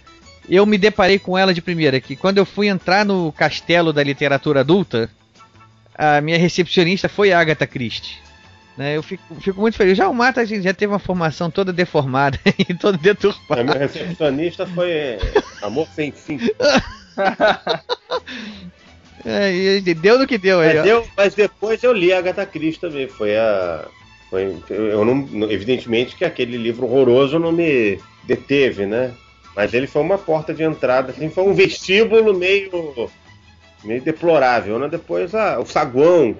eu me deparei com ela de primeira, que quando eu fui entrar no castelo da literatura adulta, a minha recepcionista foi Agatha Christie. Né, eu fico, fico, muito feliz. Já o Mata a gente já teve uma formação toda deformada e toda deturpada. A minha recepcionista foi é, Amor Sem Fim. é, deu no que deu. É, deu, mas depois eu li a Agatha Christie também. Foi a. Foi, eu não, evidentemente que aquele livro horroroso não me deteve, né? Mas ele foi uma porta de entrada, assim, foi um vestíbulo meio, meio deplorável, né? Depois a, o saguão,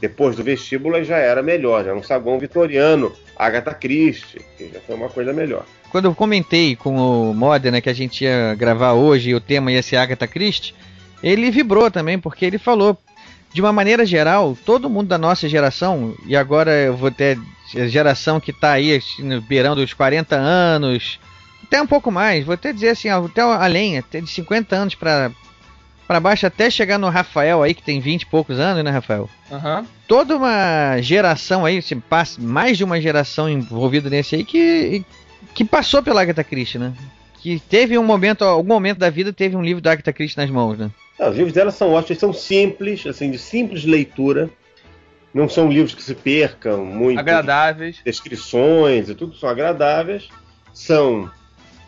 depois do vestíbulo já era melhor, já era um saguão vitoriano, Agatha Christie, que já foi uma coisa melhor. Quando eu comentei com o Modena que a gente ia gravar hoje e o tema ia ser Agatha Christie, ele vibrou também, porque ele falou, de uma maneira geral, todo mundo da nossa geração, e agora eu vou ter geração que está aí beirando os 40 anos, até um pouco mais, vou até dizer assim, até além, até de 50 anos para para baixo até chegar no Rafael aí, que tem 20 e poucos anos, né, Rafael? Uhum. Toda uma geração aí, assim, mais de uma geração envolvida nesse aí que, que passou pela Agatha Christie, né? Que teve um momento, algum momento da vida teve um livro da Agatha Christie nas mãos, né? Não, os livros dela são ótimos, são simples, assim, de simples leitura. Não são livros que se percam muito. Agradáveis. Descrições e tudo são agradáveis. São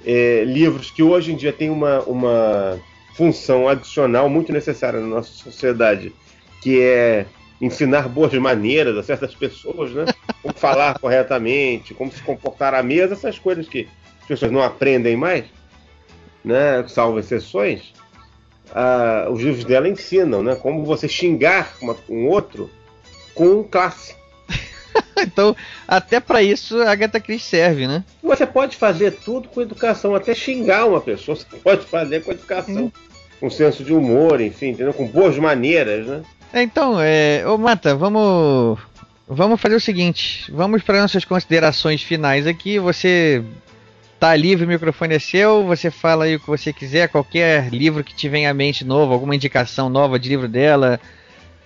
é, livros que hoje em dia têm uma, uma função adicional muito necessária na nossa sociedade, que é ensinar boas maneiras a certas pessoas, né? Como falar corretamente, como se comportar à mesa, essas coisas que as pessoas não aprendem mais, né? Salvo exceções. Ah, os livros dela ensinam, né? Como você xingar uma, um outro com classe. então, até para isso a Agatha Christie serve, né? Você pode fazer tudo com educação, até xingar uma pessoa, você pode fazer com educação. Hum. Com senso de humor, enfim, entendeu? Com boas maneiras, né? Então, é, ô Mata, vamos vamos fazer o seguinte, vamos para nossas considerações finais aqui. Você tá livre, o microfone é seu, você fala aí o que você quiser, qualquer livro que te venha à mente novo, alguma indicação nova de livro dela,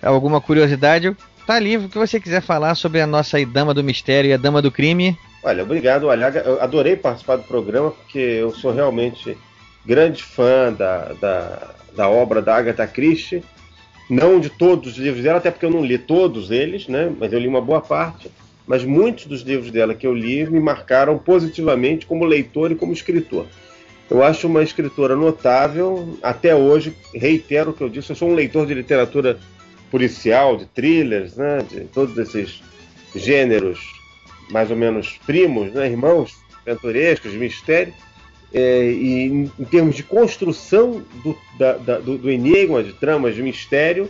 alguma curiosidade, tá livre o que você quiser falar sobre a nossa Dama do Mistério e a Dama do Crime. Olha, obrigado, Alhaga. Eu adorei participar do programa porque eu sou realmente grande fã da, da, da obra da Agatha Christie. Não de todos os livros dela, até porque eu não li todos eles, né? Mas eu li uma boa parte. Mas muitos dos livros dela que eu li me marcaram positivamente como leitor e como escritor. Eu acho uma escritora notável. Até hoje, reitero o que eu disse, eu sou um leitor de literatura policial, de thrillers, né, de todos esses gêneros mais ou menos primos, né, irmãos aventurescos, de mistério. É, e em, em, termos de construção do, da, da, do, do, enigma, de tramas de mistério,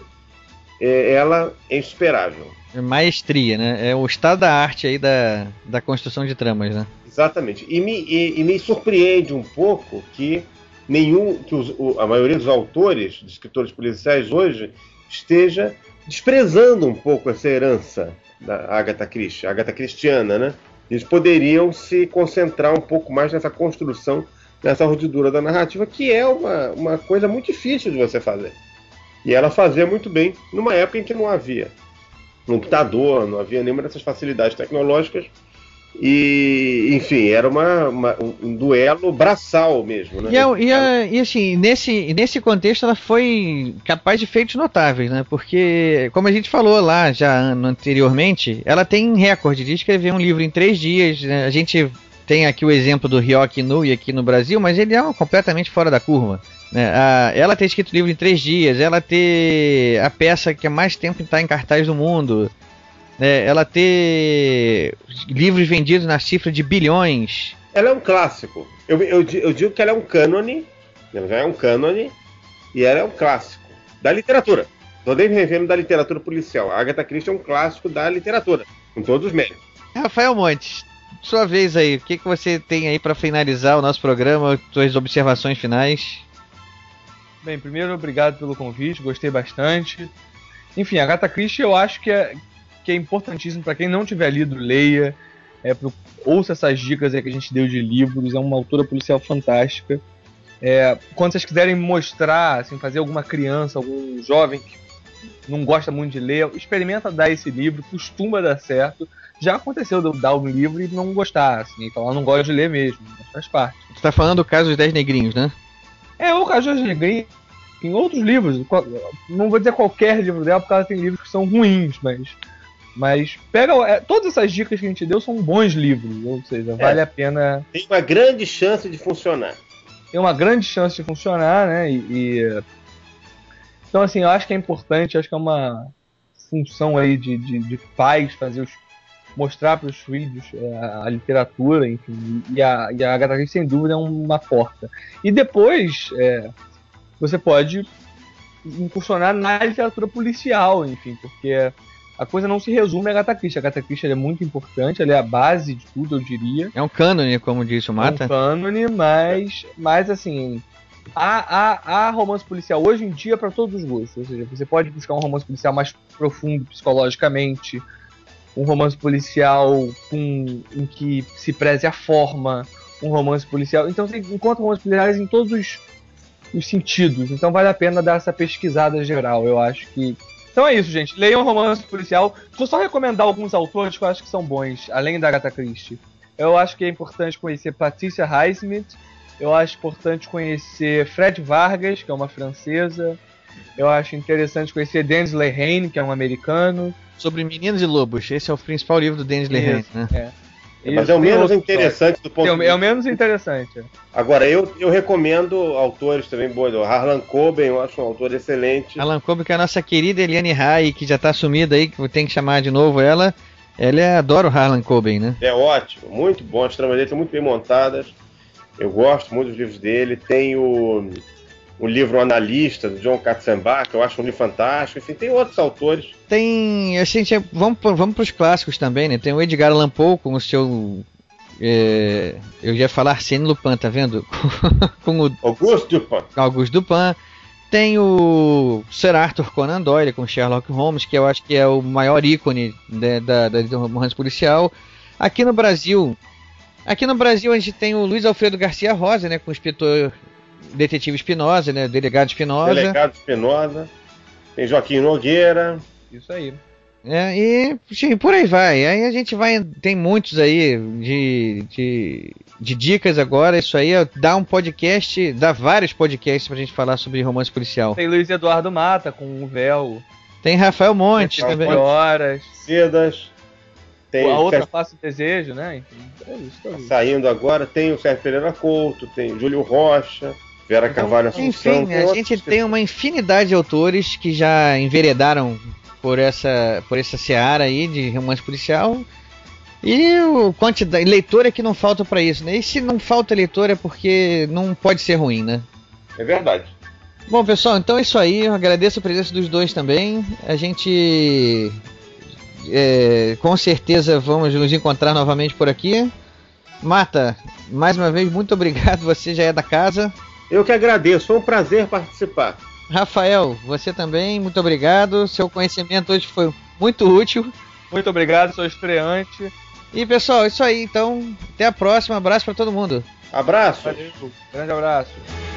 é, ela é insuperável. É maestria, né? É o estado da arte aí da, da construção de tramas, né? Exatamente. E me, e, e me surpreende um pouco que nenhum, que os, o, a maioria dos autores, de escritores policiais hoje, esteja desprezando um pouco essa herança da Agatha Christie, Agatha Christiana, né? Eles poderiam se concentrar um pouco mais nessa construção, nessa rodidura da narrativa, que é uma, uma coisa muito difícil de você fazer. E ela fazia muito bem numa época em que não havia computador, não havia nenhuma dessas facilidades tecnológicas e, enfim, era uma, uma, um duelo braçal mesmo, né? E, a, e, a, e, assim, nesse, nesse contexto ela foi capaz de feitos notáveis, né? Porque, como a gente falou lá já anteriormente, ela tem recorde de escrever um livro em três dias. Né? A gente tem aqui o exemplo do Ryoki Nui aqui no Brasil, mas ele é completamente fora da curva. Né? A, ela ter escrito o livro em três dias, ela ter a peça que há mais tempo está em cartaz do mundo, né, ela ter livros vendidos na cifra de bilhões. Ela é um clássico. Eu, eu, eu digo que ela é um cânone, ela já é um cânone, e ela é um clássico da literatura. Estou nem revendo da literatura policial. A Agatha Christie é um clássico da literatura, com todos os méritos. Rafael Montes, sua vez aí, o que, que você tem aí para finalizar o nosso programa, suas observações finais? Bem, primeiro, obrigado pelo convite, gostei bastante. Enfim, a Agatha Christie eu acho que é, que é importantíssimo para quem não tiver lido, leia. É, pro, ouça essas dicas que a gente deu de livros. É uma autora policial fantástica. É, quando vocês quiserem mostrar, assim, fazer alguma criança, algum jovem que não gosta muito de ler, experimenta dar esse livro, costuma dar certo. Já aconteceu de eu dar um livro e não gostar, assim, então ela não gosta de ler mesmo, faz parte. Você tá falando do caso dos Dez Negrinhos, né? É, o caso de Negrinho, tem outros livros, não vou dizer qualquer livro dela, porque ela tem livros que são ruins, mas. Mas pega. é, todas essas dicas que a gente deu são bons livros, ou seja, vale a pena. Tem uma grande chance de funcionar. Tem uma grande chance de funcionar, né? E. e- Então, assim, eu acho que é importante, acho que é uma função aí de, de, de pais fazer os. mostrar para os filhos é, a, a literatura, enfim. E a, e a Agatha Christie, sem dúvida, é uma porta. E depois. é, você pode incursionar na literatura policial, enfim, porque a coisa não se resume a Agatha Christie. A Agatha Christie é muito importante, ela é a base de tudo, eu diria. É um cânone, como disse o É Mata. um cânone, mas, mas assim, há, há, há romance policial hoje em dia para todos os gostos. Ou seja, você pode buscar um romance policial mais profundo psicologicamente, um romance policial com, em que se preze a forma, um romance policial. Então você encontra romances policiais em todos os, os sentidos. Então vale a pena dar essa pesquisada geral. Eu acho que. Então é isso, gente. Leiam romance policial. Vou só recomendar alguns autores que eu acho que são bons, além da Agatha Christie. Eu acho que é importante conhecer Patricia Highsmith. Eu acho importante conhecer Fred Vargas, que é uma francesa. Eu acho interessante conhecer Dennis Lehane, que é um americano. Sobre Meninos e Lobos. Esse é o principal livro do Denis Lehane, né? é. Mas Isso, é o tem menos outros interessante do ponto autores. de É o- É o vista. menos interessante. Agora, eu, eu recomendo autores também bons. O Harlan Coben, eu acho um autor excelente. Alan Cobb, que é a nossa querida Eliane Rai, que já tá sumida aí, que tem que chamar de novo ela. Ela é, adora o Harlan Coben, né? É ótimo, muito bom. As tramas dele são muito bem montadas. Eu gosto muito dos livros dele. Tem o, o livro Analista, do John Katzenbach, que eu acho um livro fantástico. Enfim, tem outros autores. Tem. A gente, vamos, vamos pros clássicos também, né? Tem o Edgar Allan Poe com o seu. é, eu ia falar Arsène Lupin, tá vendo? com o Auguste Dupin. Auguste Dupin. Tem o Sir Arthur Conan Doyle com Sherlock Holmes, que eu acho que é o maior ícone né, da, da, do romance policial. Aqui no Brasil, aqui no Brasil a gente tem o Luiz Alfredo Garcia Rosa, né, com o inspetor detetive Espinosa, né, delegado Espinosa. Delegado Espinosa. Tem Joaquim Nogueira. Isso aí. É, e sim, por aí vai. Aí a gente vai. Tem muitos aí de, de, de dicas agora. Isso aí é- dá um podcast, dá vários podcasts pra gente falar sobre romance policial. Tem Luiz Eduardo Mata com o véu. Tem Rafael Monte Tem também. horas. Sedas. Tem a outra Sérgio- desejo, né? Enfim, é isso, tá isso. saindo agora. Tem o Sérgio Pereira Couto. Tem Júlio Rocha. Vera Carvalho Assunção. Enfim, tem a gente tem uma infinidade de autores que já enveredaram por essa, por essa seara aí de romance policial. E o quantidade, leitor é que não falta pra isso, né? E se não falta leitor é porque não pode ser ruim, né? É verdade. Bom, pessoal, então é isso aí. Eu agradeço a presença dos dois também. A gente é, com certeza vamos nos encontrar novamente por aqui. Mata, mais uma vez, muito obrigado. Você já é da casa. Eu que agradeço. Foi um prazer participar. Rafael, você também, muito obrigado. Seu conhecimento hoje foi muito útil. Muito obrigado, sou estreante. E pessoal, é isso aí. Então, até a próxima. Abraço pra todo mundo. Abraço. Valeu. Grande abraço.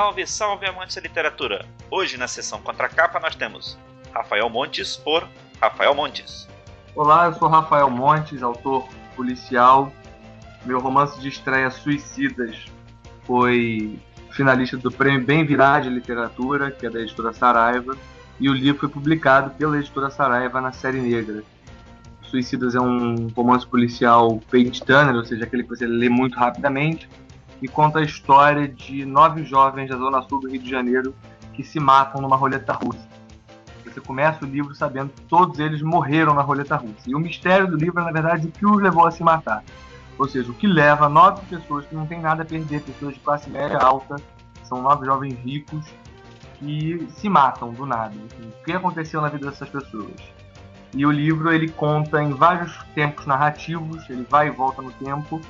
Salve, salve amantes da literatura! Hoje na sessão Contra Capa nós temos Rafael Montes por Rafael Montes. Olá, eu sou Rafael Montes, autor policial. Meu romance de estreia Suicidas foi finalista do Prêmio Bem Virar de Literatura, que é da editora Saraiva, e o livro foi publicado pela editora Saraiva na série negra. Suicidas é um romance policial page turner, ou seja, aquele que você lê muito rapidamente, e conta a história de nove jovens da zona sul do Rio de Janeiro que se matam numa roleta russa. Você começa o livro sabendo que todos eles morreram na roleta russa. E o mistério do livro é, na verdade, o que os levou a se matar. Ou seja, o que leva nove pessoas que não têm nada a perder, pessoas de classe média alta, são nove jovens ricos, que se matam do nada. O que aconteceu na vida dessas pessoas? E o livro ele conta em vários tempos narrativos, ele vai e volta no tempo,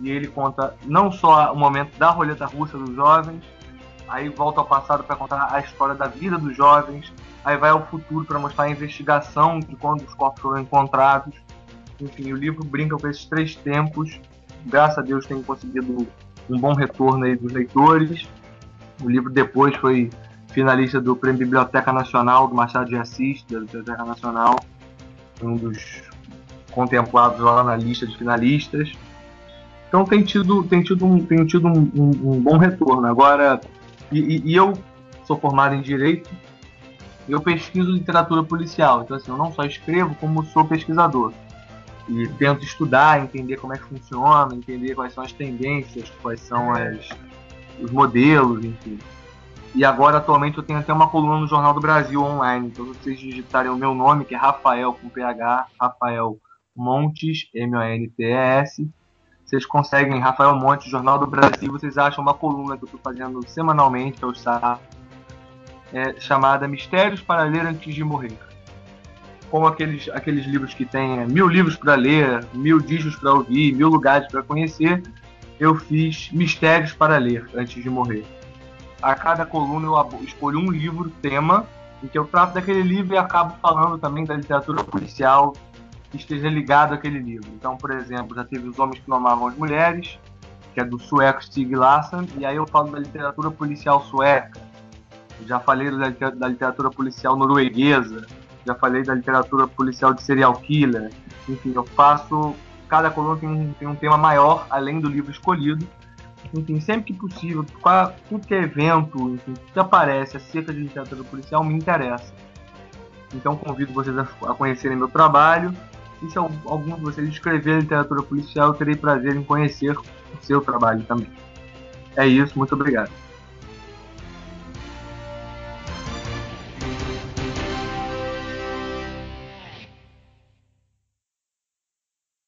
e ele conta não só o momento da roleta russa dos jovens, aí volta ao passado para contar a história da vida dos jovens, aí vai ao futuro para mostrar a investigação de quando os corpos foram encontrados. Enfim, o livro brinca com esses três tempos. Graças a Deus tem conseguido um bom retorno aí dos leitores. O livro depois foi finalista do Prêmio Biblioteca Nacional do Machado de Assis, da Biblioteca Nacional, um dos contemplados lá na lista de finalistas. Então tem tido, tem tido, um, tem tido um, um, um bom retorno. Agora, e, e, eu sou formado em Direito, eu pesquiso literatura policial. Então, assim, eu não só escrevo, como sou pesquisador. E tento estudar, entender como é que funciona, entender quais são as tendências, quais são as, os modelos, enfim. E agora, atualmente, eu tenho até uma coluna no Jornal do Brasil online. Então, se vocês digitarem o meu nome, que é Rafael com PH, Rafael Montes, M-O-N-T-E-S, vocês conseguem, Rafael Montes, Jornal do Brasil, vocês acham uma coluna que eu estou fazendo semanalmente, ao sábado, é, chamada Mistérios para Ler Antes de Morrer. Como aqueles, aqueles livros que tem é, mil livros para ler, mil discos para ouvir, mil lugares para conhecer, eu fiz Mistérios para Ler Antes de Morrer. A cada coluna eu escolho um livro, tema, em que eu trato daquele livro e acabo falando também da literatura policial que esteja ligado àquele livro. Então, por exemplo, já teve Os Homens que Não Amavam as Mulheres, que é do sueco Stig Larsson, e aí eu falo da literatura policial sueca. Já falei da, da literatura policial norueguesa, já falei da literatura policial de serial killer. Enfim, eu faço. Cada coluna tem um, tem um tema maior, além do livro escolhido. Enfim, sempre que possível, tudo que é evento, enfim, que aparece acerca de literatura policial me interessa. Então convido vocês a, a conhecerem meu trabalho. Se algum de vocês escrever literatura policial, eu terei prazer em conhecer o seu trabalho também. É isso, muito obrigado.